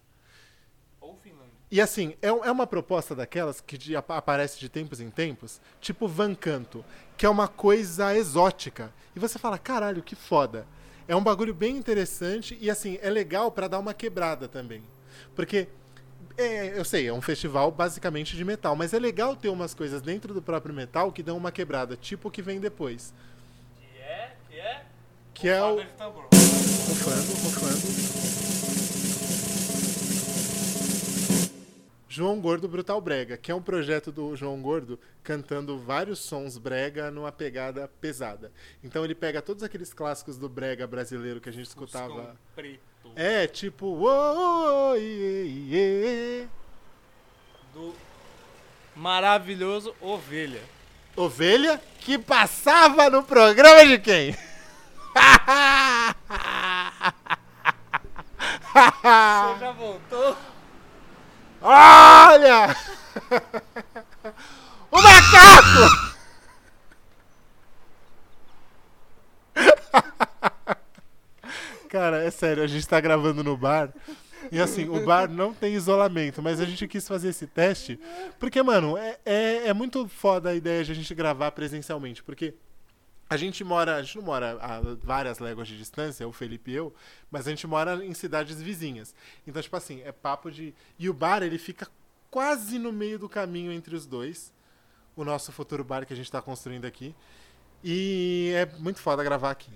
Ou Finlândia. E assim, é, é uma proposta daquelas que de- apa- aparece de tempos em tempos, tipo Van Canto, que é uma coisa exótica. E você fala, caralho, que foda. É um bagulho bem interessante e assim, é legal pra dar uma quebrada também. Porque, é, eu sei, é um festival basicamente de metal, mas é legal ter umas coisas dentro do próprio metal que dão uma quebrada, tipo o que vem depois. Que é, que é... Que é o. Rufando, rufando. João Gordo Brutal Brega, que é um projeto do João Gordo cantando vários sons brega numa pegada pesada. Então ele pega todos aqueles clássicos do brega brasileiro que a gente escutava. É, tipo. "Uou, iê, iê". Do maravilhoso Ovelha. Ovelha que passava no programa de quem? Você já voltou? Olha! O macaco! Cara, é sério, a gente tá gravando no bar. E assim, o bar não tem isolamento, mas a gente quis fazer esse teste. Porque, mano, é, é, é muito foda a ideia de a gente gravar presencialmente. Porque a gente mora, a gente não mora a várias léguas de distância, o Felipe e eu, mas a gente mora em cidades vizinhas. Então, tipo assim, é papo de. E o bar, ele fica quase no meio do caminho entre os dois. O nosso futuro bar que a gente tá construindo aqui. E é muito foda gravar aqui.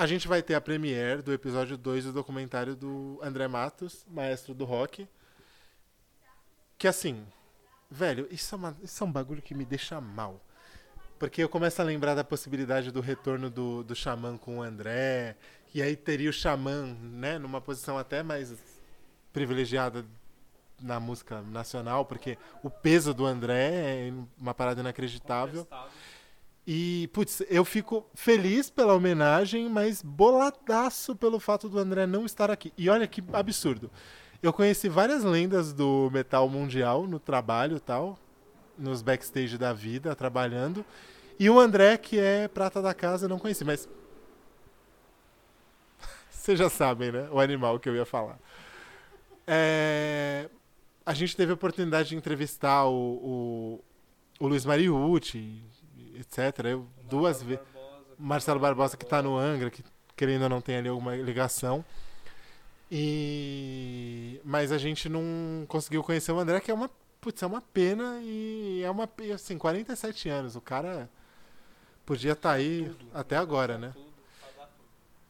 A gente vai ter a premiere do episódio 2 do documentário do André Matos, maestro do rock. Que assim, velho, isso é, uma- isso é um bagulho que me deixa mal. Porque eu começo a lembrar da possibilidade do retorno do, do Xamã com o André. E aí teria o Xamã, né, numa posição até mais privilegiada na música nacional, porque o peso do André é uma parada inacreditável. E, putz, eu fico feliz pela homenagem, mas boladaço pelo fato do André não estar aqui. E olha que absurdo. Eu conheci várias lendas do metal mundial no trabalho e tal, nos backstage da vida, trabalhando. E o André, que é prata da casa, eu não conheci, mas. Vocês já sabem, né? O animal que eu ia falar. É, A gente teve a oportunidade de entrevistar o, o, o Luiz Mariucci, etc. Eu, duas vezes. Marcelo Barbosa que tá no Angra, que querendo ou não tem ali alguma ligação. E mas a gente não conseguiu conhecer o André, que é uma, putz, é uma pena e é uma e, assim, 47 anos, o cara podia estar aí até agora, né?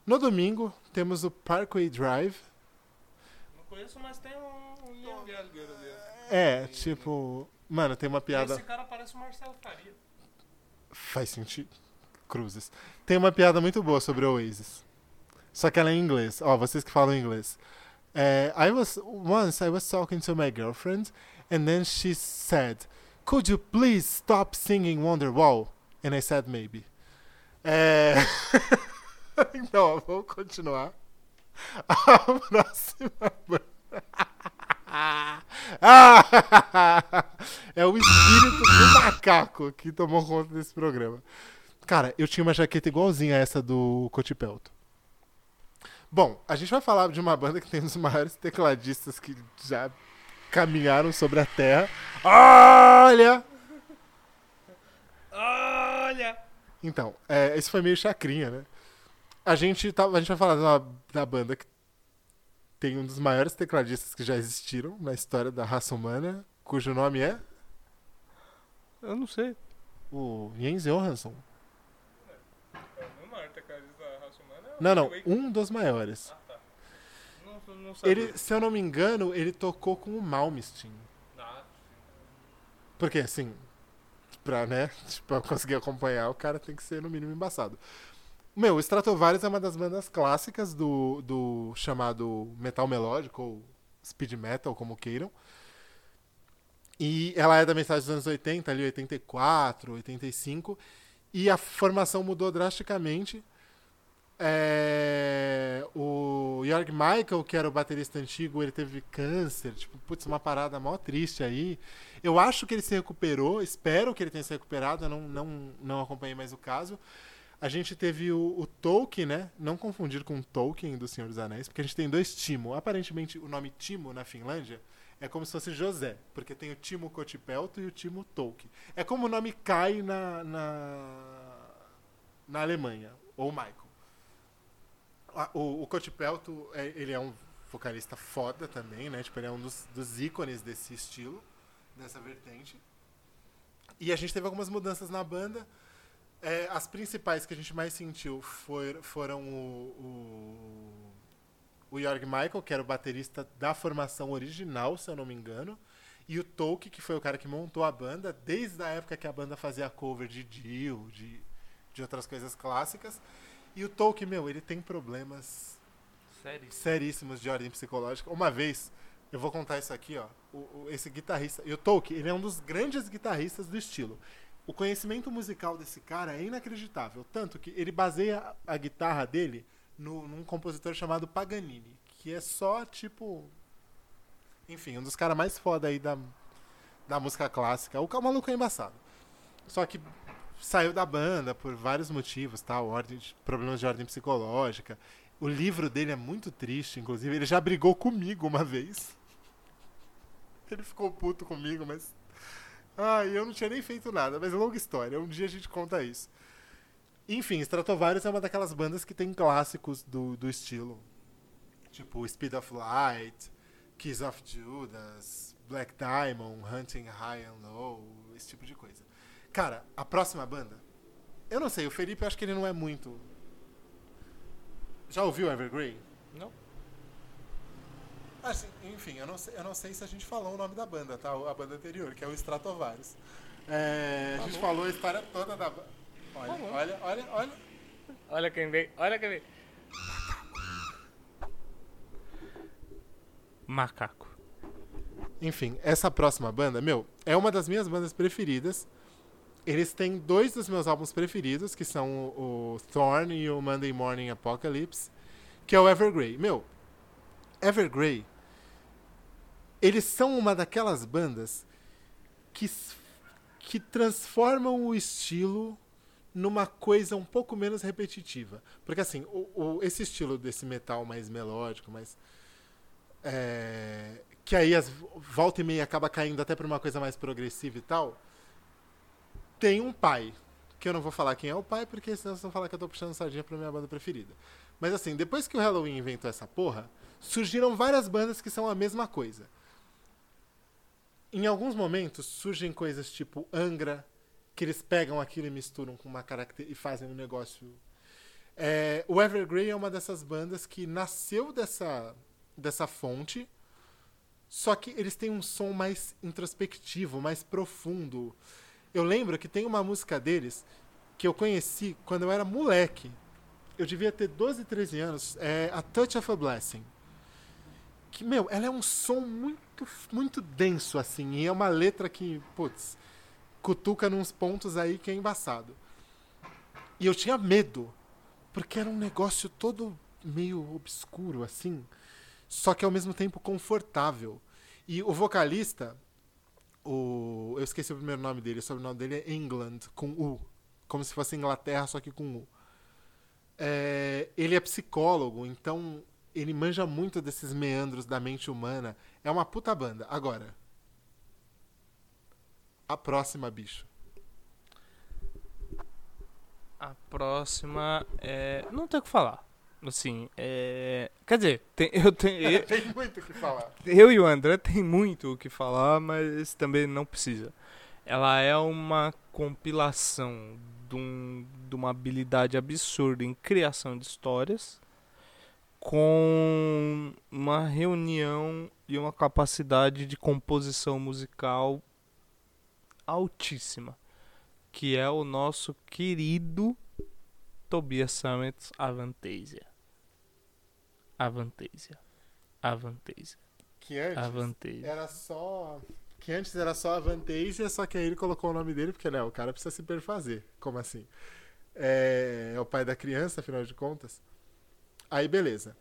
No domingo temos o Parkway Drive. Não conheço, mas tem um, um. É, tipo, mano, tem uma piada Esse cara parece o Marcelo Faria. Faz sentido. Cruzes. Tem uma piada muito boa sobre Oasis. Só que ela é em inglês. Ó, vocês que falam inglês. É, I was once I was talking to my girlfriend and then she said, "Could you please stop singing Wonderwall?" And I said maybe. É... então, ó, vamos continuar. A próxima. Ah! é o espírito do macaco que tomou conta desse programa. Cara, eu tinha uma jaqueta igualzinha a essa do Cotipelto. Bom, a gente vai falar de uma banda que tem um dos maiores tecladistas que já caminharam sobre a Terra. Olha! Olha! Então, é, esse foi meio chacrinha, né? A gente, tá, a gente vai falar da, da banda que tem um dos maiores tecladistas que já existiram na história da raça humana, cujo nome é Eu não sei. o Jens Johansson. É o meu maior tecladista da raça humana. é o Não, não, um dos maiores. Ah, tá. Não, não sabia. Ele, se eu não me engano, ele tocou com o Malmsteen. Ah, Porque, assim, pra, né, tipo, pra conseguir acompanhar, o cara tem que ser, no mínimo, embaçado. Meu, o Stratovarius é uma das bandas clássicas do, do chamado metal melódico, ou speed metal, como queiram. E ela é da metade dos anos 80, ali 84, 85. E a formação mudou drasticamente. É, o Jorg Michael, que era o baterista antigo, ele teve câncer. Tipo, putz, uma parada mó triste aí. Eu acho que ele se recuperou, espero que ele tenha se recuperado, eu não, não, não acompanhei mais o caso. A gente teve o, o Tolkien, né? Não confundir com o Tolkien do Senhor dos Anéis, porque a gente tem dois Timo. Aparentemente, o nome Timo na Finlândia é como se fosse José, porque tem o Timo Kotipelto e o Timo Tolkien. É como o nome Kai na, na, na Alemanha, ou Michael. O, o Kotipelto, é, ele é um vocalista foda também, né? Tipo, ele é um dos, dos ícones desse estilo, dessa vertente. E a gente teve algumas mudanças na banda. É, as principais que a gente mais sentiu foram o, o, o Jorg Michael, que era o baterista da formação original, se eu não me engano, e o Tolkien, que foi o cara que montou a banda, desde a época que a banda fazia cover de Dio, de, de outras coisas clássicas. E o Tolkien, meu, ele tem problemas Sério? seríssimos de ordem psicológica. Uma vez, eu vou contar isso aqui, ó. O, o, esse guitarrista. E o Tolkien, ele é um dos grandes guitarristas do estilo. O conhecimento musical desse cara é inacreditável. Tanto que ele baseia a guitarra dele no, num compositor chamado Paganini, que é só tipo. Enfim, um dos caras mais foda aí da, da música clássica. O maluco é embaçado. Só que saiu da banda por vários motivos, tal, ordem, problemas de ordem psicológica. O livro dele é muito triste, inclusive. Ele já brigou comigo uma vez. Ele ficou puto comigo, mas ah, eu não tinha nem feito nada, mas é longa história. Um dia a gente conta isso. Enfim, Stratovarius é uma daquelas bandas que tem clássicos do, do estilo. Tipo Speed of Light, Kiss of Judas, Black Diamond, Hunting High and Low, esse tipo de coisa. Cara, a próxima banda. Eu não sei, o Felipe eu acho que ele não é muito. Já ouviu Evergrey? Não. Assim, enfim, eu não, sei, eu não sei se a gente falou o nome da banda, tá? A banda anterior, que é o Stratovarius. É, a gente falou a história toda da banda. Olha, olha, olha, olha. Olha quem vem, olha quem vem. Macaco. Enfim, essa próxima banda, meu, é uma das minhas bandas preferidas. Eles têm dois dos meus álbuns preferidos, que são o, o Thorn e o Monday Morning Apocalypse, que é o Evergrey. Meu, Evergrey eles são uma daquelas bandas que, que transformam o estilo numa coisa um pouco menos repetitiva. Porque assim, o, o, esse estilo desse metal mais melódico, mais. É, que aí as volta e meia acaba caindo até para uma coisa mais progressiva e tal. Tem um pai. Que eu não vou falar quem é o pai, porque senão vocês vão falar que eu tô puxando sardinha pra minha banda preferida. Mas assim, depois que o Halloween inventou essa porra, surgiram várias bandas que são a mesma coisa em alguns momentos surgem coisas tipo Angra, que eles pegam aquilo e misturam com uma característica e fazem um negócio. É, o Evergrey é uma dessas bandas que nasceu dessa, dessa fonte, só que eles têm um som mais introspectivo, mais profundo. Eu lembro que tem uma música deles que eu conheci quando eu era moleque. Eu devia ter 12, 13 anos. É A Touch of a Blessing que, meu, ela é um som muito, muito denso, assim. E é uma letra que, putz, cutuca nos pontos aí que é embaçado. E eu tinha medo, porque era um negócio todo meio obscuro, assim, só que ao mesmo tempo confortável. E o vocalista, o, eu esqueci o primeiro nome dele, o sobrenome dele é England, com U. Como se fosse Inglaterra, só que com U. É, ele é psicólogo, então ele manja muito desses meandros da mente humana. É uma puta banda. Agora, a próxima, bicho. A próxima é. Não tem o que falar. Assim, é. Quer dizer, tem, eu tenho. tem muito o que falar. Eu e o André tem muito o que falar, mas também não precisa. Ela é uma compilação de, um, de uma habilidade absurda em criação de histórias com uma reunião e uma capacidade de composição musical altíssima, que é o nosso querido Tobias Summits Avantasia. Avantasia. Avantasia. Que antes era só que antes era só Avantasia, só que aí ele colocou o nome dele porque né, o cara precisa se perfazer. Como assim? É, é o pai da criança, afinal de contas. Aí beleza.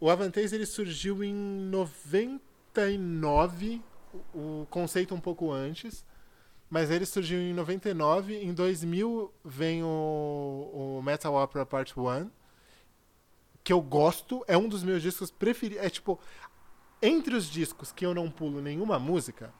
o Avantasia ele surgiu em 99, o, o conceito um pouco antes, mas ele surgiu em 99. Em 2000 vem o, o Metal Opera Part 1, que eu gosto, é um dos meus discos preferidos. É tipo, entre os discos que eu não pulo nenhuma música,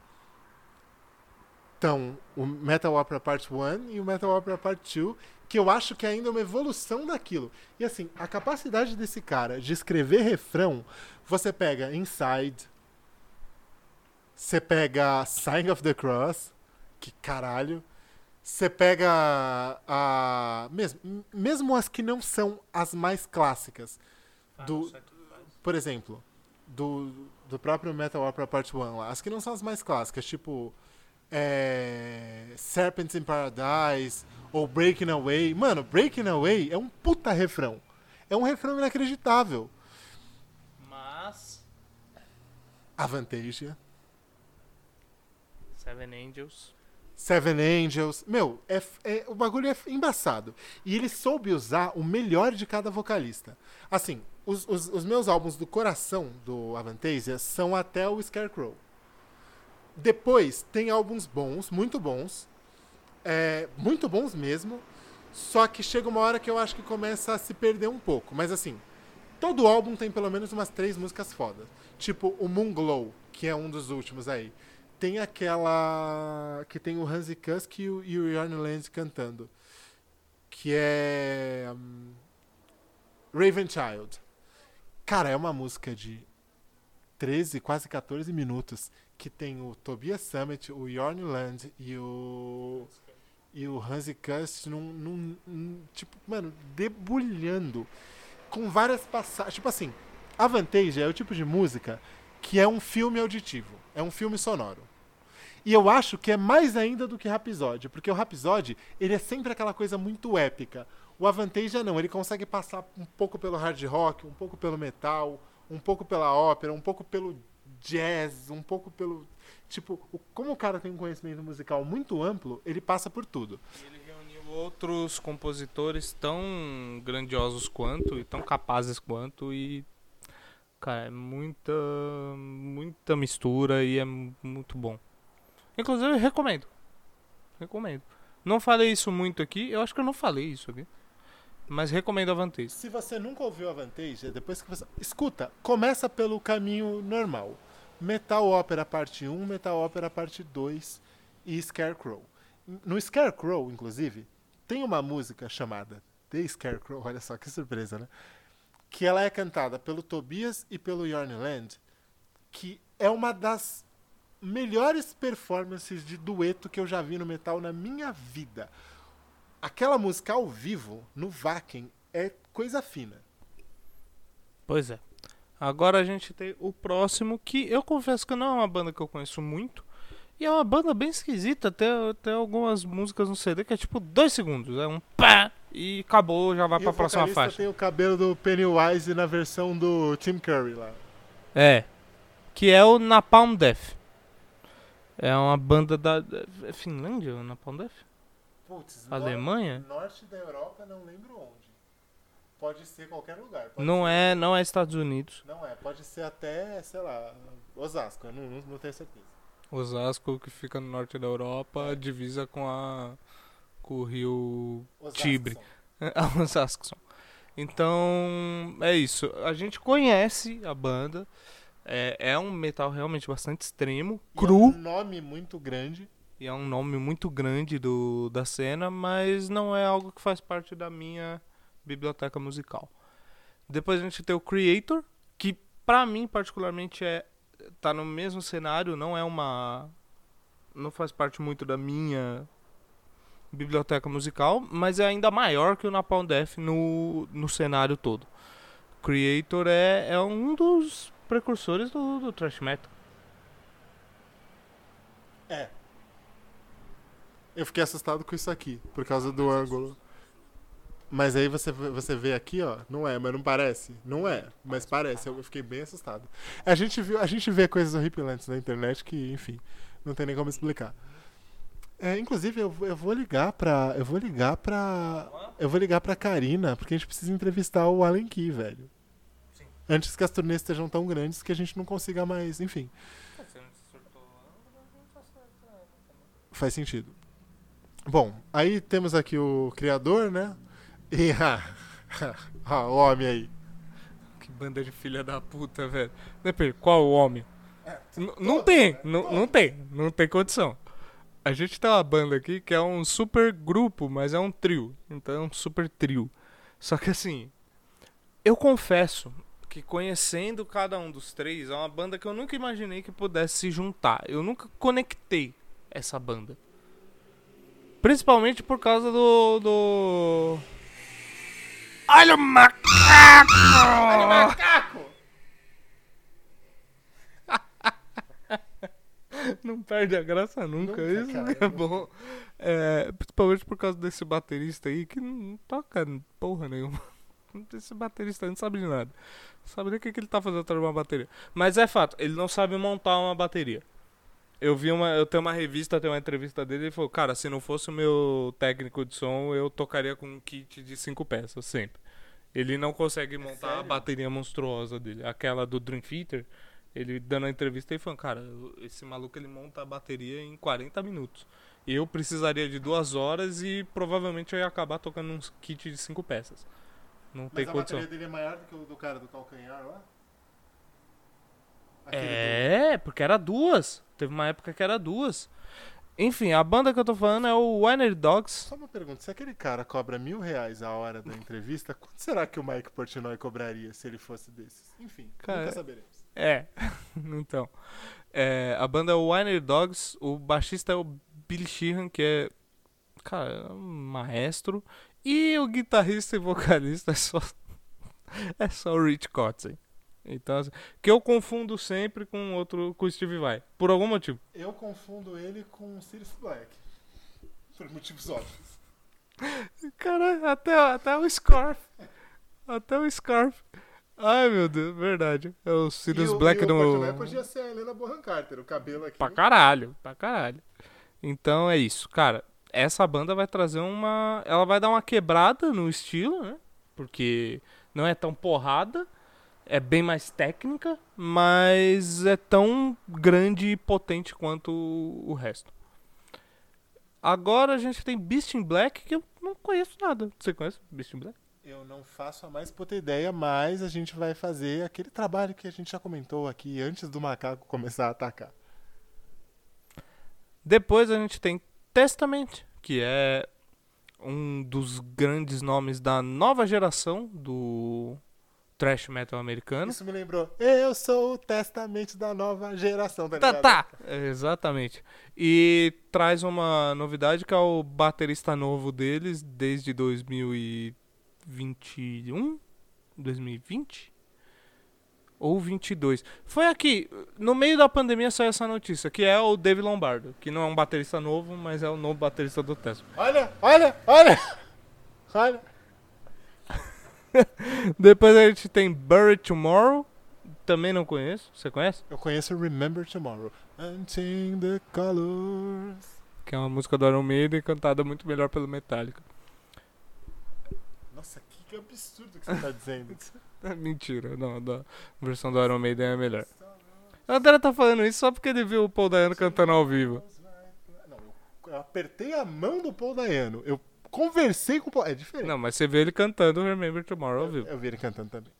estão o Metal Opera Part 1 e o Metal Opera Part 2, que eu acho que é ainda uma evolução daquilo. E assim, a capacidade desse cara de escrever refrão, você pega Inside, você pega Sign of the Cross, que caralho. Você pega a. Mesmo, mesmo as que não são as mais clássicas. Do, por exemplo, do, do próprio Metal Opera Part 1 lá. As que não são as mais clássicas, tipo. É, Serpents in Paradise ou Breaking Away. Mano, Breaking Away é um puta refrão. É um refrão inacreditável. Mas. Avantasia. Seven Angels. Seven Angels. Meu, é, é, o bagulho é embaçado. E ele soube usar o melhor de cada vocalista. Assim, os, os, os meus álbuns do coração do Avantasia são até o Scarecrow. Depois tem álbuns bons, muito bons. É, muito bons mesmo. Só que chega uma hora que eu acho que começa a se perder um pouco. Mas assim, todo álbum tem pelo menos umas três músicas fodas. Tipo o Moon Glow, que é um dos últimos aí tem aquela. que tem o Hansi Kusk e o, e Land cantando. Que é. Um, Raven Child. Cara, é uma música de 13, quase 14 minutos. Que tem o Tobias Summit, o Jorn Land e o. E o Hansi Kusk num, num, num, Tipo, mano, debulhando. Com várias passagens. Tipo assim, a Vantage é o tipo de música que é um filme auditivo. É um filme sonoro. E eu acho que é mais ainda do que Rhapsody, porque o Rhapsody, ele é sempre aquela coisa muito épica. O Avantasia não, ele consegue passar um pouco pelo hard rock, um pouco pelo metal, um pouco pela ópera, um pouco pelo jazz, um pouco pelo tipo, o, como o cara tem um conhecimento musical muito amplo, ele passa por tudo. E ele reuniu outros compositores tão grandiosos quanto e tão capazes quanto e cara, é muita muita mistura e é muito bom. Inclusive, recomendo. Recomendo. Não falei isso muito aqui. Eu acho que eu não falei isso aqui. Mas recomendo a Vantage. Se você nunca ouviu a Vantage, é depois que você. Escuta, começa pelo caminho normal: Metal Opera Parte 1, Metal Opera Parte 2 e Scarecrow. No Scarecrow, inclusive, tem uma música chamada The Scarecrow. Olha só que surpresa, né? Que ela é cantada pelo Tobias e pelo Yorn Land, que é uma das melhores performances de dueto que eu já vi no metal na minha vida. Aquela música ao vivo, no Vaken, é coisa fina. Pois é. Agora a gente tem o próximo, que eu confesso que não é uma banda que eu conheço muito. E é uma banda bem esquisita, até, até algumas músicas no CD que é tipo dois segundos. É um pá e acabou, já vai e pra próxima faixa. tem o cabelo do Pennywise na versão do Tim Curry lá. É. Que é o Napalm Death. É uma banda da. É Finlândia ou Napalm Death? Putz, Alemanha? Norte da Europa, não lembro onde. Pode ser qualquer lugar. não ser... é, não é Estados Unidos. Não é, pode ser até, sei lá, Osasco, eu não, não, não tenho certeza. Osasco, que fica no norte da Europa, é. divisa com a com o rio Osasco. Tibre. Osasco. Então, é isso. A gente conhece a banda. É, é um metal realmente bastante extremo, e cru. É um nome muito grande. E é um nome muito grande do, da cena, mas não é algo que faz parte da minha biblioteca musical. Depois a gente tem o Creator, que pra mim particularmente é tá no mesmo cenário, não é uma não faz parte muito da minha biblioteca musical, mas é ainda maior que o Napalm Death no, no cenário todo. Creator é, é um dos precursores do, do thrash metal. É. Eu fiquei assustado com isso aqui, por causa do ângulo. Mas aí você, você vê aqui, ó, não é, mas não parece. Não é, mas parece. Eu fiquei bem assustado. A gente, viu, a gente vê coisas horripilantes na internet que, enfim, não tem nem como explicar. É, inclusive, eu, eu vou ligar pra. Eu vou ligar pra. Eu vou ligar pra Karina, porque a gente precisa entrevistar o Alan Key, velho. antes que as turnês estejam tão grandes que a gente não consiga mais, enfim. Faz sentido. Bom, aí temos aqui o criador, né? E ah, homem aí. Que banda de filha da puta, velho. Depende, qual o homem? N- não tem, não, não tem, não tem condição. A gente tem uma banda aqui que é um super grupo, mas é um trio. Então é um super trio. Só que assim, eu confesso que conhecendo cada um dos três, é uma banda que eu nunca imaginei que pudesse se juntar. Eu nunca conectei essa banda. Principalmente por causa do. do. Olha o macaco! Não perde a graça nunca, Nunca, isso cara, é bom. É, principalmente por causa desse baterista aí que não toca porra nenhuma. Esse baterista não sabe de nada. Não sabe nem o que, que ele tá fazendo atrás de uma bateria. Mas é fato, ele não sabe montar uma bateria. Eu vi uma. Eu tenho uma revista, tenho uma entrevista dele, ele falou, cara, se não fosse o meu técnico de som, eu tocaria com um kit de cinco peças, sempre. Ele não consegue montar a sério? bateria monstruosa dele. Aquela do Dream Theater, ele dando a entrevista e falando, cara, esse maluco ele monta a bateria em 40 minutos. Eu precisaria de duas horas e provavelmente eu ia acabar tocando um kit de cinco peças. Não tem Mas a condição. bateria dele é maior do que o do cara do calcanhar lá? Aquele É, porque era duas. Teve uma época que era duas. Enfim, a banda que eu tô falando é o Winery do- Dogs. Só uma pergunta, se aquele cara cobra mil reais a hora da entrevista, quanto será que o Mike Portnoy cobraria se ele fosse desses? Enfim, Cara, nunca saberemos. É, então. É, a banda é o Winery Dogs, o baixista é o Billy Sheehan, que é, cara, é um maestro. E o guitarrista e vocalista é só, é só o Rich Kotzen. Então, que eu confundo sempre com outro, com o Steve Vai, por algum motivo. Eu confundo ele com o Sirius Black. Por motivos óbvios. Cara, até, até o Scarf. Até o Scarf. Ai, meu Deus, verdade. É o Sirius e o, Black e o podia ser a Helena Bonham Carter, o cabelo aqui. Pra caralho, pra caralho. Então é isso, cara. Essa banda vai trazer uma. Ela vai dar uma quebrada no estilo, né? Porque não é tão porrada, é bem mais técnica, mas é tão grande e potente quanto o resto. Agora a gente tem Beast in Black, que eu não conheço nada. Você conhece Beast in Black? Eu não faço a mais puta ideia, mas a gente vai fazer aquele trabalho que a gente já comentou aqui antes do macaco começar a atacar. Depois a gente tem Testament, que é um dos grandes nomes da nova geração do thrash metal americano. Isso me lembrou. Eu sou o testamento da nova geração, tá Tá, ligado? tá. Exatamente. E traz uma novidade que é o baterista novo deles desde 2021, 2020 ou 22. Foi aqui, no meio da pandemia saiu essa notícia, que é o Dave Lombardo, que não é um baterista novo, mas é o novo baterista do Tesla. Olha, olha, olha! Olha! Depois a gente tem Bury Tomorrow, também não conheço. Você conhece? Eu conheço Remember Tomorrow. Unchain the colors. Que é uma música do Iron Maiden cantada muito melhor pelo Metallica. Nossa, que, que absurdo que você tá dizendo. É Mentira, não, a versão do Iron Maiden é melhor. O André tá falando isso só porque ele viu o Paul Dayano cantando ao vivo. Não, eu, eu apertei a mão do Paul Dayano. Eu conversei com o Paul. É diferente. Não, mas você vê ele cantando Remember Tomorrow ao eu, vivo. eu vi ele cantando também.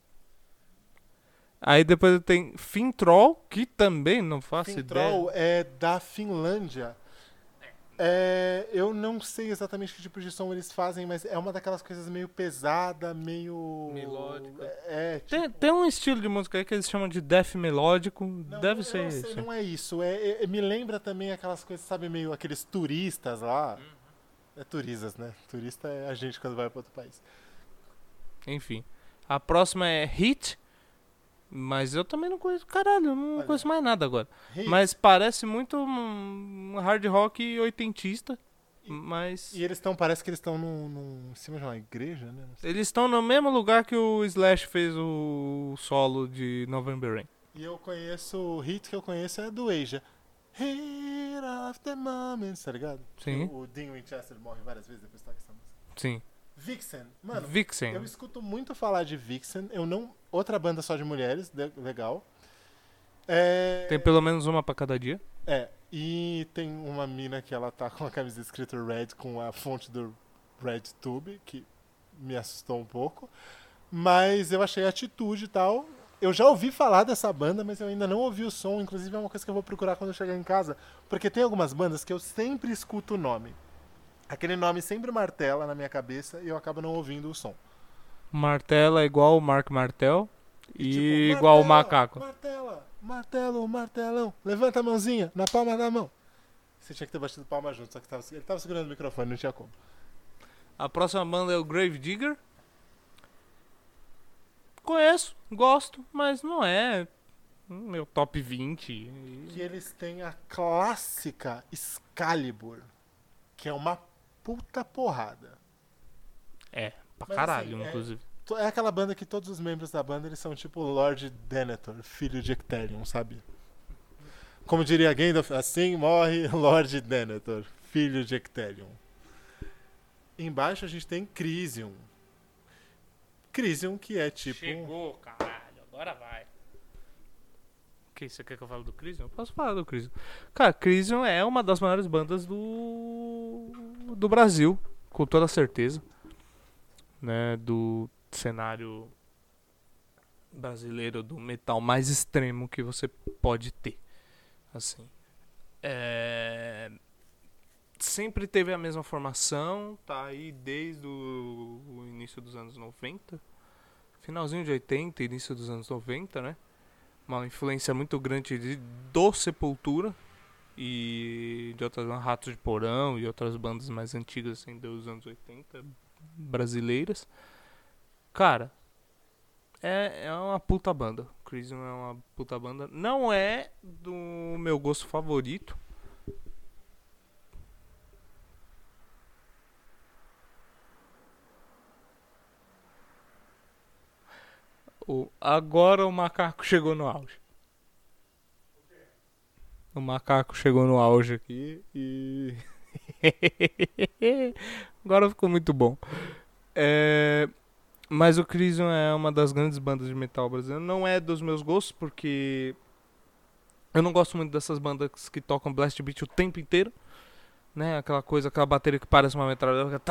Aí depois tem Fintroll, que também não faço ideia. Fintroll é da Finlândia. É, eu não sei exatamente que tipo de som eles fazem, mas é uma daquelas coisas meio pesada, meio. Melódica. É, tipo, Tem, tem um estilo de música aí que eles chamam de death melódico. Não, Deve ser não sei, isso. não é isso. É, é- me lembra também aquelas coisas, sabe, meio aqueles turistas lá. Uhum. É turistas, né? Turista é a gente quando vai para outro país. Enfim. A próxima é Hit. Mas eu também não conheço. Caralho, eu não Olha. conheço mais nada agora. Hey, Mas parece muito um hard rock oitentista. Mas. E eles estão, parece que eles estão num, em cima de uma igreja, né? Eles estão no mesmo lugar que o Slash fez o solo de November Rain. E eu conheço, o hit que eu conheço é do Asia. Hit of the moment, tá ligado? Sim. O, o Dean Winchester morre várias vezes depois que toca essa música. Sim. Vixen. Mano, Vixen. eu escuto muito falar de Vixen. Eu não. Outra banda só de mulheres, de- legal. É, Tem pelo menos uma pra cada dia. é, e tem uma mina que ela tá com a camisa escrita Red com a fonte do Red Tube, que me assustou um pouco. Mas eu achei a atitude e tal. Eu já ouvi falar dessa banda, mas eu ainda não ouvi o som. Inclusive é uma coisa que eu vou procurar quando eu chegar em casa. Porque tem algumas bandas que eu sempre escuto o nome. Aquele nome sempre martela na minha cabeça e eu acabo não ouvindo o som. Martela é igual o Mark Martel. E Tipo, igual o macaco. Martela, martelo, martelão. Levanta a mãozinha na palma da mão. Você tinha que ter batido palma junto, só que tava, ele tava segurando o microfone, não tinha como. A próxima banda é o Grave Digger. Conheço, gosto, mas não é meu top 20. Que eles têm a clássica Excalibur, que é uma puta porrada. É, pra Mas, caralho, assim, é- inclusive. To- É aquela banda que todos os membros da banda eles são tipo Lord Denethor, filho de Ecterion, sabe? Como diria Gandalf, assim morre Lord Denethor, filho de Ecterion. Embaixo a gente tem Crisium. Crisium que é tipo... Chegou, caralho, agora vai. O que? Você quer que eu fale do Crisium? Eu posso falar do Crisium. Cara, Crisium é uma das maiores bandas do. do Brasil, com toda certeza. Né? Do cenário brasileiro do metal mais extremo que você pode ter. Assim. É. Sempre teve a mesma formação, tá aí desde o, início dos anos 90 finalzinho de 80, início dos anos 90, né? Uma influência muito grande de, do Sepultura e de outras Ratos de Porão e outras bandas mais antigas assim dos anos 80 brasileiras. Cara, é, é uma puta banda. Crisium é uma puta banda. Não é do meu gosto favorito. O, agora o macaco chegou no auge. O macaco chegou no auge aqui e. agora ficou muito bom. É, mas o Crisium é uma das grandes bandas de metal brasileiro. Não é dos meus gostos, porque. Eu não gosto muito dessas bandas que tocam blast beat o tempo inteiro. Né? Aquela coisa, aquela bateria que parece uma metralhadora.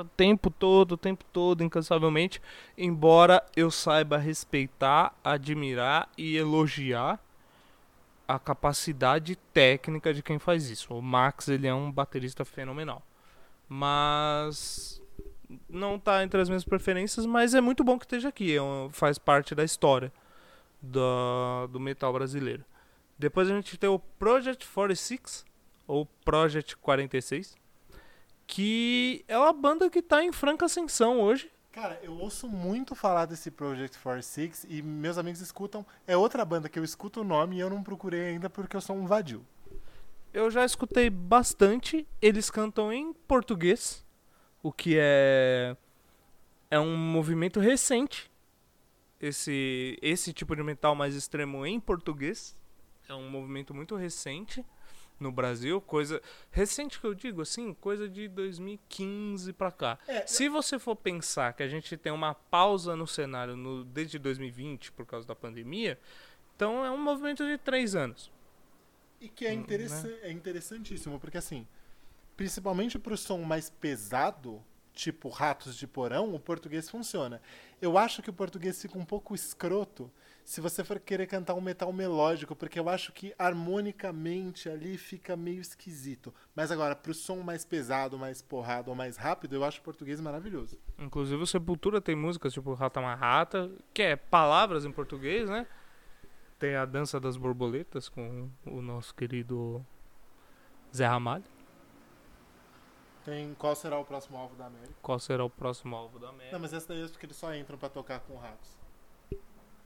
O tempo todo, o tempo todo, incansavelmente. Embora eu saiba respeitar, admirar e elogiar a capacidade técnica de quem faz isso. O Max, ele é um baterista fenomenal. Mas não tá entre as minhas preferências, mas é muito bom que esteja aqui. É um- faz parte da história do, do metal brasileiro. Depois a gente tem o Project 46, ou Project 46, que é uma banda que tá em franca ascensão hoje. Cara, eu ouço muito falar desse Project 46 e meus amigos escutam. É outra banda que eu escuto o nome e eu não procurei ainda porque eu sou um vadio. Eu já escutei bastante. Eles cantam em português, o que é é um movimento recente. Esse esse tipo de metal mais extremo em português é um movimento muito recente no Brasil, coisa recente que eu digo assim, coisa de 2015 pra cá. É, Se você for pensar que a gente tem uma pausa no cenário no, desde 2020 por causa da pandemia, então é um movimento de três anos. E que é, Hum, interessa é interessantíssimo, porque assim, principalmente pro som mais pesado, tipo Ratos de Porão, o português funciona. Eu acho que o português fica um pouco escroto se você for querer cantar um metal melódico, porque eu acho que harmonicamente ali fica meio esquisito. Mas agora, pro som mais pesado, mais porrado ou mais rápido, eu acho o português maravilhoso. Inclusive o Sepultura tem músicas tipo Rata Marrata, que é palavras em português, né? Tem a Dança das Borboletas com o nosso querido Zé Ramalho. Tem qual será o próximo alvo da América? Qual será o próximo alvo da Não, América? mas essa daí é porque eles só entram pra tocar com ratos.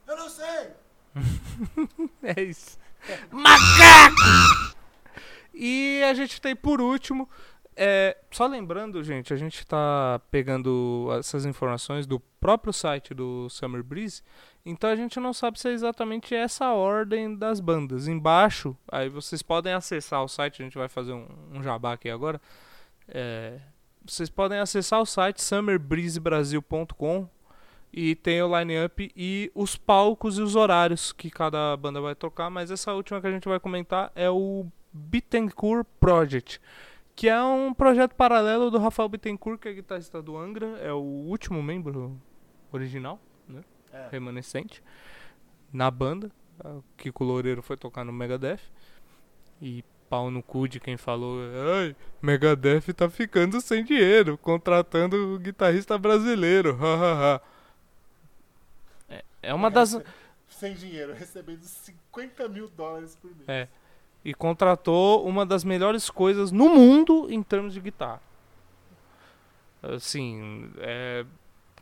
Eu não sei! É isso. Macaco! E a gente tem por último. é, só lembrando, gente, a gente tá pegando essas informações do próprio site do Summer Breeze. Então a gente não sabe se é exatamente essa ordem das bandas. Embaixo, aí vocês podem acessar o site, a gente vai fazer um, um jabá aqui agora. É, vocês podem acessar o site summerbreezebrasil.com e tem o line-up e os palcos e os horários que cada banda vai tocar, mas essa última que a gente vai comentar é o Bittencourt Project, que é um projeto paralelo do Rafael Bittencourt, que é guitarrista do Angra, é o último membro original, né? É. Remanescente, na banda. O Kiko Loureiro foi tocar no Megadeth. E pau no cu de quem falou, ai, Megadeth tá ficando sem dinheiro, contratando o guitarrista brasileiro, hahaha. É, uma das. Sem dinheiro, recebendo 50 mil dólares por mês. É. E contratou uma das melhores coisas no mundo em termos de guitarra. Assim, é,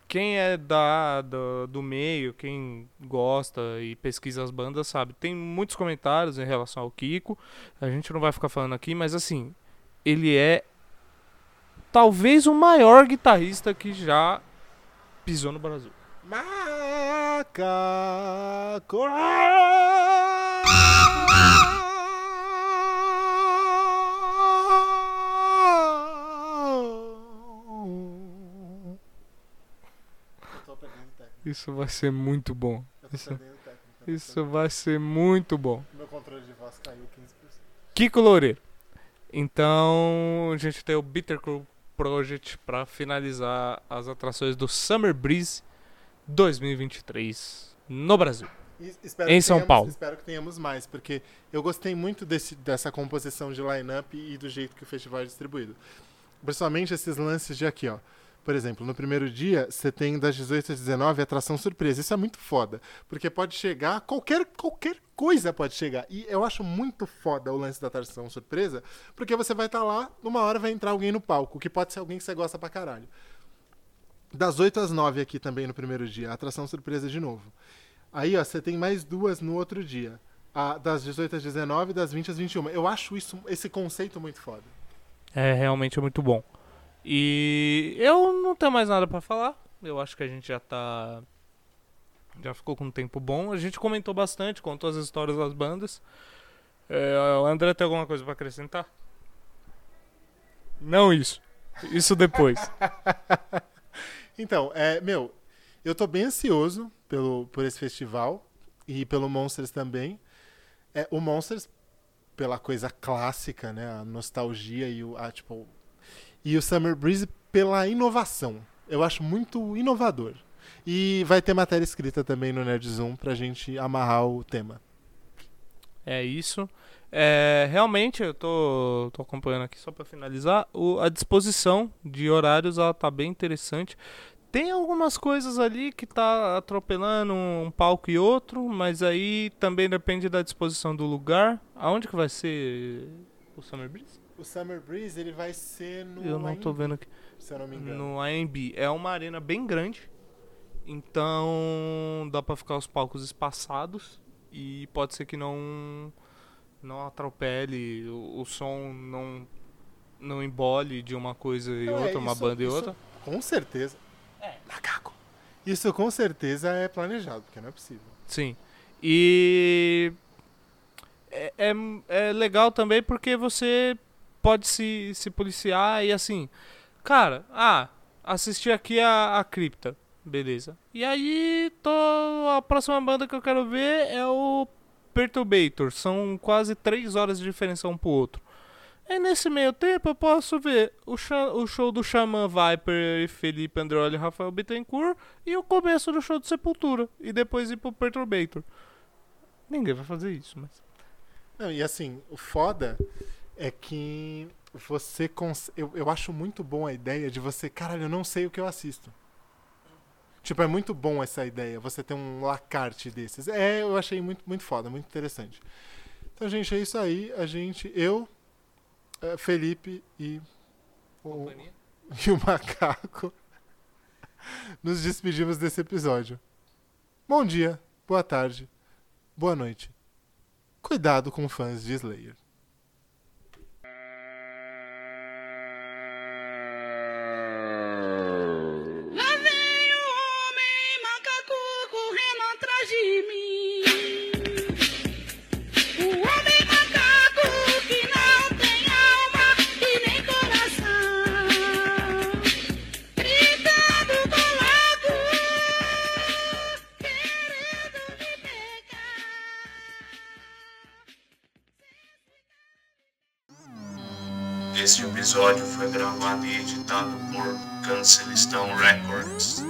quem é da, do, do meio, quem gosta e pesquisa as bandas, sabe. Tem muitos comentários em relação ao Kiko. A gente não vai ficar falando aqui, mas assim, ele é talvez o maior guitarrista que já pisou no Brasil. Macaco. Isso vai ser muito bom. Isso- Isso vai ser muito bom. Meu controle de voz caiu 15%. Kiko Loureiro. Então, a gente tem o Bitter Crew Project para finalizar as atrações do Summer Breeze 2023 no Brasil. E Em São tenhamos- Paulo. Espero que tenhamos mais, porque eu gostei muito desse, dessa composição de line-up e do jeito que o festival é distribuído. Principalmente esses lances de aqui, ó. Por exemplo, no primeiro dia, você tem das 18 às 19 atração surpresa. Isso é muito foda. Porque pode chegar, qualquer, qualquer coisa pode chegar. E eu acho muito foda o lance da atração surpresa, porque você vai estar lá, numa hora vai entrar alguém no palco, que pode ser alguém que você gosta pra caralho. Das 8 às 9 aqui também no primeiro dia, atração surpresa de novo. Aí, ó, você tem mais duas no outro dia. A, das 18 às 19 e das 20 às 21. Eu acho isso, esse conceito muito foda. É realmente muito bom. E eu não tenho mais nada para falar. Eu acho que a gente já tá já ficou com um tempo bom. A gente comentou bastante, contou as histórias das bandas. É, o André tem alguma coisa para acrescentar? Não isso. Isso depois. Então, é, meu, eu tô bem ansioso pelo, por esse festival e pelo Monsters também. É, o Monsters, pela coisa clássica, né? A nostalgia e o, a, tipo, e o Summer Breeze pela inovação. Eu acho muito inovador. E vai ter matéria escrita também no Nerd Zoom pra gente amarrar o tema. É isso. É, realmente, eu tô, tô acompanhando aqui só para finalizar. O, a disposição de horários ela tá bem interessante. Tem algumas coisas ali que tá atropelando um palco e outro, mas aí também depende da disposição do lugar. Aonde que vai ser o Summer Breeze? O Summer Breeze ele vai ser no. Eu não tô vendo aqui. Se eu não me engano. No AMB. É uma arena bem grande. Então dá pra ficar os palcos espaçados. E pode ser que não não atropele, o, o som não não embole de uma coisa e Não, é, outra, uma isso- banda e isso outra. Com certeza. É. Macaco. Isso com certeza é planejado, porque não é possível. Sim. E é, é, é legal também porque você pode se, se policiar e assim, cara, ah, assisti aqui a, a Cripta, beleza. E aí, tô, a próxima banda que eu quero ver é o Perturbator. São quase três horas de diferença um pro outro. E nesse meio tempo eu posso ver o, o show do Xamã Viper Felipe Andreoli e Rafael Bittencourt e o começo do show do Sepultura. E depois ir pro Perturbator. Ninguém vai fazer isso, mas. Não, e assim, o foda é que você. Cons... Eu, eu acho muito bom a ideia de você. Caralho, eu não sei o que eu assisto. Tipo, é muito bom essa ideia, você ter um lacarte desses. É, eu achei muito, muito foda, muito interessante. Então, gente, é isso aí. A gente, eu, eh, Felipe e o, e o macaco nos despedimos desse episódio. Bom dia, boa tarde, boa noite. Cuidado com fãs de Slayer. Episódio foi gravado e editado por Cancelistão Records.